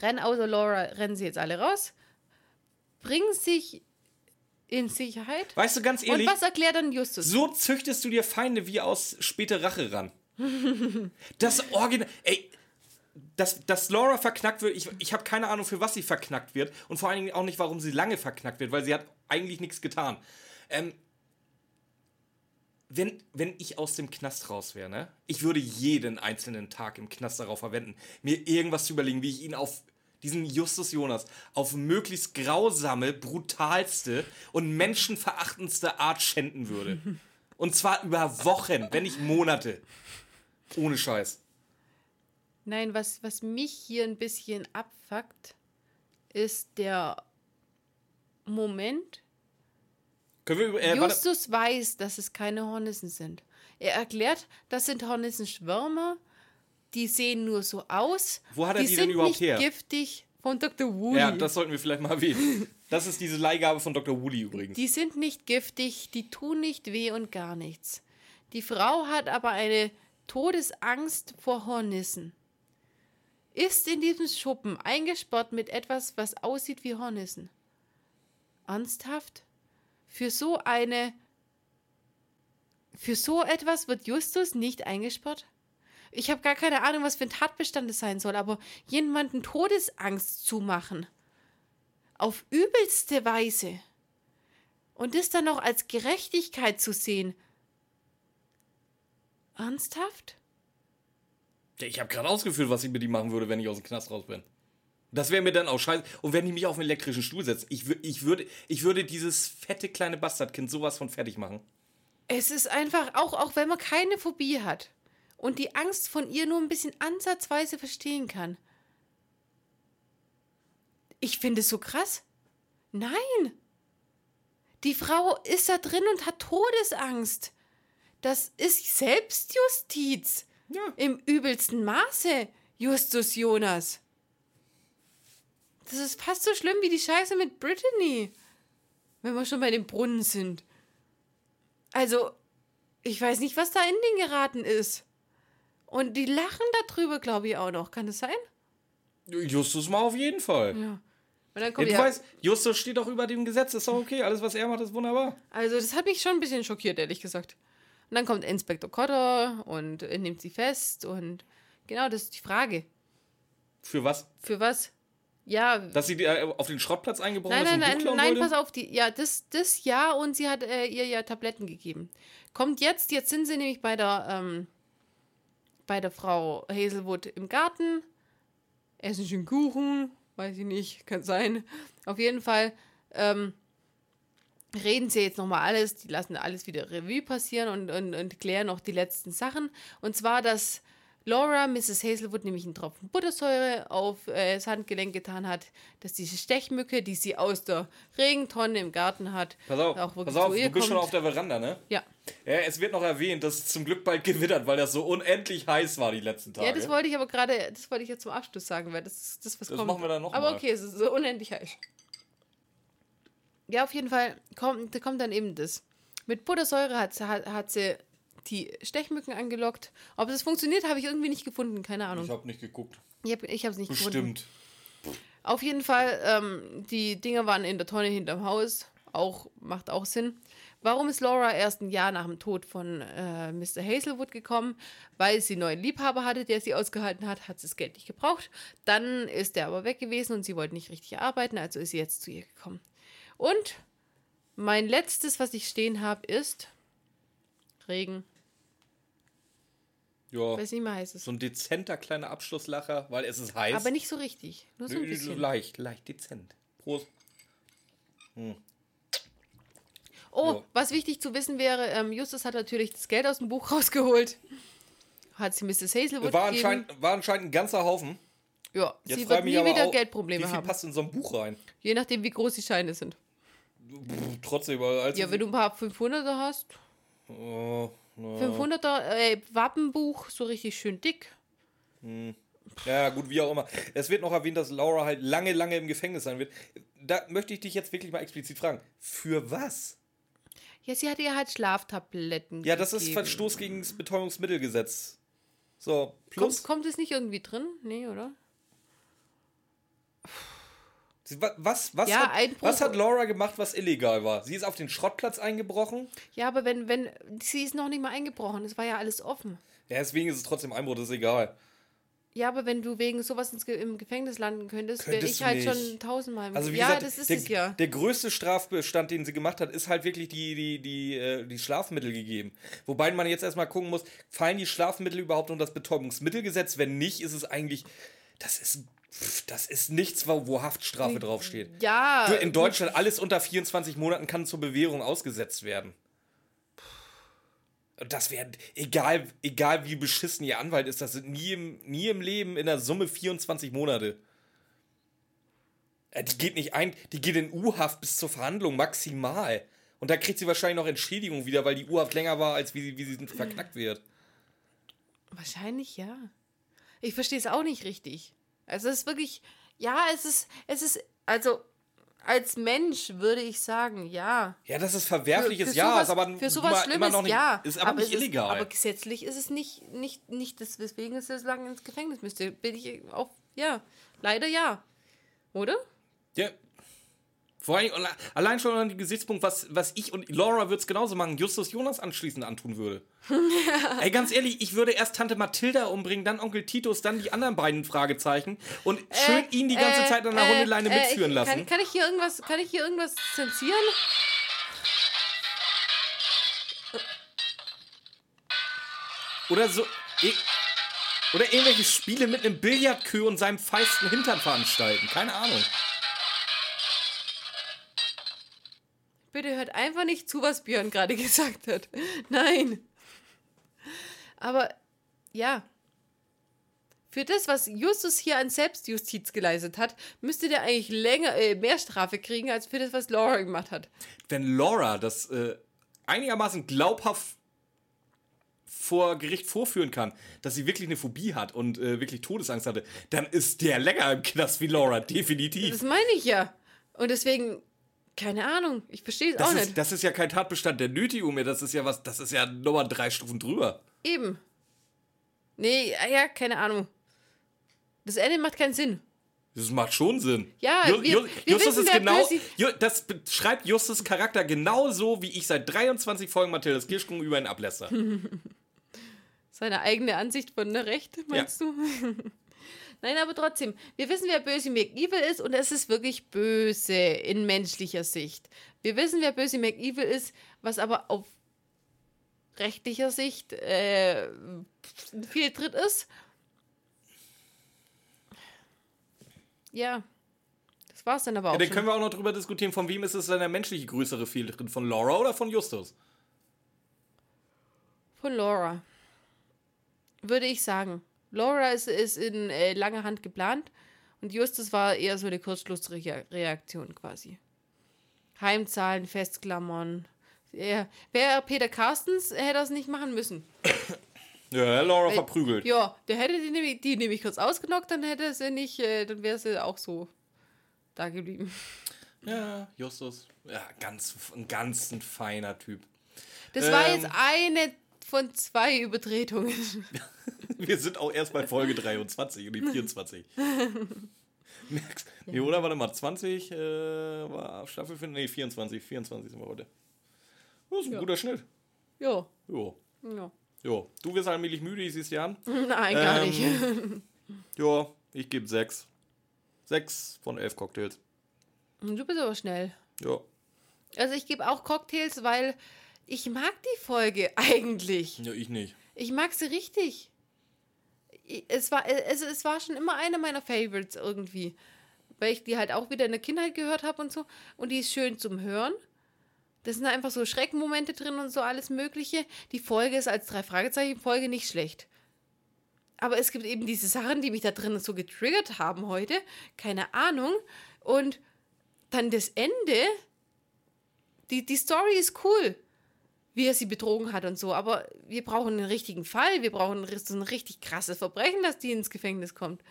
Rennen außer Laura, rennen sie jetzt alle raus. Bringen sich in Sicherheit. Weißt du, ganz Und ehrlich, was erklärt dann Justus? so züchtest du dir Feinde wie aus späte Rache ran. Das Original. Ey, dass, dass Laura verknackt wird, ich, ich habe keine Ahnung, für was sie verknackt wird. Und vor allen Dingen auch nicht, warum sie lange verknackt wird, weil sie hat eigentlich nichts getan. Ähm, wenn, wenn ich aus dem Knast raus wäre, ne? Ich würde jeden einzelnen Tag im Knast darauf verwenden, mir irgendwas zu überlegen, wie ich ihn auf diesen Justus Jonas auf möglichst grausame, brutalste und menschenverachtendste Art schänden würde. Und zwar über Wochen, wenn nicht Monate. Ohne Scheiß. Nein, was, was mich hier ein bisschen abfuckt, ist der Moment. Wir. Äh, warte, Justus weiß, dass es keine Hornissen sind. Er erklärt, das sind Hornissenschwärmer, die sehen nur so aus. Wo hat er die die sind denn überhaupt nicht her? giftig von Dr. Woody. ja, das sollten wir vielleicht mal erwähnen. Das ist diese Leihgabe von Dr. Woolley übrigens. Die sind nicht giftig, die tun nicht weh und gar nichts. Die Frau hat aber eine Todesangst vor Hornissen. Ist in diesem Schuppen eingesperrt mit etwas, was aussieht wie Hornissen. Ernsthaft? Für so eine. Für so etwas wird Justus nicht eingesperrt? Ich habe gar keine Ahnung, was für ein Tatbestand es sein soll, aber jemanden Todesangst zu machen. Auf übelste Weise. Und das dann noch als Gerechtigkeit zu sehen. Ernsthaft? Ich habe gerade ausgeführt, was ich mit ihm machen würde, wenn ich aus dem Knast raus bin. Das wäre mir dann auch scheiße. Und wenn ich mich auf einen elektrischen Stuhl setze, ich, ich, würde, ich würde dieses fette kleine Bastardkind sowas von fertig machen. Es ist einfach, auch, auch wenn man keine Phobie hat und die Angst von ihr nur ein bisschen ansatzweise verstehen kann. Ich finde es so krass. Nein. Die Frau ist da drin und hat Todesangst. Das ist Selbstjustiz. Ja. Im übelsten Maße, Justus Jonas. Das ist fast so schlimm wie die Scheiße mit Brittany. Wenn wir schon bei dem Brunnen sind. Also, ich weiß nicht, was da in den geraten ist. Und die lachen darüber, glaube ich, auch noch. Kann das sein? Justus mal auf jeden Fall. Ja. Und dann kommt ja, weißt, Justus steht doch über dem Gesetz, ist doch okay. Alles, was er macht, ist wunderbar. Also, das hat mich schon ein bisschen schockiert, ehrlich gesagt. Und dann kommt Inspektor Cotter und nimmt sie fest. Und genau, das ist die Frage. Für was? Für was? Ja, Dass sie äh, auf den Schrottplatz eingebrochen Nein, ist nein, nein, nein, wollte? pass auf, die, ja, das, das ja und sie hat äh, ihr ja Tabletten gegeben. Kommt jetzt, jetzt sind sie nämlich bei der, ähm, bei der Frau Hazelwood im Garten, essen schon Kuchen, weiß ich nicht, kann sein. Auf jeden Fall, ähm, reden sie jetzt nochmal alles, die lassen alles wieder Revue passieren und, und, und klären noch die letzten Sachen. Und zwar, dass Laura Mrs. Hazelwood nämlich einen Tropfen Buttersäure auf äh, das Handgelenk getan hat, dass diese Stechmücke, die sie aus der Regentonne im Garten hat, Pass auf, auch wirklich pass auf zu ihr du bist schon auf der Veranda, ne? Ja. Ja, es wird noch erwähnt, dass es zum Glück bald gewittert, weil das so unendlich heiß war die letzten Tage. ja, das wollte ich aber gerade, das wollte ich jetzt zum Abschluss sagen, weil das ist das, was Das kommt. machen wir dann noch Aber mal. okay, es ist so unendlich heiß. Ja, auf jeden Fall kommt, da kommt dann eben das. Mit Buttersäure hat, hat, hat sie die Stechmücken angelockt. Ob das funktioniert, habe ich irgendwie nicht gefunden. Keine Ahnung. Ich habe nicht geguckt. Ich habe es nicht gefunden. Bestimmt. Auf jeden Fall, ähm, die Dinger waren in der Tonne hinterm Haus. Auch, macht auch Sinn. Warum ist Laura erst ein Jahr nach dem Tod von äh, Mr. Hazelwood gekommen? Weil sie einen neuen Liebhaber hatte, der sie ausgehalten hat, hat sie das Geld nicht gebraucht. Dann ist er aber weg gewesen und sie wollte nicht richtig arbeiten, also ist sie jetzt zu ihr gekommen. Und mein letztes, was ich stehen habe, ist Regen. Ja. Weiß nicht mehr heißt es. So ein dezenter kleiner Abschlusslacher, weil es ist heiß. Aber nicht so richtig. Nur so ein bisschen. Leicht, leicht dezent. Prost. Oh, Ja. was wichtig zu wissen wäre, ähm, Justus hat natürlich das Geld aus dem Buch rausgeholt. Hat sie Mrs. Hazelwood War gegeben. anscheinend, war anscheinend ein ganzer Haufen. Ja, Jetzt sie wird nie wieder auch, Geldprobleme Wie viel haben. passt in so ein Buch rein? Je nachdem, wie groß die Scheine sind. Pff, Trotzdem, weil als Ja, wenn du ein paar 500er hast. Oh. 500er äh, Wappenbuch, so richtig schön dick. Ja, gut, wie auch immer. Es wird noch erwähnt, dass Laura halt lange, lange im Gefängnis sein wird. Da möchte ich dich jetzt wirklich mal explizit fragen. Für was? Ja, sie hatte ihr halt Schlaftabletten Ja, das ist gegeben. Verstoß gegen das Betäubungsmittelgesetz. So, plus. Kommt, kommt es nicht irgendwie drin? Nee, oder? Wa- Was, was, Ja, hat, was hat Laura gemacht, was illegal war? Sie ist auf den Schrottplatz eingebrochen. Ja, aber wenn, wenn, sie ist noch nicht mal eingebrochen, es war ja alles offen. Ja, deswegen ist es trotzdem Einbruch, das ist egal. Ja, aber wenn du wegen sowas ins im Gefängnis landen könntest, wäre ich halt nicht. schon tausendmal. Also wie ja, gesagt, das ist der, es ja. der größte Strafbestand, den sie gemacht hat, ist halt wirklich die, die, die, äh, die Schlafmittel gegeben. Wobei man jetzt erstmal gucken muss, fallen die Schlafmittel überhaupt unter das Betäubungsmittelgesetz? Wenn nicht, ist es eigentlich, das ist, pff, das ist nichts, wo, wo Haftstrafe draufsteht. Ja. Du, in Deutschland alles unter 24 Monaten kann zur Bewährung ausgesetzt werden. Und das wäre, egal, egal wie beschissen ihr Anwalt ist, das sind nie im, nie im Leben in der Summe 24 Monate. Äh, Die geht nicht ein, die geht in U-Haft bis zur Verhandlung maximal. Und da kriegt sie wahrscheinlich noch Entschädigung wieder, weil die U-Haft länger war, als wie sie, wie sie verknackt wird. Wahrscheinlich ja. Ich verstehe es auch nicht richtig. Also es ist wirklich, ja, es ist, es ist, also als Mensch würde ich sagen, ja. Ja, das ist verwerfliches, für ja, sowas, ist aber für sowas immer, Schlimmes, immer nicht, ja. ist aber, nicht es illegal. Ist, aber gesetzlich ist es nicht, nicht, nicht das, weswegen es so lange ins Gefängnis müsste. Bin ich auch, ja, leider ja. Oder? Ja. Vor allem, allein schon an den Gesichtspunkt, was, was ich und Laura würde es genauso machen, Justus Jonas anschließend antun würde. Ey, ganz ehrlich, ich würde erst Tante Mathilda umbringen, dann Onkel Titus, dann die anderen beiden Fragezeichen und schön ihn die ganze Äh, Zeit an der äh, Hundeleine äh, mitführen ich, lassen. Kann, kann ich hier irgendwas, kann ich hier irgendwas zensieren? Oder so. eh- Oder irgendwelche Spiele mit einem Billardkö und seinem feisten Hintern veranstalten. Keine Ahnung. Bitte hört einfach nicht zu, was Björn gerade gesagt hat. Nein. Aber ja. Für das, was Justus hier an Selbstjustiz geleistet hat, müsste der eigentlich länger, äh, mehr Strafe kriegen, als für das, was Laura gemacht hat. Wenn Laura das äh, einigermaßen glaubhaft vor Gericht vorführen kann, dass sie wirklich eine Phobie hat und äh, wirklich Todesangst hatte, dann ist der länger im Knast wie Laura, definitiv. Das meine ich ja. Und deswegen, keine Ahnung, ich verstehe es Das auch ist, nicht. das ist ja kein Tatbestand der Nötigung mehr, das ist ja was, das ist ja nochmal drei Stufen drüber. Eben. Nee, ja, ja, keine Ahnung. Das Ende macht keinen Sinn. Das macht schon Sinn. Ja, Ju- wir- Ju- wir Justus wissen, ist genau, Ju, das beschreibt Justus Charakter genauso, wie ich seit 23 Folgen Mathildas Kirschkuchen über ihn ablässt. Seine eigene Ansicht von der Recht, meinst du? Nein, aber trotzdem, wir wissen, wer böse McEvil ist und es ist wirklich böse in menschlicher Sicht. Wir wissen, wer böse McEvil ist, was aber auf rechtlicher Sicht äh, ein Fehltritt ist. Ja, das war's dann aber auch Ja, dann können wir auch noch drüber diskutieren, von wem ist es denn der menschliche größere Fehltritt? Von Laura oder von Justus? Von Laura. Würde ich sagen. Laura ist, ist in äh, langer Hand geplant und Justus war eher so eine Kurzschlussreaktion quasi. Heimzahlen, festklammern. Ja, Wäre Peter Carstens, hätte das nicht machen müssen. Ja, Laura verprügelt. Ja, der hätte die, nämlich- die nämlich kurz ausgenockt, dann hätte sie nicht, äh, dann wäre sie auch so da geblieben. Ja, Justus. Ja, ganz, ein ganz ein feiner Typ. Das war Ähm. jetzt eine von zwei Übertretungen. Wir sind auch erst bei Folge 23 und nicht 24. Merkst, nee, oder? Warte mal, 20 äh, war Staffelfinale? Nee, 24. 24 sind wir heute. Das ist ein Ja. guter Schnitt. Jo. Jo. Ja. Jo. Du wirst allmählich müde, ich sieh's dir an. Nein, gar Ähm, nicht. Ja, ich gebe 6. 6 von 11 Cocktails. Du bist aber schnell. Ja. Also ich gebe auch Cocktails, weil ich mag die Folge eigentlich. Ja, ich nicht. Ich mag sie richtig. Ich- Es war, es, es war schon immer eine meiner Favorites irgendwie. Weil ich die halt auch wieder in der Kindheit gehört habe und so. Und die ist schön zum Hören. Da sind einfach so Schreckmomente drin und so alles Mögliche. Die Folge ist als drei Fragezeichen Folge nicht schlecht. Aber es gibt eben diese Sachen, die mich da drin so getriggert haben heute. Keine Ahnung. Und dann das Ende. Die, die Story ist cool wie er sie betrogen hat und so. Aber wir brauchen einen richtigen Fall. Wir brauchen so ein richtig krasses Verbrechen, dass die ins Gefängnis kommt.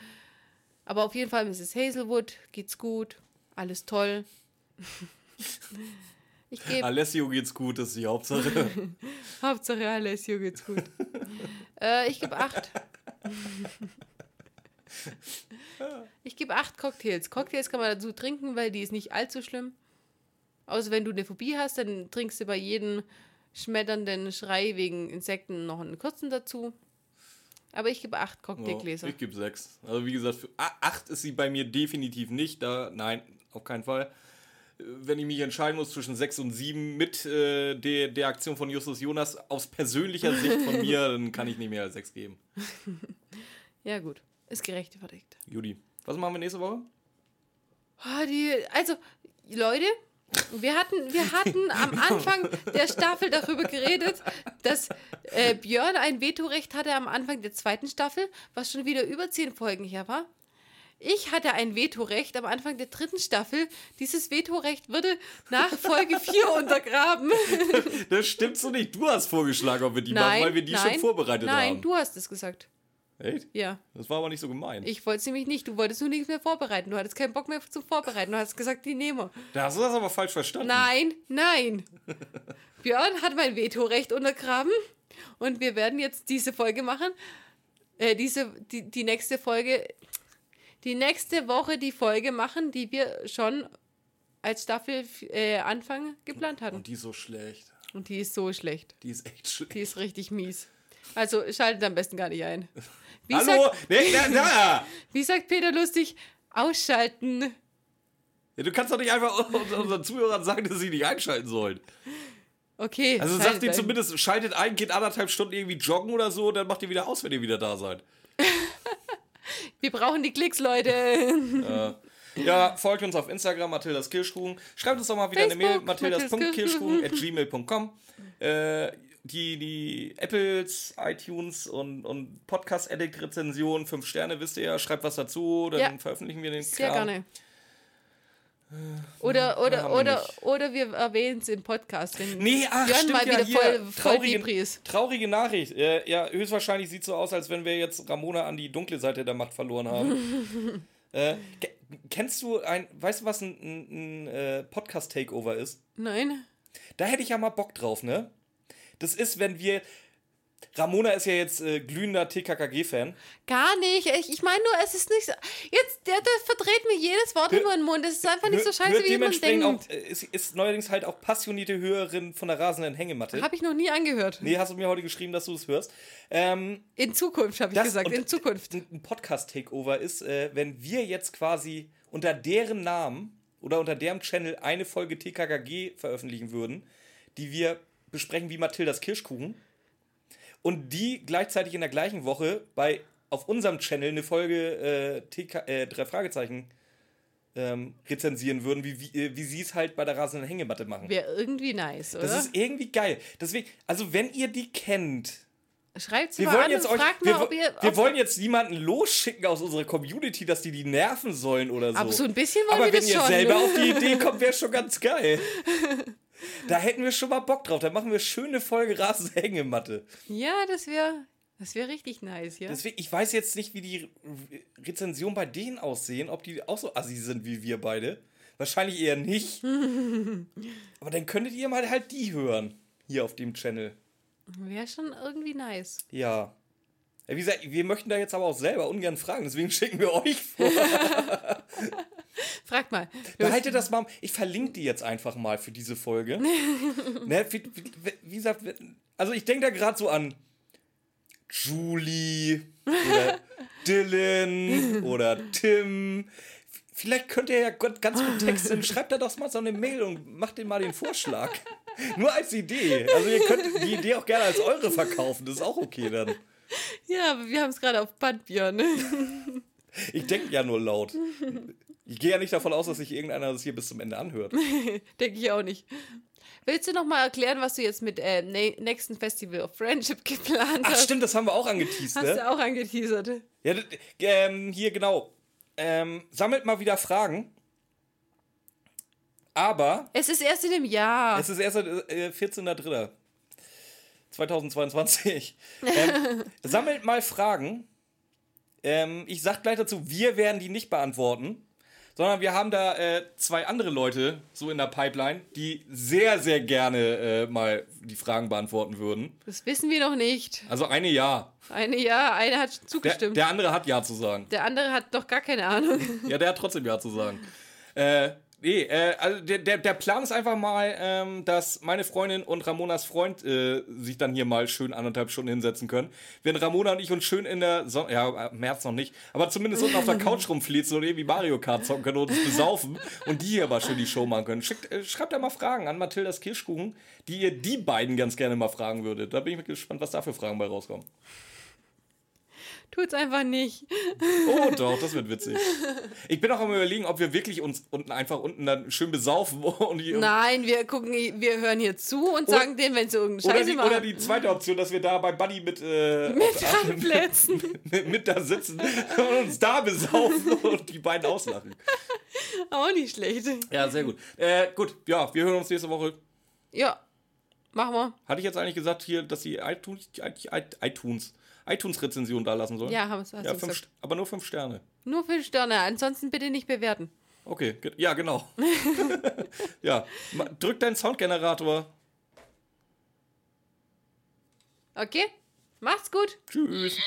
Aber auf jeden Fall, Mrs. Hazelwood, geht's gut. Alles toll. Ich gebe Alessio geht's gut, das ist die Hauptsache. Hauptsache Alessio geht's gut. äh, ich gebe acht. ich gebe acht Cocktails. Cocktails kann man dazu trinken, weil die ist nicht allzu schlimm. Außer wenn du eine Phobie hast, dann trinkst du bei jedem schmetternden Schrei wegen Insekten noch einen kurzen dazu. Aber ich gebe acht Cocktailgläser. Ja, ich gebe 6. Also wie gesagt, für 8 ist sie bei mir definitiv nicht. Da, nein, auf keinen Fall. Wenn ich mich entscheiden muss zwischen 6 und 7 mit äh, der, der Aktion von Justus Jonas aus persönlicher Sicht von mir, dann kann ich nicht mehr als 6 geben. ja, gut. Ist gerechtfertigt. Judy, was machen wir nächste Woche? Ah, die, also, Leute, wir hatten, wir hatten am Anfang der Staffel darüber geredet, dass äh, Björn ein Vetorecht hatte am Anfang der zweiten Staffel, was schon wieder über zehn Folgen her war. Ich hatte ein Vetorecht am Anfang der dritten Staffel. Dieses Vetorecht würde nach Folge 4 untergraben. Das stimmt so nicht. Du hast vorgeschlagen, ob wir die machen, weil wir die nein, schon vorbereitet nein, haben. Nein, du hast es gesagt. Echt? Ja. Das war aber nicht so gemeint. Ich wollte es nämlich nicht. Du wolltest nur nichts mehr vorbereiten. Du hattest keinen Bock mehr zum Vorbereiten. Du hast gesagt, die nehmen wir. da hast du das aber falsch verstanden. Nein, nein. Björn hat mein Vetorecht untergraben und wir werden jetzt diese Folge machen. Äh, diese, die, die nächste Folge, die nächste Woche die Folge machen, die wir schon als Staffel äh, Anfang geplant hatten. Und die ist so schlecht. Und die ist so schlecht. Die ist echt schlecht. Die ist richtig mies. Also schaltet am besten gar nicht ein. Wie, Hallo? sagt, Nee, na, na. wie sagt Peter lustig? Ausschalten. Ja, du kannst doch nicht einfach unseren Zuhörern sagen, dass sie nicht einschalten sollen. Okay. Also sagt ihr zumindest, schaltet ein, geht anderthalb Stunden irgendwie joggen oder so, dann macht ihr wieder aus, wenn ihr wieder da seid. Wir brauchen die Klicks, Leute. Ja, folgt uns auf Instagram, Mathildas Kirschkuchen. Schreibt uns doch mal wieder eine Mail, Facebook, mathildas.kirschkuchen at gmail.com. Äh, die, die Apples, iTunes und, und Podcast-Edit-Rezension, 5 Sterne, wisst ihr ja, schreibt was dazu, dann Ja. veröffentlichen wir den Sehr Kram. gerne. Oder, oder, oder, nicht. oder wir erwähnen es im Podcast, wenn Nee, ach, Björn stimmt mal ja, wieder hier, voll, voll traurige, traurige Nachricht. Äh, ja, höchstwahrscheinlich sieht so aus, als wenn wir jetzt Ramona an die dunkle Seite der Macht verloren haben. äh, ke- kennst du ein, weißt du, was ein, ein, ein äh, Podcast-Takeover ist? Nein. Da hätte ich ja mal Bock drauf, ne? Das ist, wenn wir. Ramona ist ja jetzt äh, glühender TKKG-Fan. Gar nicht. Ich, ich meine nur, es ist nicht so. Jetzt, der, der verdreht mir jedes Wort über den Mund. Es ist einfach nicht so scheiße, Hört wie man dementsprechend denkt. auch, äh, ist, ist neuerdings halt auch passionierte Hörerin von der rasenden Hängematte. Habe ich noch nie angehört. Nee, hast du mir heute geschrieben, dass du es hörst. Ähm, In Zukunft, habe ich Das- gesagt. In Zukunft. Ein, ein Podcast-Takeover ist, äh, wenn wir jetzt quasi unter deren Namen oder unter deren Channel eine Folge TKKG veröffentlichen würden, die wir besprechen wie Mathildas Kirschkuchen und die gleichzeitig in der gleichen Woche bei auf unserem Channel eine Folge äh, TK, äh, drei Fragezeichen ähm, rezensieren würden, wie, wie, äh, wie sie es halt bei der rasenden Hängematte machen. Wäre irgendwie nice, oder? Das ist irgendwie geil. Deswegen, also wenn ihr die kennt, Schreibt wir mal wollen an jetzt und euch, fragt wir, mal, ob ihr. wir wollen jetzt niemanden losschicken aus unserer Community, dass die die nerven sollen oder so. aber so ein bisschen wollen Aber wir wenn das ihr schon. selber auf die Idee kommt, wäre schon ganz geil. Da hätten wir schon mal Bock drauf. Da machen wir schöne Folge rasende Hängematte. Ja, das wäre das wär richtig nice, ja. Deswegen, ich weiß jetzt nicht, wie die Re Rezensionen bei denen aussehen, ob die auch so assi sind wie wir beide. Wahrscheinlich eher nicht. Aber dann könntet ihr mal halt die hören. Hier auf dem Channel. Wäre schon irgendwie nice. Ja. Ja, Wie gesagt, wir möchten da jetzt aber auch selber ungern fragen, deswegen schicken wir euch vor. Frag mal. Behaltet das mal. Ich verlinke die jetzt einfach mal für diese Folge. ne, wie, wie, gesagt, also ich denke da gerade so an Julie oder Dylan oder Tim. Vielleicht könnt ihr ja ganz gut texten. Schreibt da doch mal so eine Mail und macht den mal den Vorschlag. Nur als Idee. Also ihr könnt die Idee auch gerne als eure verkaufen. Das ist auch okay dann. Ja, aber wir haben es gerade auf Band, Björn. Ich denke ja nur laut. Ich gehe ja nicht davon aus, dass sich irgendeiner das hier bis zum Ende anhört. Denke ich auch nicht. Willst du noch mal erklären, was du jetzt mit äh, ne nächsten Festival of Friendship geplant Ach hast? stimmt, das haben wir auch angeteased, Hast ne? du auch angeteasert. Ja, ähm, hier genau. Ähm, sammelt mal wieder Fragen. Aber Es ist erst in dem Jahr. es ist erst äh, 14.3. 2022. ähm, sammelt mal Fragen. Ähm, ich sag gleich dazu, wir werden die nicht beantworten. Sondern wir haben da äh, zwei andere Leute so in der Pipeline, die sehr, sehr gerne äh, mal die Fragen beantworten würden. Das wissen wir noch nicht. Also eine ja. Eine ja, eine hat Der, zugestimmt. der andere hat ja zu sagen. Der andere hat doch gar keine Ahnung. Ja, der hat trotzdem Ja zu sagen. Äh, nee, äh, also der, der, der Plan ist einfach mal, ähm, dass meine Freundin und Ramonas Freund äh, sich dann hier mal schön anderthalb Stunden hinsetzen können. Wenn Ramona und ich uns schön in der Sonne, ja, März noch nicht, aber zumindest unten auf der Couch rumflitzen und irgendwie Mario Kart zocken können und uns besaufen und die hier mal schön die Show machen können. Schickt, äh, schreibt da mal Fragen an Mathildas Kirschkuchen, die ihr die beiden ganz gerne mal fragen würdet. Da bin ich gespannt, was da für Fragen bei rauskommen. Tut's einfach nicht. Oh doch, das wird witzig. Ich bin auch am überlegen, ob wir wirklich uns unten einfach unten dann schön besaufen und die, Nein, wir gucken, wir hören hier zu und Oder- sagen denen, wenn sie irgendeine oder, Scheiße die, machen. oder die zweite Option, dass wir da bei Buddy mit, äh, mit Randplätzen. mit, mit da sitzen und uns da besaufen und die beiden auslachen. Auch nicht schlecht. Ja, sehr gut. Äh, gut, ja, wir hören uns nächste Woche. Ja, machen wir. Hatte ich jetzt eigentlich gesagt hier, dass die iTunes, iTunes, iTunes-Rezension da lassen sollen? Ja, haben wir es Ja, gesagt. fünf, St- aber nur fünf Sterne. Nur fünf Sterne, ansonsten bitte nicht bewerten. Okay, ja, genau. ja, drück deinen Soundgenerator. Okay? Macht's gut. Tschüss.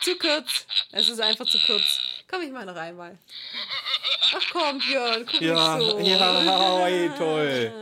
Zu kurz. Es ist einfach zu kurz. Komm, ich mal noch einmal. Ach komm, Björn, guck Ja, nicht so. ja, oi, toll.